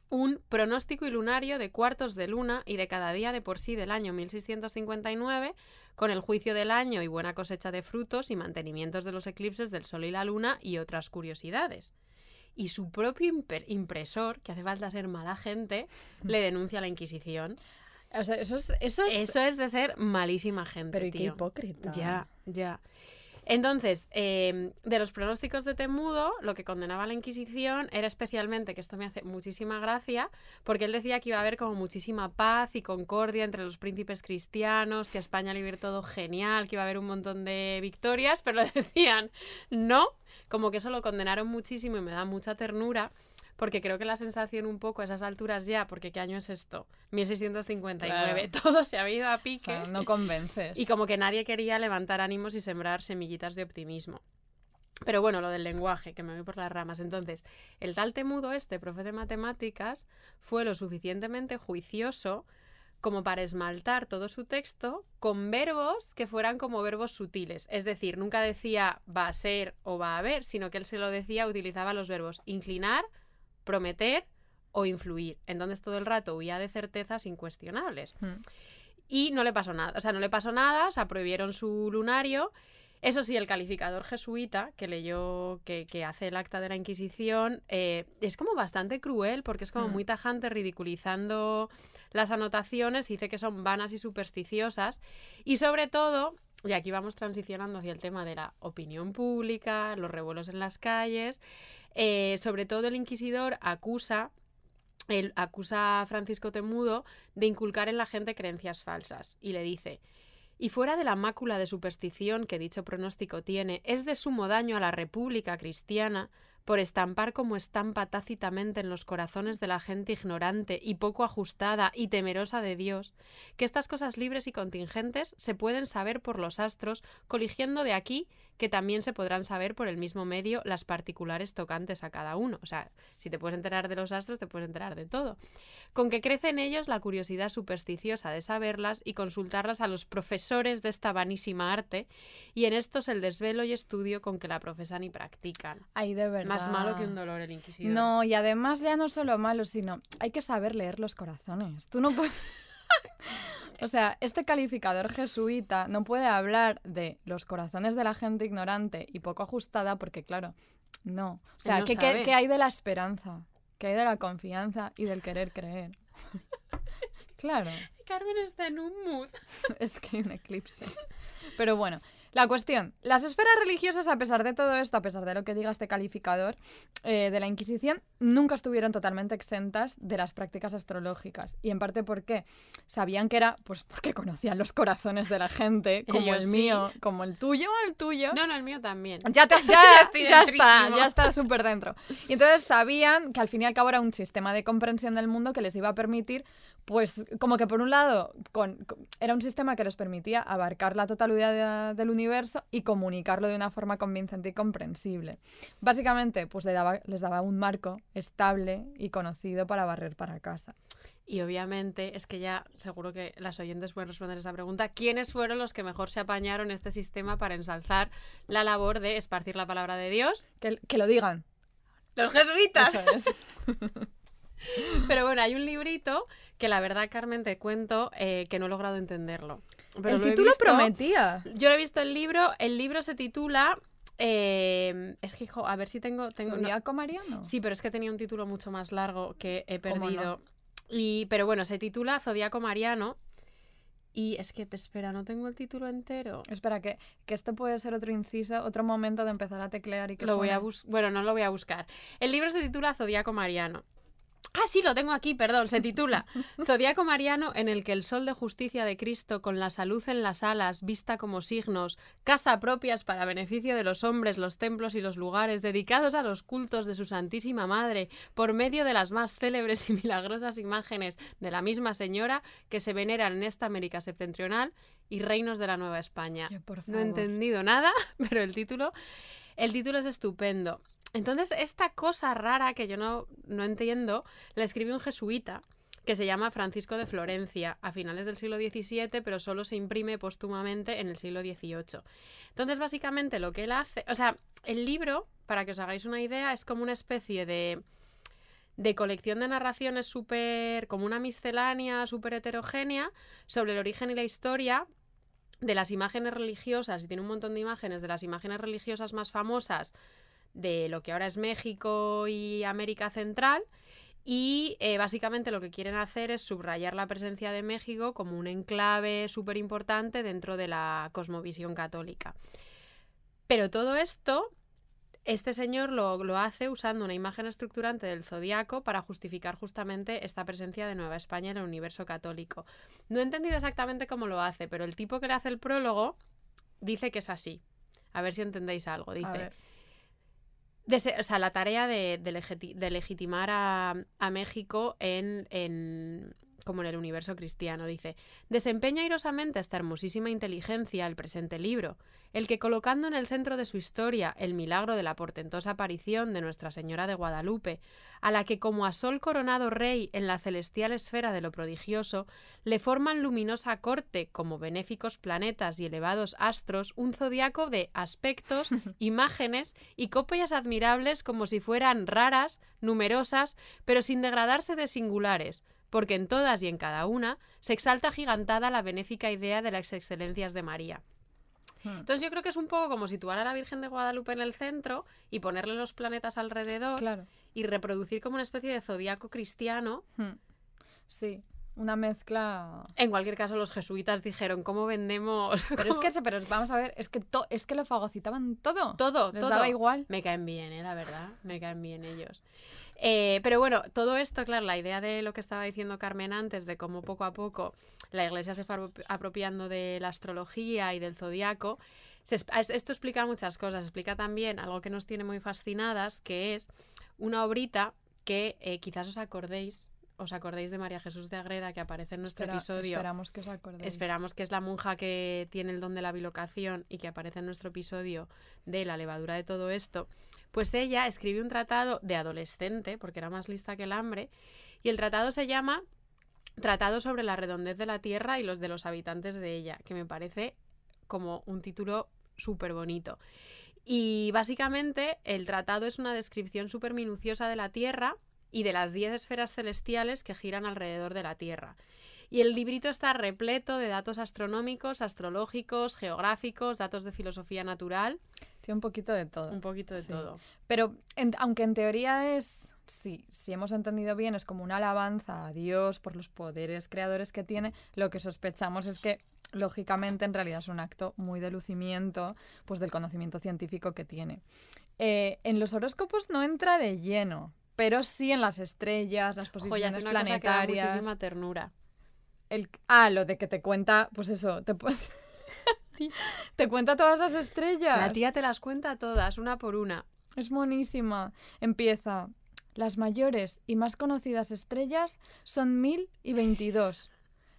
Speaker 2: un pronóstico y lunario de cuartos de luna y de cada día de por sí del año 1659, con el juicio del año y buena cosecha de frutos y mantenimientos de los eclipses del Sol y la Luna y otras curiosidades. Y su propio impresor, que hace falta ser mala gente, [laughs] le denuncia a la Inquisición.
Speaker 1: O sea, eso es... Eso es...
Speaker 2: Eso es de ser malísima gente,
Speaker 1: pero y qué
Speaker 2: tío.
Speaker 1: hipócrita.
Speaker 2: Ya, ya. Entonces, eh, de los pronósticos de Temudo, lo que condenaba a la Inquisición era especialmente, que esto me hace muchísima gracia, porque él decía que iba a haber como muchísima paz y concordia entre los príncipes cristianos, que España le iba a ir todo genial, que iba a haber un montón de victorias, pero [laughs] decían no, como que eso lo condenaron muchísimo y me da mucha ternura, porque creo que la sensación un poco a esas alturas ya, porque ¿qué año es esto? 1659, [laughs] todo se ha ido a
Speaker 1: O
Speaker 2: pique.
Speaker 1: sea, no convences.
Speaker 2: Y como que nadie quería levantar ánimos y sembrar semillitas de optimismo. Pero bueno, lo del lenguaje, que me voy por las ramas. Entonces, el tal Temudo este, profe de matemáticas, fue lo suficientemente juicioso como para esmaltar todo su texto con verbos que fueran como verbos sutiles. Es decir, nunca decía va a ser o va a haber, sino que él se lo decía, utilizaba los verbos inclinar, prometer o influir. Entonces todo el rato huía de certezas incuestionables.
Speaker 1: Hmm.
Speaker 2: Y no le pasó nada. O sea, no le pasó nada, o sea, prohibieron su lunario. Eso sí, el calificador jesuita que leyó, que, que hace el acta de la Inquisición, eh, es como bastante cruel porque es como
Speaker 1: Mm.
Speaker 2: muy tajante ridiculizando las anotaciones, dice que son vanas y supersticiosas. Y sobre todo, y aquí vamos transicionando hacia el tema de la opinión pública, los revuelos en las calles, eh, sobre todo el inquisidor acusa acusa a Francisco Temudo de inculcar en la gente creencias falsas y le dice y fuera de la mácula de superstición que dicho pronóstico tiene, es de sumo daño a la República cristiana por estampar como estampa tácitamente en los corazones de la gente ignorante y poco ajustada y temerosa de Dios, que estas cosas libres y contingentes se pueden saber por los astros, coligiendo de aquí que también se podrán saber por el mismo medio las particulares tocantes a cada uno. O sea, si te puedes enterar de los astros, te puedes enterar de todo. Con que crece en ellos la curiosidad supersticiosa de saberlas y consultarlas a los profesores de esta vanísima arte, y en estos el desvelo y estudio con que la profesan y practican.
Speaker 1: Ay, de verdad.
Speaker 2: Más malo que un dolor el inquisidor.
Speaker 1: No, y además ya no solo malo, sino hay que saber leer los corazones. Tú no puedes... o sea, este calificador jesuita no puede hablar de los corazones de la gente ignorante y poco ajustada porque, claro, no. O sea,
Speaker 2: no
Speaker 1: ¿qué, qué-
Speaker 2: sabe.
Speaker 1: qué hay de la esperanza? ¿Qué hay de la confianza y del querer creer? [laughs] claro,
Speaker 2: Carmen está en un mood. [laughs]
Speaker 1: es que hay un eclipse. Pero bueno, la cuestión, las esferas religiosas, a pesar de todo esto, a pesar de lo que diga este calificador eh, de la Inquisición, nunca estuvieron totalmente exentas de las prácticas astrológicas. Y en parte porque sabían que era, pues porque conocían los corazones de la gente, [laughs] como
Speaker 2: Ellos
Speaker 1: el
Speaker 2: sí.
Speaker 1: mío, como el tuyo o el tuyo.
Speaker 2: No, no, el mío también.
Speaker 1: Ya, te, [laughs] ya, está, ya está súper dentro. Y entonces sabían que al fin y al cabo era un sistema de comprensión del mundo que les iba a permitir, pues como que por un lado con- con- era un sistema que les permitía abarcar la totalidad de- del universo y comunicarlo de una forma convincente y comprensible. Básicamente, pues le daba, les daba un marco estable y conocido para barrer para casa.
Speaker 2: Y obviamente es que ya seguro que las oyentes pueden responder esa pregunta. ¿Quiénes fueron los que mejor se apañaron este sistema para ensalzar la labor de esparcir la palabra de Dios?
Speaker 1: Que, que lo digan.
Speaker 2: Los jesuitas.
Speaker 1: Eso es. [laughs] [laughs]
Speaker 2: Pero bueno, hay un librito que la verdad, Carmen, te cuento eh, que no he logrado entenderlo. Pero
Speaker 1: el
Speaker 2: lo
Speaker 1: título
Speaker 2: visto-
Speaker 1: prometía.
Speaker 2: Yo he visto el libro, el libro se titula... eh, es que, hijo, a ver si tengo... tengo no-
Speaker 1: ¿Zodíaco Mariano?
Speaker 2: Sí, pero es que tenía un título mucho más largo que he perdido. Y, pero bueno, se titula Zodíaco Mariano. Y es que, espera, no tengo el título entero.
Speaker 1: Espera, que, que este puede ser otro inciso, otro momento de empezar a teclear y que
Speaker 2: Lo voy a. Bueno, no lo voy a buscar. El libro se titula Zodíaco Mariano. Ah, sí, lo tengo aquí, perdón. Se titula [laughs] Zodíaco Mariano en el que el sol de justicia de Cristo, con la salud en las alas, vista como signos, casa propias para beneficio de los hombres, los templos y los lugares dedicados a los cultos de su Santísima Madre, por medio de las más célebres y milagrosas imágenes de la misma Señora que se veneran en esta América septentrional y reinos de la Nueva España. No he entendido nada, [laughs] pero el título, el título es estupendo. Entonces, esta cosa rara que yo no, no entiendo, la escribió un jesuita que se llama Francisco de Florencia a finales del siglo XVII, pero solo se imprime póstumamente en el siglo XVIII. Entonces, básicamente lo que él hace, o sea, el libro, para que os hagáis una idea, es como una especie de de colección de narraciones súper, como una miscelánea súper heterogénea sobre el origen y la historia de las imágenes religiosas, y tiene un montón de imágenes de las imágenes religiosas más famosas de lo que ahora es México y América Central. Y eh, básicamente lo que quieren hacer es subrayar la presencia de México como un enclave súper importante dentro de la cosmovisión católica. Pero todo esto, este señor lo, lo hace usando una imagen estructurante del zodiaco para justificar justamente esta presencia de Nueva España en el universo católico. No he entendido exactamente cómo lo hace, pero el tipo que le hace el prólogo dice que es así. A ver si entendéis algo. Dice,
Speaker 1: ver.
Speaker 2: Dese- o sea, la tarea de, de de legitimar a, a México en, en- como en el universo cristiano. Dice, desempeña airosamente esta hermosísima inteligencia el presente libro, el que colocando en el centro de su historia el milagro de la portentosa aparición de Nuestra Señora de Guadalupe, a la que como a sol coronado rey en la celestial esfera de lo prodigioso, le forman luminosa corte como benéficos planetas y elevados astros un zodiaco de aspectos, [laughs] imágenes y copias admirables como si fueran raras, numerosas, pero sin degradarse de singulares, porque en todas y en cada una se exalta gigantada la benéfica idea de las excelencias de María.
Speaker 1: Hmm.
Speaker 2: Entonces yo creo que es un poco como situar a la Virgen de Guadalupe en el centro y ponerle los planetas alrededor
Speaker 1: Claro.
Speaker 2: y reproducir como una especie de zodiaco cristiano.
Speaker 1: Hmm. Sí, una mezcla.
Speaker 2: En cualquier caso, los jesuitas dijeron, ¿cómo vendemos?
Speaker 1: Pero es que, se- pero vamos a ver, es que, to- es que lo fagocitaban todo.
Speaker 2: todo,
Speaker 1: Les
Speaker 2: todo.
Speaker 1: daba igual.
Speaker 2: Me caen bien, ¿eh? la verdad. Me caen bien ellos. Eh, pero bueno, todo esto, claro, la idea de lo que estaba diciendo Carmen antes, de cómo poco a poco la iglesia se fue apro- apropiando de la astrología y del zodiaco, se esto explica muchas cosas. Explica también algo que nos tiene muy fascinadas, que es una obrita que eh, quizás os acordéis, os acordéis de María Jesús de Agreda, que aparece en nuestro
Speaker 1: Espera-
Speaker 2: episodio.
Speaker 1: Esperamos que os acordéis.
Speaker 2: Esperamos que es la monja que tiene el don de la bilocación y que aparece en nuestro episodio de la levadura de todo esto. Pues ella escribe un tratado de adolescente, porque era más lista que el hambre, y el tratado se llama Tratado sobre la redondez de la Tierra y los de los habitantes de ella, que me parece como un título súper bonito. Y básicamente el tratado es una descripción súper minuciosa de la Tierra y de las 10 esferas celestiales que giran alrededor de la Tierra. Y el librito está repleto de datos astronómicos, astrológicos, geográficos, datos de filosofía natural,
Speaker 1: Tiene un poquito de todo.
Speaker 2: un poquito de
Speaker 1: Sí.
Speaker 2: todo.
Speaker 1: Pero en- aunque en teoría es, sí, si hemos entendido bien, es como una alabanza a Dios por los poderes creadores que tiene, lo que sospechamos es que lógicamente en realidad es un acto muy de lucimiento pues del conocimiento científico que tiene. Eh, en los horóscopos no entra de lleno, pero sí en las estrellas, las
Speaker 2: Joder,
Speaker 1: posiciones
Speaker 2: una cosa que da
Speaker 1: planetarias.
Speaker 2: muchísima ternura.
Speaker 1: El, ah, lo de que te cuenta, pues eso, te, [laughs] te cuenta todas las estrellas.
Speaker 2: La tía te las cuenta todas, una por una.
Speaker 1: Es monísima. Empieza. Las mayores y más conocidas estrellas son 1000 y 22.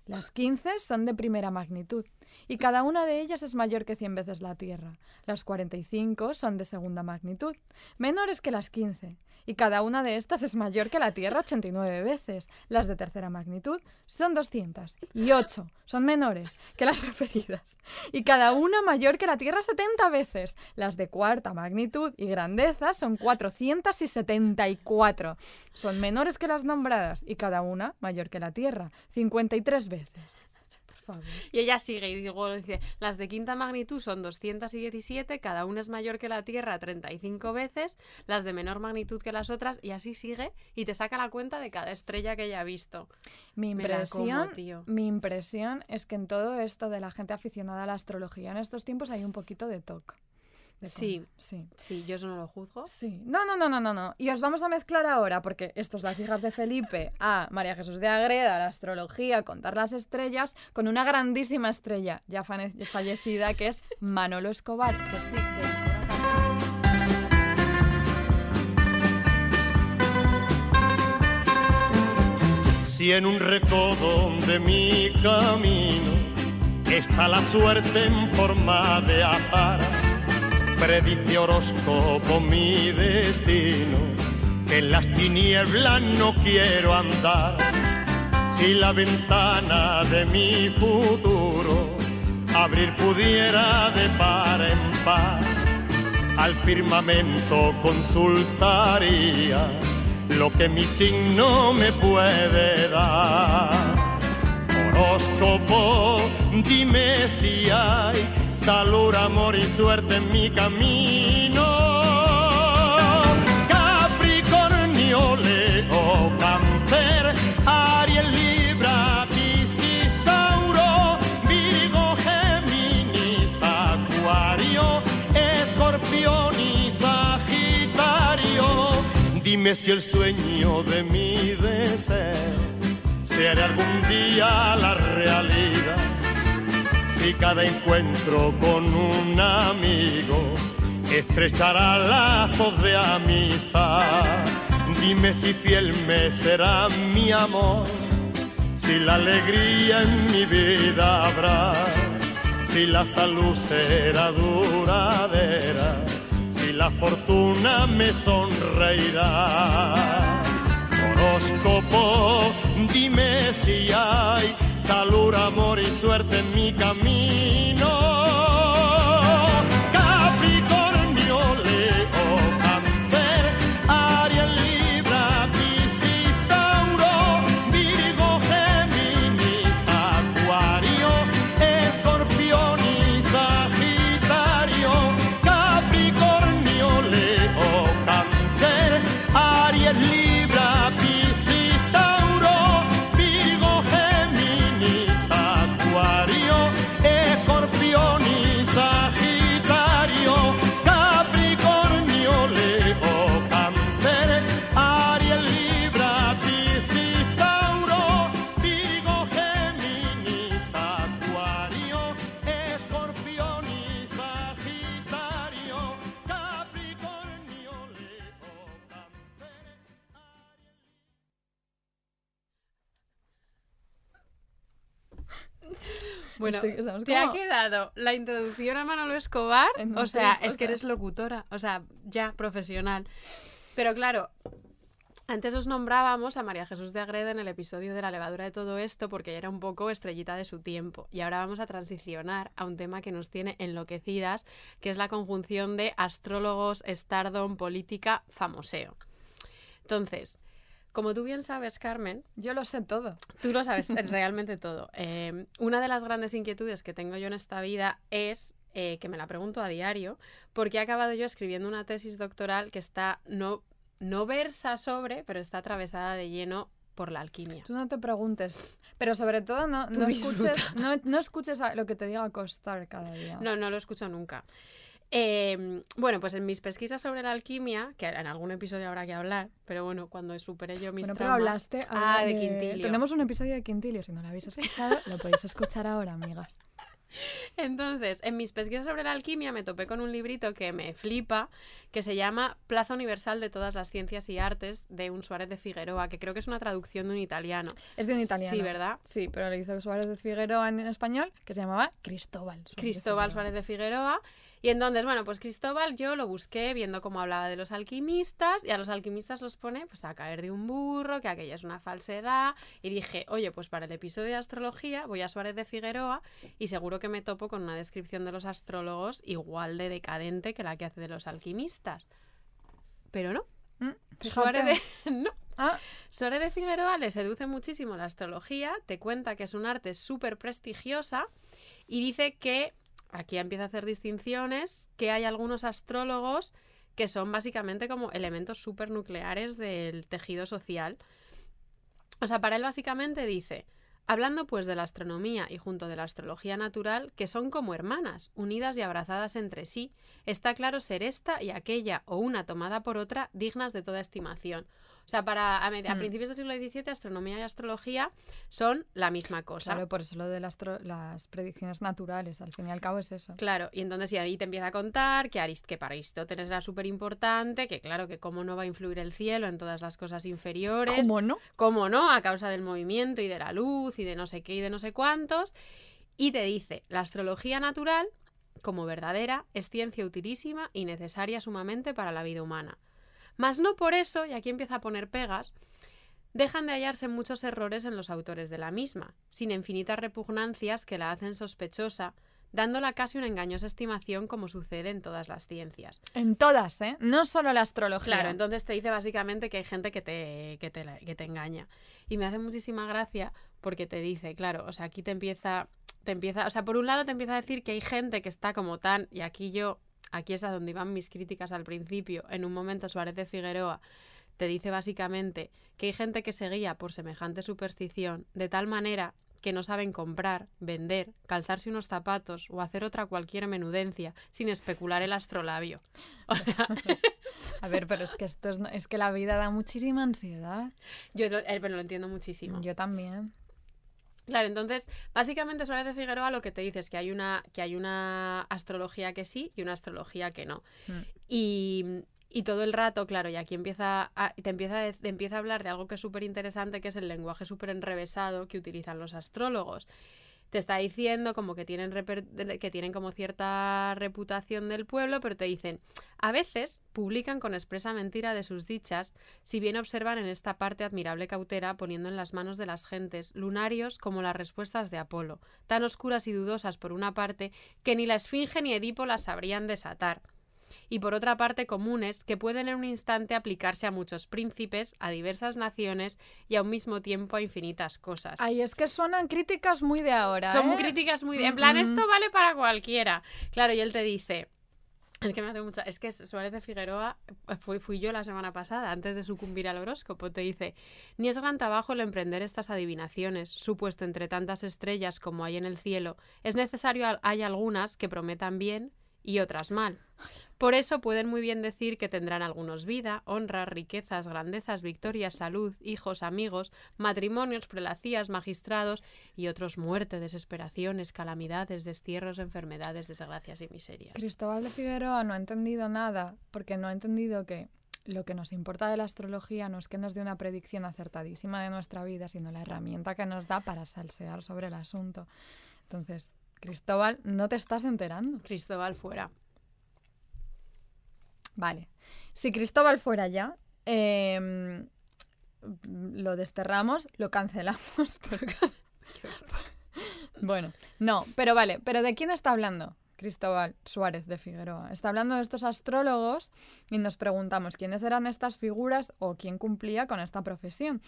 Speaker 1: Las 15 son de primera magnitud. Y cada una de ellas es mayor que 100 veces la Tierra. Las 45 son de segunda magnitud, menores que las 15, y cada una de estas es mayor que la Tierra 89 veces. Las de tercera magnitud son 200, y 8 son menores que las [laughs] referidas, y cada una mayor que la Tierra 70 veces. Las de cuarta magnitud y grandeza son 474. Son menores que las nombradas y cada una mayor que la Tierra, 53 veces. Favor.
Speaker 2: Y ella sigue y luego dice, las de quinta magnitud son 217, cada una es mayor que la Tierra 35 veces, las de menor magnitud que las otras, y así sigue y te saca la cuenta de cada estrella que ella ha visto.
Speaker 1: Mi
Speaker 2: como,
Speaker 1: impresión,
Speaker 2: tío.
Speaker 1: mi impresión es que en todo esto de la gente aficionada a la astrología en estos tiempos hay un poquito de toque.
Speaker 2: Sí.
Speaker 1: sí.
Speaker 2: Sí, yo eso no lo juzgo.
Speaker 1: Sí. No, no, no, no, no, no. Y os vamos a mezclar ahora, porque esto es las hijas de Felipe, a María Jesús de Agreda, la astrología, contar las estrellas, con una grandísima estrella ya fallecida, que es Manolo Escobar, que sí,
Speaker 5: Si en un recodo de mi camino está la suerte en forma de azar, predice horóscopo mi destino, que en las tinieblas no quiero andar. Si la ventana de mi futuro abrir pudiera de par en par, al firmamento consultaría lo que mi signo me puede dar. Horóscopo, dime si hay salud, amor y suerte en mi camino. Capricornio, Leo, Cáncer, Aries, Libra, Piscis, Tauro, Virgo, Géminis, Acuario, Escorpión y Sagitario. Dime si el sueño de mi deseo se hará algún día la realidad. Si cada encuentro con un amigo estrechará lazos de amistad. Dime si fiel me será mi amor, si la alegría en mi vida habrá, si la salud será duradera, si la fortuna me sonreirá. Horóscopo, dime si hay salud, amor y suerte en mi camino.
Speaker 1: Estamos
Speaker 2: te ha quedado la introducción a Manolo Escobar. O sea, es que eres locutora, o sea, ya profesional. Pero claro, antes os nombrábamos a María Jesús de Agreda en el episodio de la levadura de todo esto porque era un poco estrellita de su tiempo. Y ahora vamos a transicionar a un tema que nos tiene enloquecidas, que es la conjunción de astrólogos, stardom, política, famoseo. Entonces, como tú bien sabes, Carmen,
Speaker 1: Yo lo sé todo.
Speaker 2: Tú lo sabes [laughs] realmente todo. Eh, una de las grandes inquietudes que tengo yo en esta vida es eh, que me la pregunto a diario, porque he acabado yo escribiendo una tesis doctoral que está no, no versa sobre, pero está atravesada de lleno por la alquimia.
Speaker 1: Tú no te preguntes. Pero sobre todo no, no escuches, no, no escuches a lo que te diga Costar cada día.
Speaker 2: No, no lo escucho nunca. Eh, bueno, pues en mis pesquisas sobre la alquimia, que en algún episodio habrá que hablar, pero bueno, cuando superé yo mis
Speaker 1: Bueno, pero
Speaker 2: traumas-
Speaker 1: hablaste
Speaker 2: Ah,
Speaker 1: habla
Speaker 2: de Quintilio.
Speaker 1: Tenemos un episodio de Quintilio, si no lo habéis escuchado, lo podéis escuchar ahora, amigas. [laughs]
Speaker 2: Entonces, en mis pesquisas sobre la alquimia me topé con un librito que me flipa, que se llama Plaza Universal de todas las ciencias y artes de un Suárez de Figueroa, que creo que es una traducción de un italiano.
Speaker 1: Es de un italiano.
Speaker 2: Sí, ¿verdad?
Speaker 1: Sí, pero le hizo Suárez de Figueroa en español, que se llamaba Cristóbal. Suárez de
Speaker 2: Cristóbal. Suárez de Figueroa. Y entonces, bueno, pues Cristóbal yo lo busqué viendo cómo hablaba de los alquimistas y a los alquimistas los pone pues a caer de un burro, que aquella es una falsedad. Y dije, oye, pues para el episodio de astrología voy a Suárez de Figueroa y seguro que me topo con una descripción de los astrólogos igual de decadente que la que hace de los alquimistas. Pero no.
Speaker 1: Mm,
Speaker 2: Suárez de... [laughs] no.
Speaker 1: Ah,
Speaker 2: Suárez de Figueroa le seduce muchísimo la astrología, te cuenta que es un arte súper prestigiosa y dice que, aquí empieza a hacer distinciones, que hay algunos astrólogos que son básicamente como elementos súper nucleares del tejido social. O sea, para él básicamente dice, hablando pues de la astronomía y junto de la astrología natural, que son como hermanas, unidas y abrazadas entre sí, está claro ser esta y aquella o una tomada por otra dignas de toda estimación. O sea, para a,
Speaker 1: Hmm.
Speaker 2: principios del siglo XVII, astronomía y astrología son la misma cosa.
Speaker 1: claro, por eso lo de las, predicciones naturales, al fin y al cabo es eso.
Speaker 2: Claro, y entonces y ahí te empieza a contar que, Arist que para Aristóteles era súper importante, que claro, que cómo no va a influir el cielo en todas las cosas inferiores.
Speaker 1: ¿Cómo no?
Speaker 2: cómo no, a causa del movimiento y de la luz y de no sé qué y de no sé cuántos. Y te dice, la astrología natural, como verdadera, es ciencia utilísima y necesaria sumamente para la vida humana. Mas no por eso, y aquí empieza a poner pegas, dejan de hallarse muchos errores en los autores de la misma, sin infinitas repugnancias que la hacen sospechosa, dándola casi una engañosa estimación como sucede en todas las ciencias.
Speaker 1: En todas, ¿eh? No solo la astrología.
Speaker 2: Claro, entonces te dice básicamente que hay gente que te, que te, que te engaña. Y me hace muchísima gracia porque te dice, claro, o sea, aquí te empieza, te empieza, o sea, por un lado te empieza a decir que hay gente que está como tan, y aquí yo, aquí es a donde iban mis críticas al principio, en un momento Suárez de Figueroa te dice básicamente que hay gente que se guía por semejante superstición, de tal manera que no saben comprar, vender, calzarse unos zapatos o hacer otra cualquier menudencia sin especular el astrolabio. [laughs] O sea,
Speaker 1: A ver, pero es que esto es, es que la vida da muchísima ansiedad.
Speaker 2: Yo lo, eh, pero lo entiendo muchísimo.
Speaker 1: Yo también.
Speaker 2: Claro, entonces, básicamente Suárez de Figueroa lo que te dice es que hay una, que hay una astrología que sí y una astrología que no.
Speaker 1: Mm.
Speaker 2: Y, y todo el rato, claro, y aquí empieza a, te empieza, a, te empieza a hablar de algo que es súper interesante, que es el lenguaje súper enrevesado que utilizan los astrólogos. Te está diciendo como que tienen, que tienen como cierta reputación del pueblo, pero te dicen, a veces publican con expresa mentira de sus dichas, si bien observan en esta parte admirable cautela poniendo en las manos de las gentes lunarios como las respuestas de Apolo, tan oscuras y dudosas por una parte que ni la Esfinge ni Edipo las sabrían desatar y por otra parte comunes que pueden en un instante aplicarse a muchos príncipes, a diversas naciones y a un mismo tiempo a infinitas cosas.
Speaker 1: Ay, es que suenan críticas muy de ahora.
Speaker 2: Son
Speaker 1: ¿eh?
Speaker 2: críticas muy... En plan,
Speaker 1: Mm,
Speaker 2: esto vale para cualquiera. Claro, y él te dice... Es que me hace mucha... Es que Suárez de Figueroa fui, fui yo la semana pasada, antes de sucumbir al horóscopo. Te dice, ni es gran trabajo el emprender estas adivinaciones, supuesto entre tantas estrellas como hay en el cielo. Es necesario, hay algunas que prometan bien y otras mal. Por eso pueden muy bien decir que tendrán algunos vida, honra, riquezas, grandezas, victorias, salud, hijos, amigos, matrimonios, prelacías, magistrados y otros muerte, desesperaciones, calamidades, destierros, enfermedades, desgracias y miserias.
Speaker 1: Cristóbal de Figueroa no ha entendido nada, porque no ha entendido que lo que nos importa de la astrología no es que nos dé una predicción acertadísima de nuestra vida, sino la herramienta que nos da para salsear sobre el asunto. Entonces, Cristóbal, no te estás enterando.
Speaker 2: Cristóbal fuera.
Speaker 1: Vale. Si Cristóbal fuera ya, em, lo desterramos, lo cancelamos. [laughs] bueno, no, pero vale, pero ¿de quién está hablando? Cristóbal Suárez de Figueroa. Está hablando de estos astrólogos y nos preguntamos quiénes eran estas figuras o quién cumplía con esta profesión.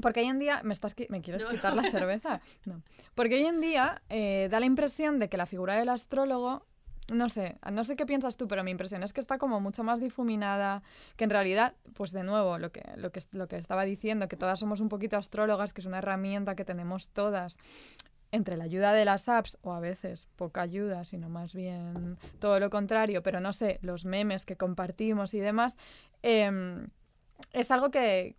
Speaker 1: Porque hoy en día, ¿me, estás, qui- ¿me quieres
Speaker 2: No,
Speaker 1: quitar la cerveza? [laughs] No. Porque hoy en día eh, da la impresión de que la figura del astrólogo no sé, no sé qué piensas tú, pero mi impresión es que está como mucho más difuminada, que en realidad, pues de nuevo, lo que, lo que, lo que estaba diciendo, que todas somos un poquito astrólogas, que es una herramienta que tenemos todas entre la ayuda de las apps, o a veces poca ayuda, sino más bien todo lo contrario, pero no sé, los memes que compartimos y demás, em, es algo que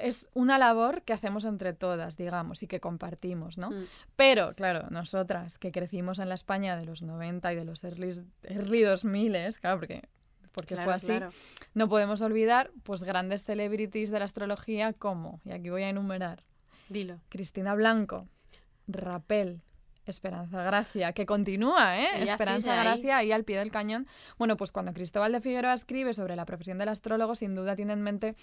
Speaker 1: es una labor que hacemos entre todas, digamos, y que compartimos, ¿no?
Speaker 2: Mm.
Speaker 1: Pero, claro, nosotras que crecimos en la España de los 90 y de los early, early 2000, claro, porque, porque
Speaker 2: Claro,
Speaker 1: fue así,
Speaker 2: claro.
Speaker 1: no podemos olvidar pues grandes celebrities de la astrología como, y aquí voy a enumerar,
Speaker 2: Dilo.
Speaker 1: Cristina Blanco, Rapel, Esperanza Gracia, que continúa, ¿eh?
Speaker 2: Ella
Speaker 1: Esperanza. Gracia ahí al pie del cañón. Bueno, pues cuando Cristóbal de Figueroa escribe sobre la profesión del astrólogo, sin duda tiene en mente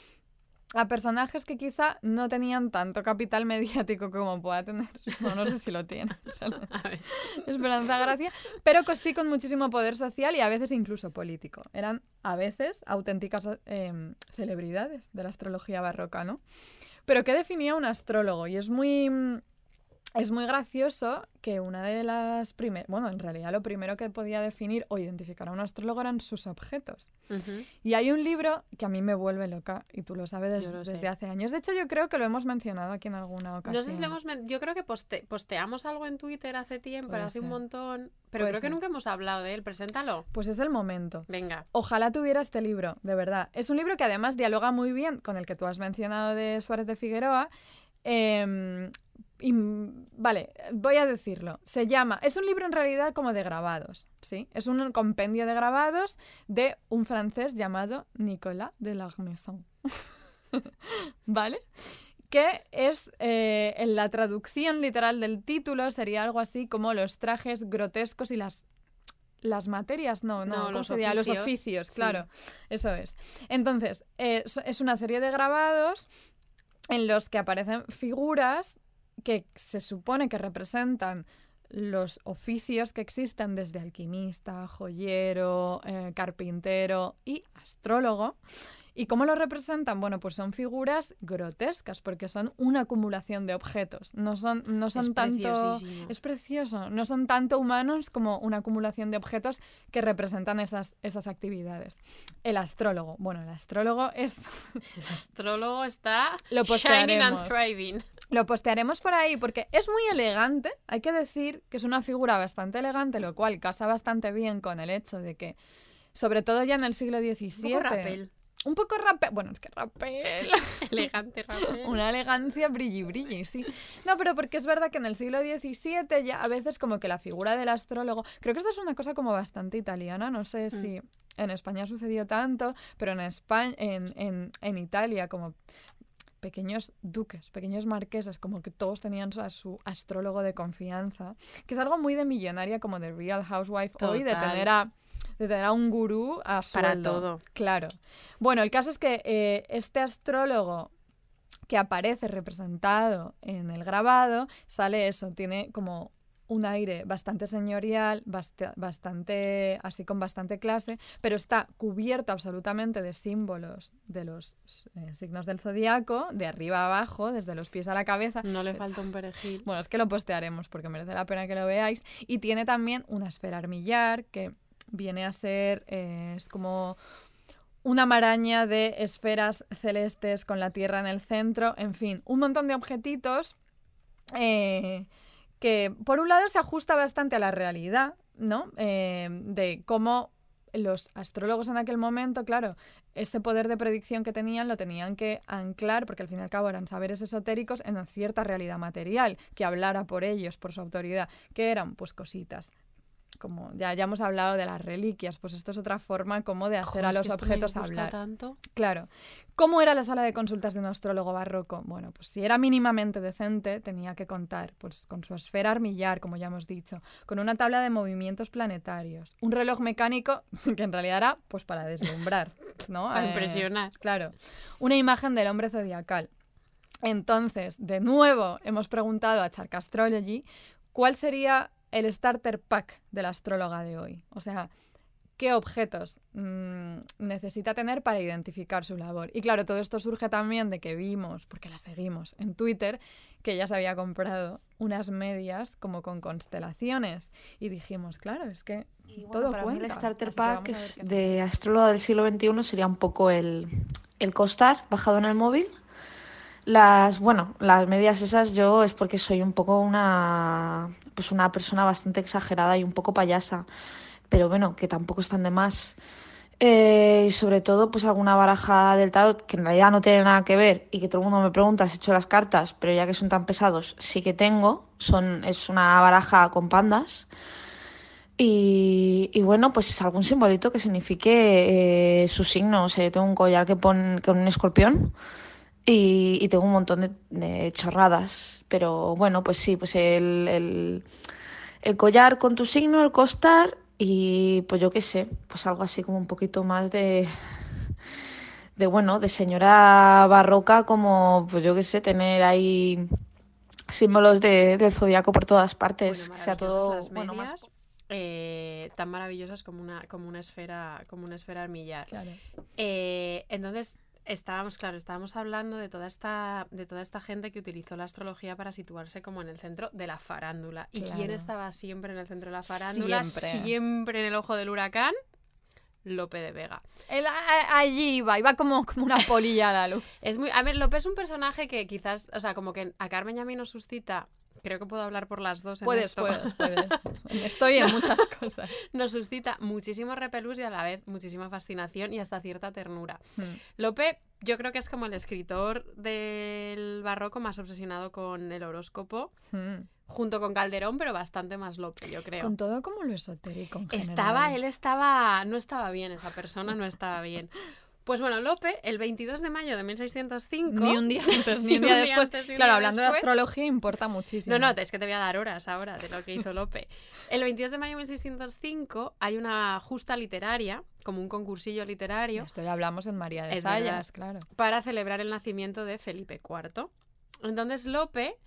Speaker 1: a personajes que quizá no tenían tanto capital [laughs] mediático como pueda tener. [laughs] No, no sé si lo tiene. [laughs] Esperanza Gracia, pero sí con muchísimo poder social y a veces incluso político. Eran a veces auténticas eh, celebridades de la astrología barroca, ¿no? Pero ¿qué definía un astrólogo? Y es muy, mm, es muy gracioso que una de las primeras, bueno, en realidad lo primero que podía definir o identificar a un astrólogo eran sus objetos. Y hay un libro que a mí me vuelve loca y tú lo sabes des-
Speaker 2: lo
Speaker 1: desde hace años. De hecho, yo creo que lo hemos mencionado aquí en alguna ocasión.
Speaker 2: No sé si lo hemos... Yo creo que poste- posteamos algo en Twitter hace tiempo,
Speaker 1: Puede
Speaker 2: hace un montón, pero
Speaker 1: Puede
Speaker 2: creo que nunca hemos hablado de él. Preséntalo.
Speaker 1: Pues es el momento.
Speaker 2: Venga.
Speaker 1: Ojalá tuviera este libro, de verdad. Es un libro que además dialoga muy bien con el que tú has mencionado de Suárez de Figueroa. Em, y, vale, voy a decirlo. Se llama, es un libro en realidad como de grabados, ¿sí? Es un compendio de grabados de un francés llamado Nicolas de Larmaison. [laughs] ¿Vale? Que es, eh, en la traducción literal del título, sería algo así como los trajes grotescos y las las materias, no, no,
Speaker 2: No,
Speaker 1: ¿cómo
Speaker 2: los oficios, sí.
Speaker 1: claro, eso es. Entonces, eh, es una serie de grabados en los que aparecen figuras que se supone que representan los oficios que existen desde alquimista, joyero, eh, carpintero y astrólogo. ¿Y cómo lo representan? Bueno, pues son figuras grotescas porque son una acumulación de objetos. No son, no son
Speaker 2: Es
Speaker 1: tanto... Es precioso. No son tanto humanos como una acumulación de objetos que representan esas, esas actividades. El astrólogo. Bueno, el astrólogo es... [laughs]
Speaker 2: El astrólogo está
Speaker 1: Lo
Speaker 2: shining and
Speaker 1: postearemos.
Speaker 2: thriving.
Speaker 1: Lo postearemos por ahí porque es muy elegante. Hay que decir que es una figura bastante elegante, lo cual casa bastante bien con el hecho de que, sobre todo ya en el siglo XVII...
Speaker 2: Un poco rapel.
Speaker 1: Un poco rapel. Bueno, es que rapel... [laughs]
Speaker 2: Elegante rapel. [laughs]
Speaker 1: Una elegancia brilli brilli, sí. No, pero porque es verdad que en el siglo XVII ya a veces como que la figura del astrólogo, creo que esto es una cosa como bastante italiana, no sé si en España sucedió tanto, pero en España, en, en, en Italia como pequeños duques, pequeños marqueses, como que todos tenían a su astrólogo de confianza, que es algo muy de millonaria como de Real Housewife hoy, de tener a de tener a un gurú a
Speaker 2: Para todo.
Speaker 1: Claro. Bueno, el caso es que eh, este astrólogo que aparece representado en el grabado, sale eso, tiene como un aire bastante señorial, bast- bastante así con bastante clase, pero está cubierto absolutamente de símbolos de los eh, signos del zodiaco, de arriba a abajo, desde los pies a la cabeza.
Speaker 2: No le falta un perejil. [laughs]
Speaker 1: Bueno, es que lo postearemos porque merece la pena que lo veáis. Y tiene también una esfera armillar que viene a ser, eh, es como una maraña de esferas celestes con la Tierra en el centro, en fin, un montón de objetitos eh, que por un lado se ajusta bastante a la realidad, ¿no? Eh, de cómo los astrólogos en aquel momento, claro, ese poder de predicción que tenían lo tenían que anclar, porque al fin y al cabo eran saberes esotéricos, en una cierta realidad material, que hablara por ellos, por su autoridad, que eran pues cositas. Como ya, ya hemos hablado de las reliquias, pues esto es otra forma como de hacer a
Speaker 2: es
Speaker 1: los
Speaker 2: que
Speaker 1: objetos hablar.
Speaker 2: tanto.
Speaker 1: Claro. ¿Cómo era la sala de consultas de un astrólogo barroco? Bueno, pues si era mínimamente decente, tenía que contar pues, con su esfera armillar, como ya hemos dicho, con una tabla de movimientos planetarios, un reloj mecánico [laughs] que en realidad era pues para deslumbrar, ¿no? [laughs]
Speaker 2: Para
Speaker 1: Eh,
Speaker 2: impresionar.
Speaker 1: Claro. Una imagen del hombre zodiacal. Entonces, de nuevo, hemos preguntado a Chark Astrology cuál sería el starter pack de la astróloga de hoy. O sea, qué objetos mm, necesita tener para identificar su labor. Y claro, todo esto surge también de que vimos, porque la seguimos en Twitter, que ella se había comprado unas medias como con constelaciones. Y dijimos, claro, es que
Speaker 3: Y bueno,
Speaker 1: todo
Speaker 3: para
Speaker 1: cuenta.
Speaker 3: mí el starter
Speaker 1: así
Speaker 3: pack de astróloga del siglo XXI sería un poco el, el costar bajado en el móvil. Las, bueno, las medias esas yo es porque soy un poco una, pues una persona bastante exagerada y un poco payasa, pero bueno, que tampoco están de más. Eh, y sobre todo, pues alguna baraja del tarot que en realidad no tiene nada que ver y que todo el mundo me pregunta si he hecho las cartas, pero ya que son tan pesados, sí que tengo. Son, es una baraja con pandas. Y, y bueno, pues algún simbolito que signifique eh, su signo. O sea, yo tengo un collar que pone con un escorpión y, y tengo un montón de, de chorradas. Pero bueno, pues sí, pues el, el, el collar con tu signo, el costar y pues yo qué sé, pues algo así como un poquito más de, de bueno, de señora barroca, como pues yo qué sé, tener ahí símbolos de, del zodiaco por todas partes,
Speaker 2: Bueno,
Speaker 3: que sea todo
Speaker 2: las
Speaker 3: bueno, más
Speaker 2: medias, eh, tan maravillosas como una, como una esfera, como una esfera armillar.
Speaker 1: Claro.
Speaker 2: Eh, entonces, estábamos, claro, estábamos hablando de toda esta, de toda esta gente que utilizó la astrología para situarse como en el centro de la farándula. ¿Y quién estaba siempre en el centro de la farándula?
Speaker 1: Siempre.
Speaker 2: Siempre en el ojo del huracán. Lope de Vega.
Speaker 1: Él a- allí iba, iba como, como una polilla a la luz.
Speaker 2: Es muy. A ver, Lope es un personaje que quizás, o sea, como que a Carmen y a mí nos suscita. Creo que puedo hablar por las dos en
Speaker 1: Puedes,
Speaker 2: esto.
Speaker 1: puedes, [laughs] puedes. Estoy en muchas [laughs] cosas.
Speaker 2: Nos suscita muchísimo repelús y a la vez muchísima fascinación y hasta cierta ternura.
Speaker 1: Hmm.
Speaker 2: Lope, yo creo que es como el escritor del barroco más obsesionado con el horóscopo,
Speaker 1: Hmm.
Speaker 2: junto con Calderón, pero bastante más Lope, yo creo.
Speaker 1: Con todo como lo esotérico. en
Speaker 2: Estaba, él estaba, no estaba bien, esa persona no estaba bien. [laughs] Pues bueno, Lope, el 22 de mayo de 1605...
Speaker 1: Ni un día [laughs] antes, ni un día después.
Speaker 2: antes, ni
Speaker 1: claro, hablando de astrología importa muchísimo.
Speaker 2: No, no, es que te voy a dar horas ahora de lo que hizo Lope. El 22 de mayo de 1605 hay una justa literaria, como un concursillo literario,
Speaker 1: Esto ya hablamos en María de Sayas, claro.
Speaker 2: para celebrar el nacimiento de Felipe IV. Entonces Lope,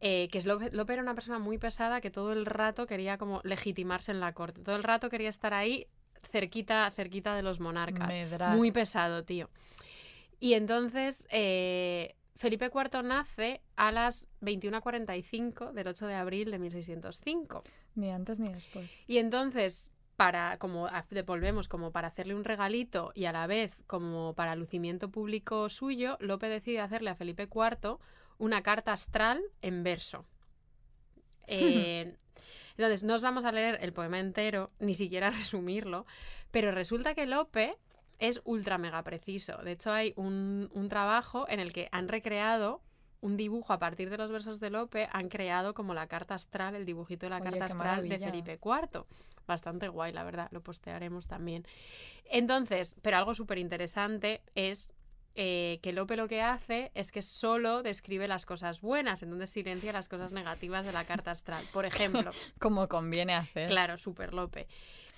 Speaker 2: eh, que es Lope, Lope era una persona muy pesada que todo el rato quería como legitimarse en la corte, todo el rato quería estar ahí cerquita, cerquita de los monarcas.
Speaker 1: Medrar.
Speaker 2: Muy pesado, tío. Y entonces eh, Felipe IV nace a las 21.45 del 8 de abril de 1605.
Speaker 1: Ni antes ni después.
Speaker 2: Y entonces, para, como devolvemos, como para hacerle un regalito y a la vez como para lucimiento público suyo, Lope decide hacerle a Felipe IV una carta astral en verso. [laughs] Eh, entonces, no os vamos a leer el poema entero, ni siquiera [laughs] resumirlo, pero resulta que Lope es ultra mega preciso. De hecho, hay un, un trabajo en el que han recreado un dibujo a partir de los versos de Lope, han creado como la carta astral, el dibujito de la
Speaker 1: Oye,
Speaker 2: carta astral de. Felipe IV. Bastante guay, la verdad, lo postearemos también. Entonces, pero algo súper interesante es eh, que Lope lo que hace es que solo describe las cosas buenas, entonces silencia las cosas negativas de la carta astral. Por ejemplo, [laughs]
Speaker 1: Como conviene hacer.
Speaker 2: claro, súper Lope.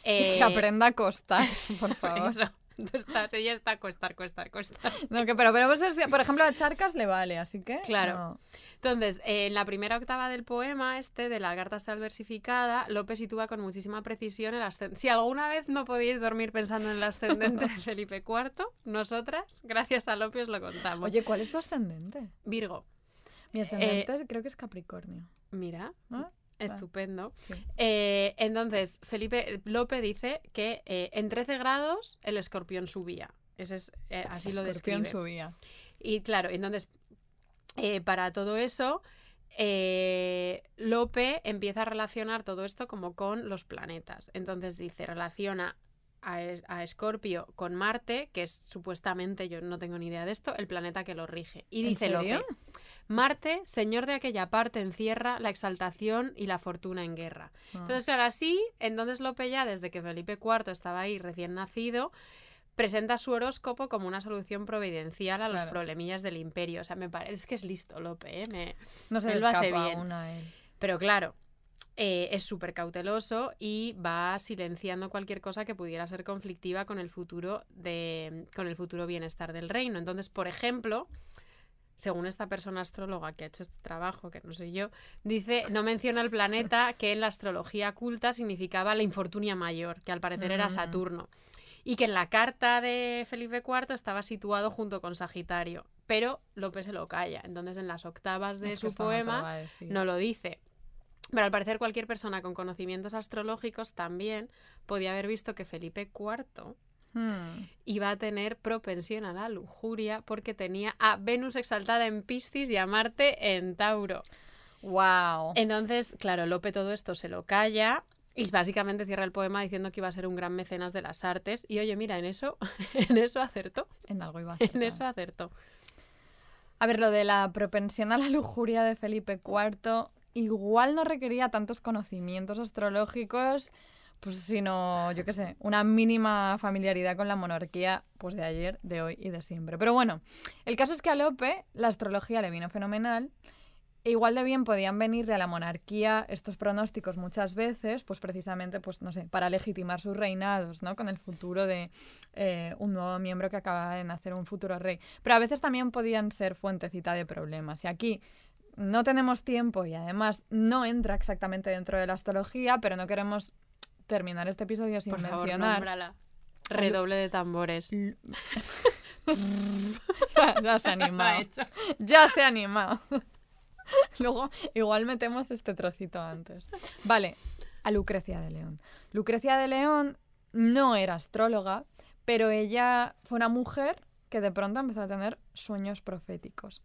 Speaker 1: Y
Speaker 2: Eh,
Speaker 1: Que aprenda a costar, [laughs] por favor.
Speaker 2: eso. Tú estás, ella está costar, costar, costar.
Speaker 1: No, que, pero, pero por ejemplo, a Charcas le vale, así que.
Speaker 2: Claro.
Speaker 1: no.
Speaker 2: Entonces, eh, en la primera octava del poema, este, de la carta astral versificada, Lope sitúa con muchísima precisión el ascendente. Si alguna vez no podíais dormir pensando en el ascendente de Felipe IV, nosotras, gracias a Lope, os lo contamos.
Speaker 1: Oye, ¿cuál es tu ascendente?
Speaker 2: Virgo,
Speaker 1: Mi ascendente creo que es Capricornio.
Speaker 2: mira,
Speaker 1: ¿no?
Speaker 2: Estupendo.
Speaker 1: Sí.
Speaker 2: Eh, entonces, Felipe Lope dice que eh, en 13 grados el escorpión subía. Ese es, eh, así lo
Speaker 1: Escorpión
Speaker 2: describe.
Speaker 1: subía.
Speaker 2: Y claro, entonces, para todo eso, Lope empieza a relacionar todo esto como con los planetas. Entonces dice, relaciona a Escorpio con Marte, que es supuestamente, yo no tengo ni idea de esto, el planeta que lo rige. Y
Speaker 1: ¿En
Speaker 2: dice
Speaker 1: serio?
Speaker 2: Lope, Marte, señor de aquella parte, encierra la exaltación y la fortuna en guerra.
Speaker 1: Ah.
Speaker 2: Entonces, claro, así, entonces Lope ya, desde que Felipe IV estaba ahí recién nacido, presenta su horóscopo como una solución providencial a los problemillas del imperio. O sea, me parece que es listo Lope, ¿eh? Me-
Speaker 1: no se
Speaker 2: él
Speaker 1: le
Speaker 2: lo hace
Speaker 1: escapa
Speaker 2: bien. Pero claro, eh, es súper cauteloso y va silenciando cualquier cosa que pudiera ser conflictiva con el futuro de, con el futuro bienestar del reino. Entonces, por ejemplo, según esta persona astróloga que ha hecho este trabajo, que no soy yo, dice, no menciona el planeta [laughs] que en la astrología culta significaba la infortunia mayor, que al parecer era
Speaker 1: Mm.
Speaker 2: Saturno. Y que en la carta de Felipe IV estaba situado junto con Sagitario. Pero López se lo calla. Entonces, en las octavas de
Speaker 1: Es
Speaker 2: su
Speaker 1: no
Speaker 2: poema, no lo dice. Pero al parecer cualquier persona con conocimientos astrológicos también podía haber visto que Felipe IV
Speaker 1: Hmm.
Speaker 2: iba a tener propensión a la lujuria porque tenía a Venus exaltada en Piscis y a Marte en Tauro.
Speaker 1: Wow.
Speaker 2: Entonces, claro, Lope todo esto se lo calla Y básicamente cierra el poema diciendo que iba a ser un gran mecenas de las artes. Y oye, mira, en eso, [laughs] en eso acertó.
Speaker 1: En algo iba a
Speaker 2: En eso acertó.
Speaker 1: A ver, lo de la propensión a la lujuria de Felipe IV igual no requería tantos conocimientos astrológicos, pues sino, yo qué sé, una mínima familiaridad con la monarquía pues de ayer, de hoy y de siempre. Pero bueno, el caso es que a Lope la astrología le vino fenomenal. E igual de bien podían venirle a la monarquía estos pronósticos muchas veces, pues precisamente, pues no sé, para legitimar sus reinados, ¿no? Con el futuro de eh, un nuevo miembro que acaba de nacer, un futuro rey. Pero a veces también podían ser fuentecita de problemas. Y aquí no tenemos tiempo y además no entra exactamente dentro de la astrología, pero no queremos terminar este episodio sin
Speaker 2: Por favor,
Speaker 1: mencionar.
Speaker 2: nómbrala. Redoble de tambores. [laughs] [laughs]
Speaker 1: ya se ha animado.
Speaker 2: hecho.
Speaker 1: Ya se ha animado. [laughs] Luego, igual metemos este trocito antes. Vale, a Lucrecia de León. Lucrecia de León no era astróloga, pero ella fue una mujer que de pronto empezó a tener sueños proféticos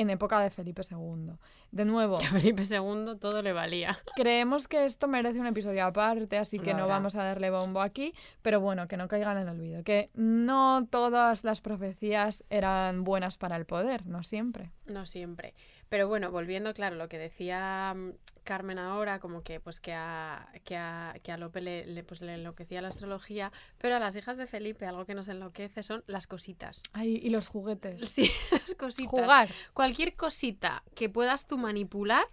Speaker 1: en época de Felipe II. De nuevo,
Speaker 2: A [laughs] Felipe II todo le valía.
Speaker 1: creemos que esto merece un episodio aparte, así que no
Speaker 2: habrá.
Speaker 1: vamos a darle bombo aquí, pero bueno, que no caigan en el olvido, que no todas las profecías eran buenas para el poder, no siempre.
Speaker 2: No siempre. Pero bueno, volviendo, claro, lo que decía mm, Carmen ahora, como que pues que a, que a, que a Lope le, le, pues, le enloquecía la astrología, pero a las hijas de Felipe algo que nos enloquece son las cositas.
Speaker 1: Ay, y los juguetes.
Speaker 2: Sí, [laughs] las cositas.
Speaker 1: Jugar.
Speaker 2: Cualquier cosita que puedas tú manipular,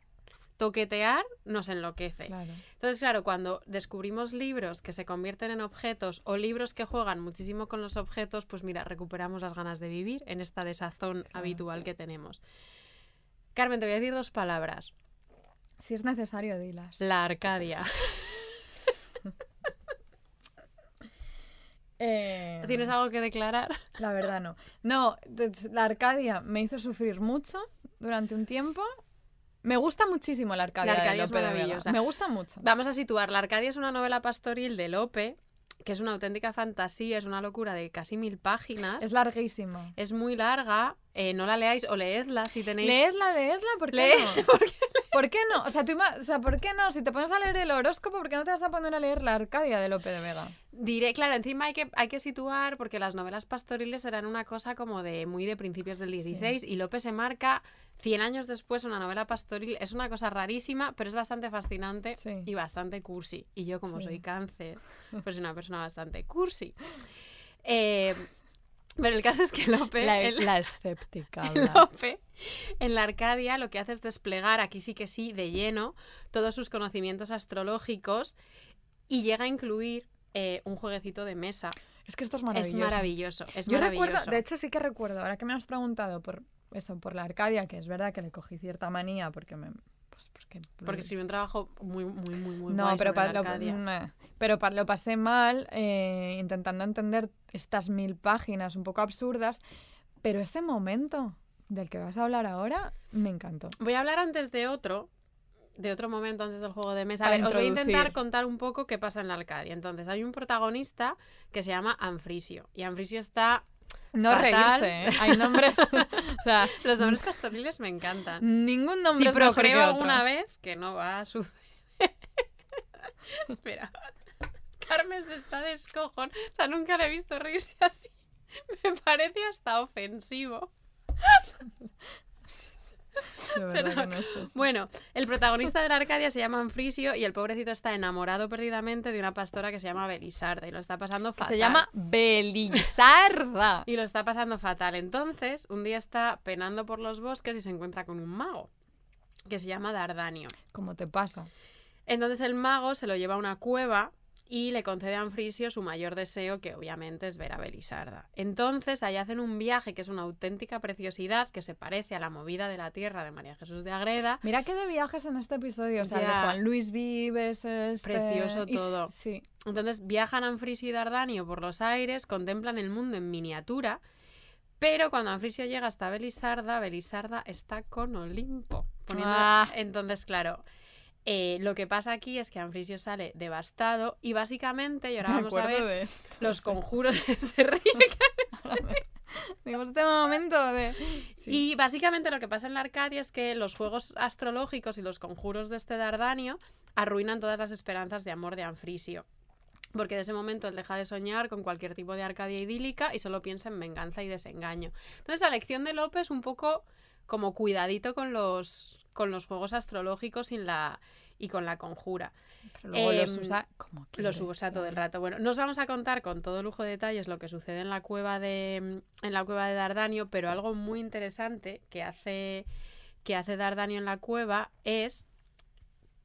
Speaker 2: toquetear, nos enloquece.
Speaker 1: Claro.
Speaker 2: Entonces, claro, cuando descubrimos libros que se convierten en objetos o libros que juegan muchísimo con los objetos, pues mira, recuperamos las ganas de vivir en esta desazón habitual que tenemos. Carmen, te voy a decir dos palabras.
Speaker 1: Si es necesario, dilas.
Speaker 2: La Arcadia. [laughs]
Speaker 1: Eh,
Speaker 2: ¿Tienes algo que declarar?
Speaker 1: La verdad no. No, la Arcadia me hizo sufrir mucho durante un tiempo. Me gusta muchísimo la Arcadia,
Speaker 2: La
Speaker 1: de
Speaker 2: Arcadia es
Speaker 1: de. Me gusta mucho.
Speaker 2: Vamos a situar. La Arcadia es una novela pastoril de Lope, que es una auténtica fantasía, es una locura de casi mil páginas.
Speaker 1: Es larguísima.
Speaker 2: Es muy larga. eh, no la leáis o leedla si tenéis.
Speaker 1: Leedla, leedla, ¿por qué
Speaker 2: Lee-
Speaker 1: no? [laughs]
Speaker 2: ¿por qué?
Speaker 1: ¿Por qué no? O sea, tú o sea, ¿por qué no? Si te pones a leer el horóscopo, ¿por qué no te vas a poner a leer la Arcadia de Lope de Vega?
Speaker 2: Diré, claro, encima hay que, hay que situar porque las novelas pastoriles eran una cosa como de muy de principios del 16 y Lope se marca 100 años después una novela pastoril. Es una cosa rarísima, pero es bastante fascinante
Speaker 1: Sí.
Speaker 2: y bastante cursi. Y yo como
Speaker 1: Sí.
Speaker 2: soy cáncer, [laughs] pues soy una persona bastante cursi. Eh, pero el caso es que Lope...
Speaker 1: La,
Speaker 2: el-
Speaker 1: la [laughs] escéptica.
Speaker 2: Lope, en la Arcadia lo que hace es desplegar, aquí sí que sí, de lleno, todos sus conocimientos astrológicos y llega a incluir eh, un jueguecito de mesa.
Speaker 1: Es que esto es
Speaker 2: Es
Speaker 1: maravilloso.
Speaker 2: maravilloso, es
Speaker 1: Yo
Speaker 2: maravilloso.
Speaker 1: recuerdo, de hecho sí que recuerdo, ahora que me has preguntado por eso, por la Arcadia, que es verdad que le cogí cierta manía porque me... Pues porque,
Speaker 2: Porque escribió un trabajo muy, muy, muy, muy
Speaker 1: no,
Speaker 2: guay
Speaker 1: pero,
Speaker 2: sobre
Speaker 1: pa-
Speaker 2: la
Speaker 1: lo,
Speaker 2: Arcadia.
Speaker 1: meh. pero pa- lo pasé mal eh, intentando entender estas mil páginas un poco absurdas, pero ese momento del que vas a hablar ahora me encantó.
Speaker 2: Voy a hablar antes de otro, de otro momento antes del juego de mesa. A
Speaker 1: Para
Speaker 2: ver, os voy a intentar contar un poco qué pasa en la Arcadia. Entonces, hay un protagonista que se llama Anfrisio. Y Anfrisio está...
Speaker 1: No
Speaker 2: Fatal.
Speaker 1: reírse, ¿eh? Hay nombres... [laughs] [laughs] o sea,
Speaker 2: Los nombres pastoriles me encantan.
Speaker 1: ningún nombre es mejor que
Speaker 2: procreo
Speaker 1: otro.
Speaker 2: alguna vez, que no va a suceder. [laughs] Espera. Carmen se está descojon. O sea, nunca le he visto reírse así. Me parece hasta ofensivo.
Speaker 1: De verdad
Speaker 2: Pero-
Speaker 1: que no es eso.
Speaker 2: Bueno, el protagonista de la Arcadia se llama Anfrisio y el pobrecito está enamorado perdidamente de una pastora que se llama Belisarda y lo está pasando fatal.
Speaker 1: se llama Belisarda. [laughs]
Speaker 2: Y lo está pasando fatal. Entonces, un día está penando por los bosques y se encuentra con un mago que se llama Dardanio.
Speaker 1: ¿Cómo te pasa?
Speaker 2: Entonces el mago se lo lleva a una cueva y le concede a Anfrisio su mayor deseo, que obviamente es ver a Belisarda. Entonces ahí hacen un viaje que es una auténtica preciosidad, que se parece a la movida de la tierra de María Jesús de Agreda.
Speaker 1: Mira que de viajes en este episodio. O sea, el de
Speaker 2: Ya.
Speaker 1: Juan Luis Vives, este...
Speaker 2: Precioso
Speaker 1: y
Speaker 2: todo.
Speaker 1: Sí.
Speaker 2: Entonces viajan Anfrisio y Dardanio por los aires, contemplan el mundo en miniatura, pero cuando Anfrisio llega hasta Belisarda, Belisarda está con Olimpo. Poniendo-
Speaker 1: Ah.
Speaker 2: Entonces, claro, eh, lo que pasa aquí es que Anfrisio sale devastado y básicamente, y ahora [laughs] vamos a ver
Speaker 1: de esto.
Speaker 2: los conjuros se ríe.
Speaker 1: Digo, este momento de... Sí.
Speaker 2: Y básicamente lo que pasa en la Arcadia es que los juegos astrológicos y los conjuros de este Dardanio arruinan todas las esperanzas de amor de Anfrisio. Porque de ese momento él deja de soñar con cualquier tipo de Arcadia idílica y solo piensa en venganza y desengaño. Entonces la lección de Lope es un poco como cuidadito con los, con los juegos astrológicos y, la, y con la conjura.
Speaker 1: Pero luego los
Speaker 2: Em,
Speaker 1: usa como
Speaker 2: Los
Speaker 1: quiere,
Speaker 2: usa todo el rato. Bueno, nos vamos a contar con todo lujo de detalles lo que sucede en la cueva de en la cueva de Dardanio, pero algo muy interesante que hace que hace Dardanio en la cueva es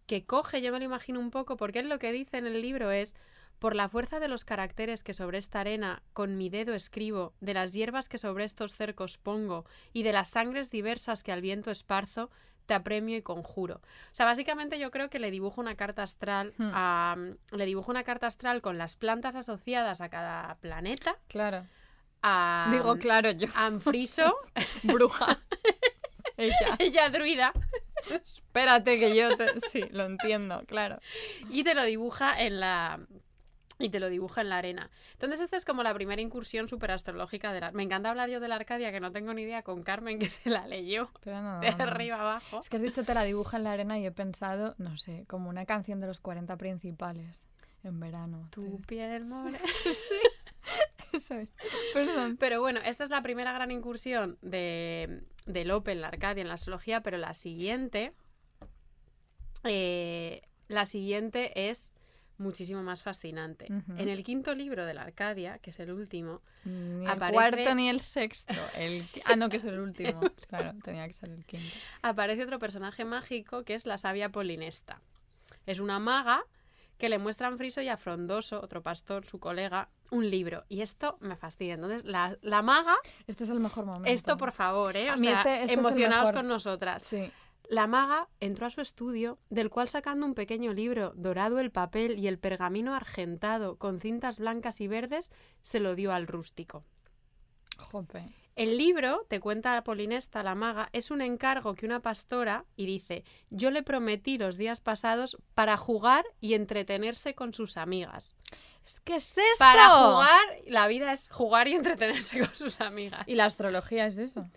Speaker 2: que coge, yo me lo imagino un poco, porque él lo que dice en el libro es por la fuerza de los caracteres que sobre esta arena con mi dedo escribo, de las hierbas que sobre estos cercos pongo, y de las sangres diversas que al viento esparzo, te apremio y conjuro. O sea, básicamente yo creo que le dibujo una carta astral
Speaker 1: Hmm.
Speaker 2: a, le dibujo una carta astral con las plantas asociadas a cada planeta.
Speaker 1: Claro.
Speaker 2: A,
Speaker 1: Digo, claro, yo,
Speaker 2: a Anfriso, [laughs]
Speaker 1: bruja. [laughs] Ella.
Speaker 2: ella druida,
Speaker 1: Espérate que yo te... Sí, lo entiendo, claro.
Speaker 2: y te lo dibuja en la y te lo dibuja en la arena. Entonces esta es como la primera incursión super astrológica de la... Me encanta hablar yo de la Arcadia, que no tengo ni idea, con Carmen, que se la leyó
Speaker 1: Pero no,
Speaker 2: de
Speaker 1: no,
Speaker 2: arriba abajo.
Speaker 1: Es que has dicho te la dibuja en la arena y he pensado, no sé, como una canción de los 40 principales en verano.
Speaker 2: Tu
Speaker 1: Te-
Speaker 2: piel morena. [laughs] [laughs]
Speaker 1: Eso es. Perdón.
Speaker 2: Pero bueno, esta es la primera gran incursión de, de Lope en la Arcadia, en la astrología, pero la siguiente. eh, la siguiente es muchísimo más fascinante. En el quinto libro de la Arcadia, que es el último,
Speaker 1: Ni el
Speaker 2: Aparece-
Speaker 1: cuarto ni el sexto. El... Ah, no, que es [laughs] el último. Claro, tenía que ser el quinto.
Speaker 2: aparece otro personaje mágico que es la sabia Polinesta. Es una maga que le muestra a Anfriso y a Frondoso, otro pastor, su colega, un libro. Y esto me fastidia. Entonces, la, la maga,
Speaker 1: Este es el mejor momento.
Speaker 2: esto por favor, ¿eh? O
Speaker 1: A mí
Speaker 2: sea,
Speaker 1: este- este
Speaker 2: emocionados con nosotras.
Speaker 1: Sí.
Speaker 2: La maga entró a su estudio, del cual sacando un pequeño libro, dorado el papel y el pergamino argentado con cintas blancas y verdes, se lo dio al rústico.
Speaker 1: Jope.
Speaker 2: El libro, te cuenta Polinesta, la maga, es un encargo que una pastora, y dice, yo le prometí los días pasados para jugar y entretenerse con sus amigas.
Speaker 1: Es que es eso.
Speaker 2: Para jugar, la vida es jugar y entretenerse con sus amigas.
Speaker 1: Y la astrología es eso.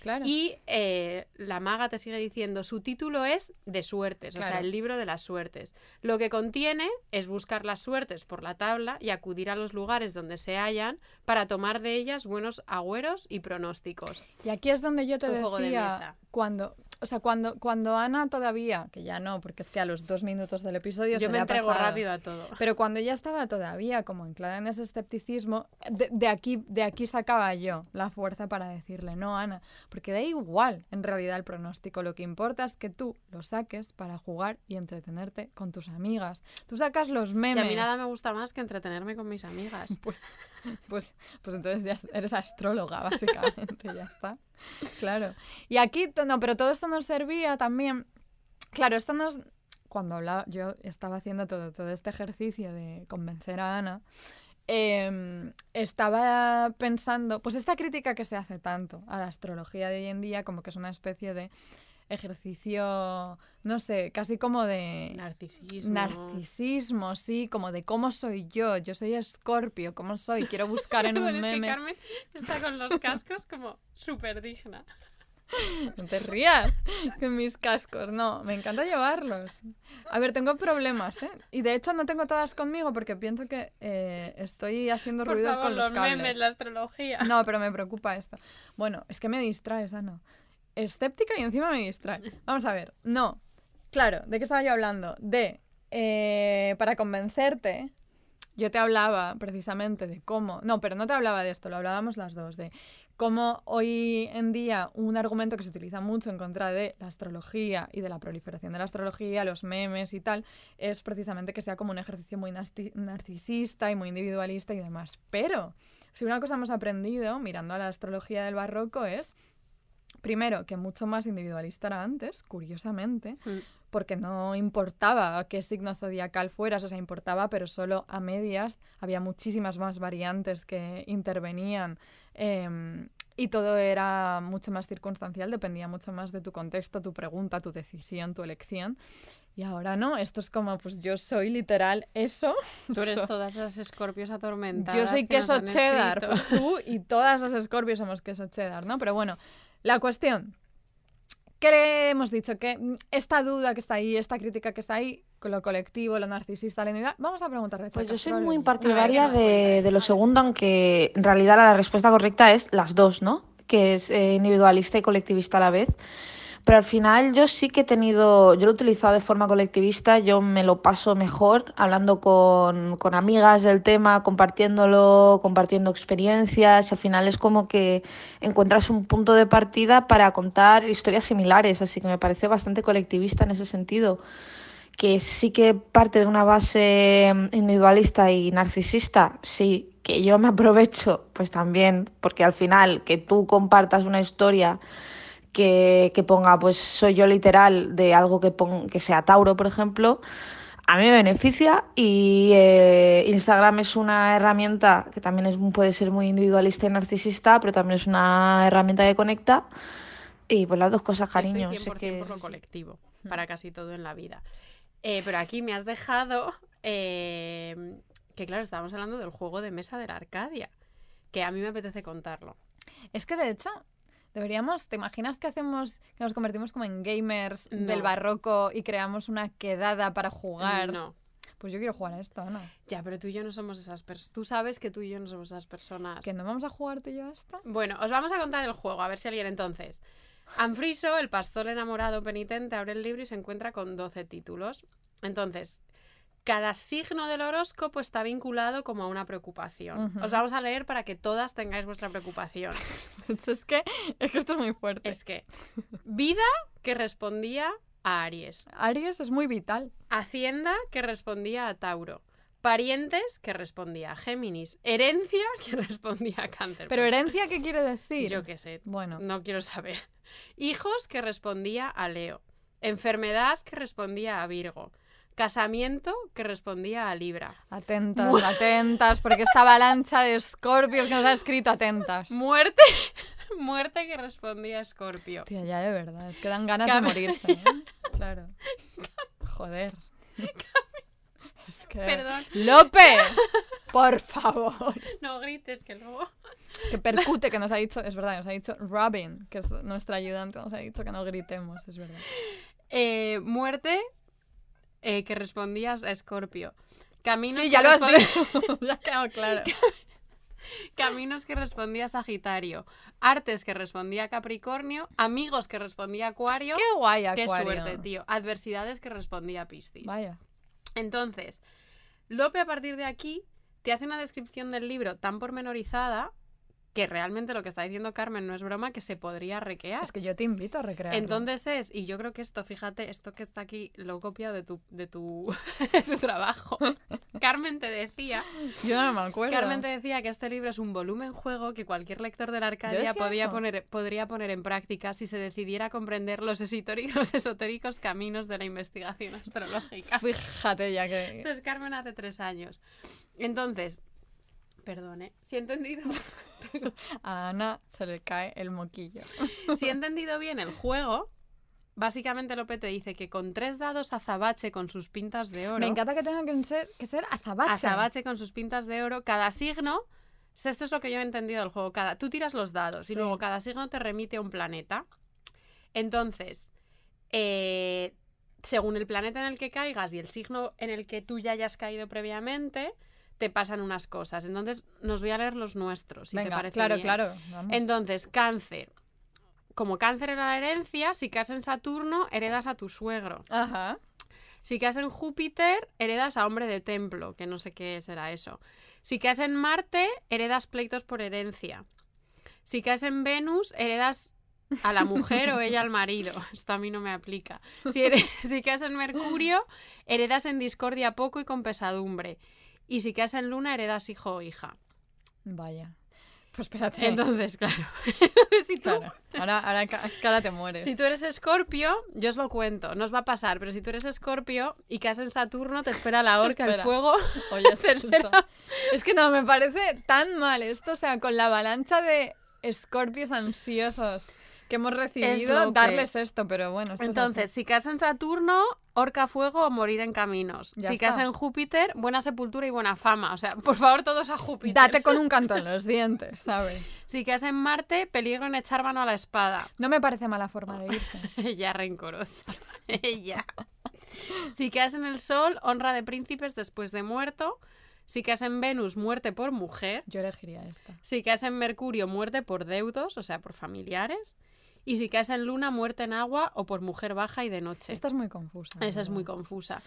Speaker 1: Claro.
Speaker 2: Y eh, la maga te sigue diciendo, su título es de suertes, o sea, el libro de las suertes. Lo que contiene es buscar las suertes por la tabla y acudir a los lugares donde se hallan para tomar de ellas buenos agüeros y pronósticos.
Speaker 1: Y aquí es donde yo te
Speaker 2: Un de
Speaker 1: decía cuando, o sea, cuando, cuando Ana todavía, que ya no, porque es que a los dos minutos del episodio
Speaker 2: Yo
Speaker 1: se
Speaker 2: me
Speaker 1: le ha
Speaker 2: entrego
Speaker 1: pasado.
Speaker 2: rápido a todo.
Speaker 1: Pero cuando ella estaba todavía como anclada en ese escepticismo, de, de aquí, de aquí sacaba yo la fuerza para decirle, no, Ana, porque da igual en realidad el pronóstico, lo que importa es que tú lo saques para jugar y entretenerte con tus amigas. Tú sacas los
Speaker 2: Y
Speaker 1: memes.
Speaker 2: a mí nada me gusta más que entretenerme con mis amigas. [laughs]
Speaker 1: Pues, pues, pues entonces ya eres astróloga, básicamente, ya está. Claro. Y aquí, no, pero todo esto nos servía también. Claro, esto nos. Cuando hablaba, yo estaba haciendo todo, todo este ejercicio de convencer a Ana, em, estaba pensando, pues esta crítica que se hace tanto a la astrología de hoy en día, como que es una especie de ejercicio, no sé, casi como de
Speaker 2: Narcisismo.
Speaker 1: narcisismo, sí, como de cómo soy yo, yo soy escorpio, cómo soy, quiero buscar en [laughs] un
Speaker 2: Bueno, es que
Speaker 1: meme.
Speaker 2: Carmen está con los cascos como súper digna.
Speaker 1: No te rías con mis cascos, no, me encanta llevarlos. A ver, tengo problemas, ¿eh? Y de hecho no tengo todas conmigo porque pienso que eh, estoy haciendo
Speaker 2: Por
Speaker 1: ruido
Speaker 2: favor,
Speaker 1: con los,
Speaker 2: los
Speaker 1: cables.
Speaker 2: memes, la astrología.
Speaker 1: No, pero me preocupa esto. Bueno, es que me distraes, Ana. Escéptica y encima me distrae. Vamos a ver. No. Claro, ¿de qué estaba yo hablando? De. eh, para convencerte. Yo te hablaba precisamente de cómo. No, pero no te hablaba de esto, lo hablábamos las dos. De cómo hoy en día un argumento que se utiliza mucho en contra de la astrología y de la proliferación de la astrología, los memes y tal, es precisamente que sea como un ejercicio muy narcisista y muy individualista y demás. Pero si una cosa hemos aprendido mirando a la astrología del barroco es, primero, que mucho más individualista era antes, curiosamente,
Speaker 2: Mm.
Speaker 1: porque no importaba qué signo zodiacal fueras, o sea, importaba, pero solo a medias. Había muchísimas más variantes que intervenían em, y todo era mucho más circunstancial, dependía mucho más de tu contexto, tu pregunta, tu decisión, tu elección. Y ahora no, esto es como, pues yo soy literal eso.
Speaker 2: Tú eres [laughs]
Speaker 1: So-
Speaker 2: todas esas escorpios atormentadas.
Speaker 1: yo soy
Speaker 2: que
Speaker 1: queso cheddar, pues tú y todas las Scorpios somos queso cheddar, ¿no? Pero bueno, la cuestión. ¿Qué le hemos dicho? Que esta duda que está ahí, esta crítica que está ahí, lo colectivo, lo narcisista, la individual, vamos a preguntarle a
Speaker 3: Pues
Speaker 1: Chaca
Speaker 3: yo soy muy partidaria de, de lo segundo, aunque en realidad la respuesta correcta es las dos, ¿no? Que es eh, individualista y colectivista a la vez. Pero al final yo sí que he tenido, yo lo he utilizado de forma colectivista, yo me lo paso mejor hablando con, con amigas del tema, compartiéndolo, compartiendo experiencias, y al final es como que encuentras un punto de partida para contar historias similares, así que me parece bastante colectivista en ese sentido que sí que parte de una base mm, individualista y narcisista, sí, que yo me [laughs] aprovecho, pues también, porque al final que tú compartas una historia que, que ponga, pues soy yo literal de algo que, pon- que sea Tauro, por ejemplo, a mí me beneficia y eh, Instagram es una herramienta que también es, puede ser muy individualista y narcisista, pero también es una herramienta que conecta. Y pues las dos cosas, cariño.
Speaker 2: Estoy
Speaker 3: sé
Speaker 2: 100%
Speaker 3: que
Speaker 2: por lo colectivo, para casi todo en la vida. Eh, pero aquí me has dejado eh, que, claro, estábamos hablando del juego de mesa de la Arcadia, que a mí me apetece contarlo.
Speaker 1: Es que de hecho, deberíamos, ¿te imaginas que hacemos, que nos convertimos como en gamers del barroco y creamos una quedada para jugar?
Speaker 2: No.
Speaker 1: Pues yo quiero jugar a esto, Ana.
Speaker 2: Ya, pero tú y yo no somos esas personas. Tú sabes que tú y yo no somos esas personas.
Speaker 1: ¿Que no vamos a jugar tú y yo a esto?
Speaker 2: Bueno, os vamos a contar el juego, a ver si alguien entonces. Anfriso, el pastor enamorado penitente, abre el libro y se encuentra con 12 títulos. Entonces, cada signo del horóscopo está vinculado como a una preocupación. Os vamos a leer para que todas tengáis vuestra preocupación. [laughs]
Speaker 1: es, que, es que esto es muy fuerte.
Speaker 2: Es que, vida que respondía a Aries,
Speaker 1: Aries es muy vital.
Speaker 2: Hacienda que respondía a Tauro, parientes que respondía a Géminis, herencia que [laughs] respondía a Cáncer.
Speaker 1: Pero herencia, ¿qué quiere decir?
Speaker 2: Yo qué sé,
Speaker 1: Bueno,
Speaker 2: No quiero saber. Hijos que respondía a Leo. Enfermedad que respondía a Virgo. Casamiento que respondía a Libra.
Speaker 1: atentas, atentas, porque esta avalancha de escorpios que nos ha escrito atentas.
Speaker 2: Muerte, [laughs] muerte que respondía a Escorpio.
Speaker 1: Tía, ya de verdad, es que dan ganas
Speaker 2: Cam-
Speaker 1: de morirse. ¿eh? [laughs] Claro. Joder. Es que...
Speaker 2: Perdón,
Speaker 1: ¡Lope! [laughs] Por favor. [laughs]
Speaker 2: no grites que luego.
Speaker 1: Que percute, que nos ha dicho, es verdad, nos ha dicho Robin, que es nuestra ayudante, nos ha dicho que no gritemos, es verdad.
Speaker 2: Eh, muerte eh, que respondías a Escorpio. Caminos
Speaker 1: Sí,
Speaker 2: que
Speaker 1: ya lo has dicho, [laughs] ya ha quedado claro. [laughs]
Speaker 2: Caminos que respondía Sagitario. Artes que respondía Capricornio. Amigos que respondía Acuario.
Speaker 1: Qué guay,
Speaker 2: Qué
Speaker 1: Acuario.
Speaker 2: suerte, tío. Adversidades que respondía Piscis.
Speaker 1: Vaya.
Speaker 2: Entonces, Lope a partir de aquí te hace una descripción del libro tan pormenorizada que realmente lo que está diciendo Carmen no es broma, que se podría requear.
Speaker 1: Es que yo te invito a recrear.
Speaker 2: Entonces es, y yo creo que esto, fíjate, esto que está aquí lo he copiado de tu, de tu, [laughs] de tu trabajo. [laughs] Carmen te decía,
Speaker 1: Yo no me acuerdo.
Speaker 2: Carmen te decía que este libro es un volumen juego que cualquier lector de la Arcadia podía poner, podría poner en práctica si se decidiera comprender los, [laughs] los esotéricos caminos de la investigación astrológica.
Speaker 1: Fíjate ya que...
Speaker 2: Esto es Carmen hace tres años. Entonces, perdone, si he entendido, [laughs]
Speaker 1: A Ana se le cae el moquillo. [laughs]
Speaker 2: si he entendido bien el juego, básicamente Lope te dice que con tres dados azabache con sus pintas de oro,
Speaker 1: Me encanta que tengan que ser, que ser azabache.
Speaker 2: azabache con sus pintas de oro, cada signo, esto es lo que yo he entendido del juego, cada, tú tiras los dados
Speaker 1: Sí.
Speaker 2: y luego cada signo te remite a un planeta. Entonces, eh, según el planeta en el que caigas y el signo en el que tú ya hayas caído previamente, te pasan unas cosas. Entonces, nos voy a leer los nuestros, si te parece
Speaker 1: claro,
Speaker 2: bien.
Speaker 1: claro.
Speaker 2: Entonces, cáncer. Como cáncer era la herencia, si caes en Saturno, heredas a tu suegro.
Speaker 1: Ajá.
Speaker 2: Si caes en Júpiter, heredas a hombre de templo, que no sé qué será eso. Si caes en Marte, heredas pleitos por herencia. Si caes en Venus, heredas a la mujer o ella al marido. [laughs] Esto a mí no me aplica. Si, [laughs] si caes en Mercurio, heredas en discordia poco y con pesadumbre. Y si caes en Luna, heredas hijo o hija.
Speaker 1: Vaya. Pues espérate.
Speaker 2: Entonces, claro. [laughs] si, tú,
Speaker 1: Claro. Ahora, ahora, ahora te mueres.
Speaker 2: si tú eres Escorpio, yo os lo cuento, no os va a pasar, pero si tú eres Escorpio y caes en Saturno, te espera la horca, el fuego. [laughs]
Speaker 1: Oye, [laughs]
Speaker 2: espera.
Speaker 1: es que no, me parece tan mal esto. O sea, con la avalancha de escorpios ansiosos que hemos recibido,
Speaker 2: que-
Speaker 1: darles esto. Pero bueno, esto es
Speaker 2: Entonces, si caes en Saturno, Orca fuego o morir en caminos.
Speaker 1: Ya
Speaker 2: si caes en Júpiter, buena sepultura y buena fama. O sea, por favor, todos a Júpiter.
Speaker 1: Date con un [laughs] canto en los dientes, ¿sabes?
Speaker 2: Si caes en Marte, peligro en echar mano a la espada.
Speaker 1: No me parece mala forma de irse. [laughs]
Speaker 2: Ella rencorosa. [laughs] Ella. Si caes en el Sol, honra de príncipes después de muerto. Si caes en Venus, muerte por mujer.
Speaker 1: Yo elegiría esta.
Speaker 2: Si caes en Mercurio, muerte por deudos, o sea, por familiares. Y si caes en Luna, muerte en agua o por mujer baja y de noche.
Speaker 1: Esta es muy confusa.
Speaker 2: Esa es muy confusa.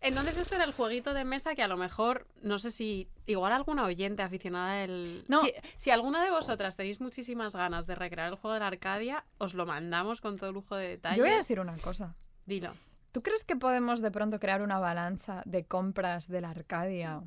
Speaker 2: Entonces este era el jueguito de mesa que a lo mejor, no sé si, igual alguna oyente aficionada del...
Speaker 1: No.
Speaker 2: Si, si alguna de vosotras tenéis muchísimas ganas de recrear el juego de la Arcadia, os lo mandamos con todo lujo de detalles.
Speaker 1: Yo voy a decir una cosa.
Speaker 2: Dilo.
Speaker 1: ¿Tú crees que podemos de pronto crear una avalancha de compras de la Arcadia?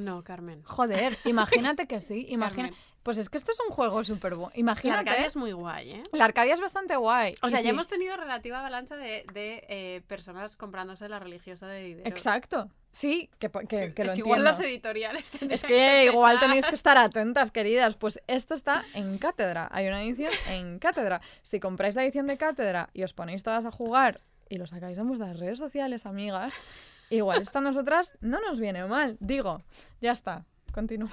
Speaker 2: No, Carmen.
Speaker 1: Joder, [laughs] imagínate que sí. Imagina...
Speaker 2: Carmen.
Speaker 1: Pues es que esto es un juego súper bueno.
Speaker 2: La
Speaker 1: Imagínate.
Speaker 2: Arcadia es muy guay, ¿eh?
Speaker 1: La Arcadia es bastante guay.
Speaker 2: O sea,
Speaker 1: sí,
Speaker 2: ya hemos tenido relativa avalancha de, de, eh, personas comprándose la religiosa de Diderot.
Speaker 1: Exacto. Sí, que, que, que
Speaker 2: es
Speaker 1: lo
Speaker 2: igual
Speaker 1: entiendo.
Speaker 2: las editoriales
Speaker 1: Es que igual
Speaker 2: empezar.
Speaker 1: tenéis que estar atentas, queridas. Pues esto está en cátedra. Hay una edición en cátedra. Si compráis la edición de cátedra y os ponéis todas a jugar y lo sacáis en vuestras redes sociales, amigas, igual esto a nosotras no nos viene mal. Digo, ya está. Continúa.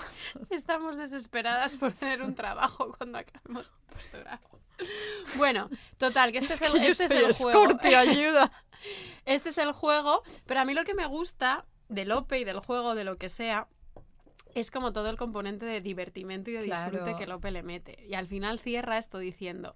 Speaker 2: Estamos desesperadas por tener un trabajo cuando acabemos el posgrado. Bueno, total, que este es el, este es el juego.
Speaker 1: Scorpio, ayuda. [laughs]
Speaker 2: Este es el juego, pero a mí lo que me gusta del Lope y del juego, de lo que sea, es como todo el componente de divertimento y de disfrute
Speaker 1: Claro.
Speaker 2: que Lope le mete. Y al final cierra esto diciendo,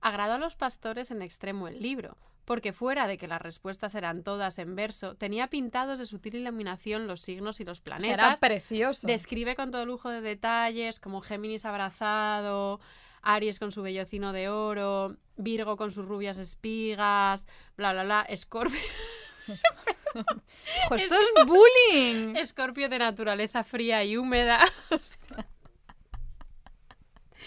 Speaker 2: agradó a los pastores en extremo el libro, porque fuera de que las respuestas eran todas en verso, tenía pintados de sutil iluminación los signos y los
Speaker 1: Será
Speaker 2: planetas.
Speaker 1: precioso.
Speaker 2: Describe con todo lujo de detalles, como Géminis abrazado, Aries con su vellocino de oro, Virgo con sus rubias espigas, bla, bla, bla, Escorpio, [laughs]
Speaker 1: esto es bullying.
Speaker 2: Escorpio de naturaleza fría y húmeda. [laughs]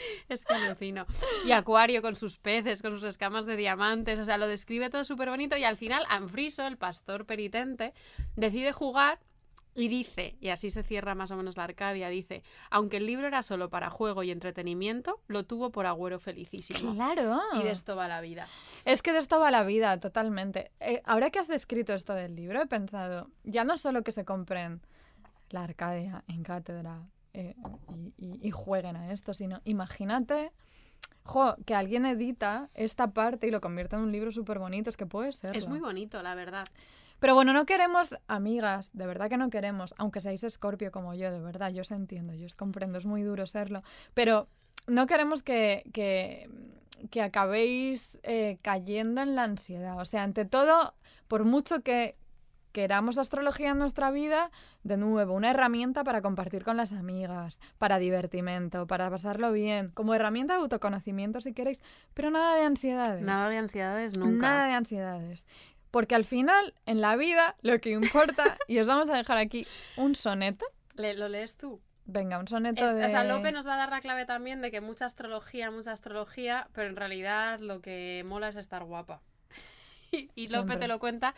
Speaker 2: [laughs] Es que alucino. Y Acuario con sus peces, con sus escamas de diamantes. O sea, lo describe todo súper bonito. Y al final, Anfriso, el pastor penitente, decide jugar y dice, y así se cierra más o menos la Arcadia, dice, aunque el libro era solo para juego y entretenimiento, lo tuvo por agüero felicísimo.
Speaker 1: Claro.
Speaker 2: Y de esto va la vida.
Speaker 1: Es que de esto va la vida, totalmente. Eh, ahora que has descrito esto del libro, he pensado, ya no solo que se compren la Arcadia en cátedra eh, y, y- y jueguen a esto, sino imagínate, jo, que alguien edita esta parte y lo convierte en un libro súper bonito, es que puede ser.
Speaker 2: Es muy bonito, la verdad.
Speaker 1: Pero bueno, no queremos, amigas, de verdad que no queremos, aunque seáis escorpio como yo, de verdad, yo os entiendo, yo os comprendo, es muy duro serlo, pero no queremos que, que, que acabéis eh, cayendo en la ansiedad. O sea, ante todo, por mucho que queramos la astrología en nuestra vida, de nuevo, una herramienta para compartir con las amigas, para divertimento, para pasarlo bien, como herramienta de autoconocimiento si queréis, pero nada de ansiedades.
Speaker 2: Nada de ansiedades nunca.
Speaker 1: Nada de ansiedades. Porque al final, en la vida, lo que importa, [laughs] y os vamos a dejar aquí un soneto.
Speaker 2: Le- ¿Lo lees tú?
Speaker 1: Venga, un soneto
Speaker 2: Es-
Speaker 1: de...
Speaker 2: O sea, Lope nos va a dar la clave también de que mucha astrología, mucha astrología, pero en realidad lo que mola es estar guapa. [laughs] Y,
Speaker 1: Siempre.
Speaker 2: te lo cuenta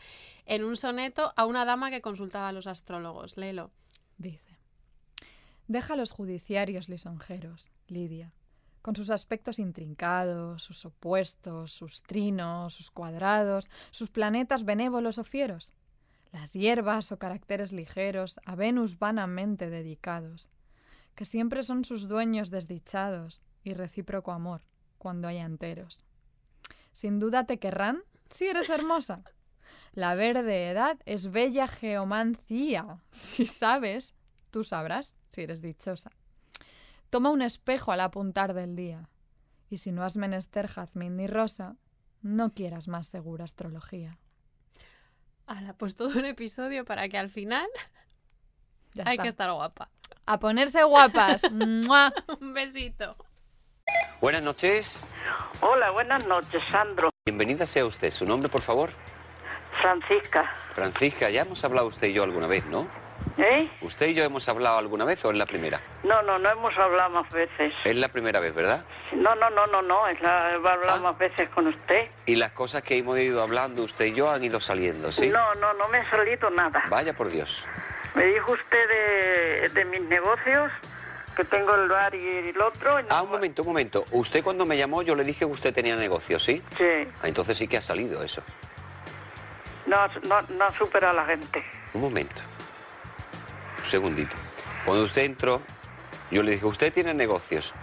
Speaker 2: en un soneto a una dama que consultaba a los astrólogos. Léelo.
Speaker 1: Dice, deja los judiciarios lisonjeros, Lidia, con sus aspectos intrincados, sus opuestos, sus trinos, sus cuadrados, sus planetas benévolos o fieros, las hierbas o caracteres ligeros a Venus vanamente dedicados, que siempre son sus dueños desdichados y recíproco amor cuando hay enteros. Sin duda te querrán si eres hermosa. La verde edad es bella geomancía. Si sabes, tú sabrás si eres dichosa. Toma un espejo al apuntar del día. Y si no has menester jazmín ni rosa, no quieras más segura astrología.
Speaker 2: Ala, pues todo un episodio para que al final
Speaker 1: Ya
Speaker 2: hay
Speaker 1: está.
Speaker 2: que estar guapa.
Speaker 1: A ponerse guapas. [laughs]
Speaker 2: Un besito.
Speaker 6: Buenas noches.
Speaker 7: Hola, buenas noches, Sandro.
Speaker 6: Bienvenida sea usted. ¿Su nombre, por favor?
Speaker 7: Francisca.
Speaker 6: Francisca, ya hemos hablado usted y yo alguna vez, ¿no?
Speaker 7: ¿Eh?
Speaker 6: ¿Usted y yo hemos hablado alguna vez o es la primera?
Speaker 7: No, no, no hemos hablado más veces.
Speaker 6: Es la primera vez, ¿verdad?
Speaker 7: No, no, no, no, no, es la, he hablado
Speaker 6: Ah.
Speaker 7: más veces con usted.
Speaker 6: Y las cosas que hemos ido hablando usted y yo han ido saliendo, ¿sí?
Speaker 7: No, no, no me ha salido nada.
Speaker 6: Vaya por Dios.
Speaker 7: Me dijo usted de, de mis negocios, que tengo el bar y el otro. y no-
Speaker 6: Ah, un momento, un momento. Usted cuando me llamó yo le dije que usted tenía negocio, ¿sí?
Speaker 7: Sí,
Speaker 6: Ah, entonces sí que ha salido eso.
Speaker 7: no, no, no supera a la gente.
Speaker 6: Un momento. Un segundito. Cuando usted entró, yo le dije, ¿usted tiene negocios?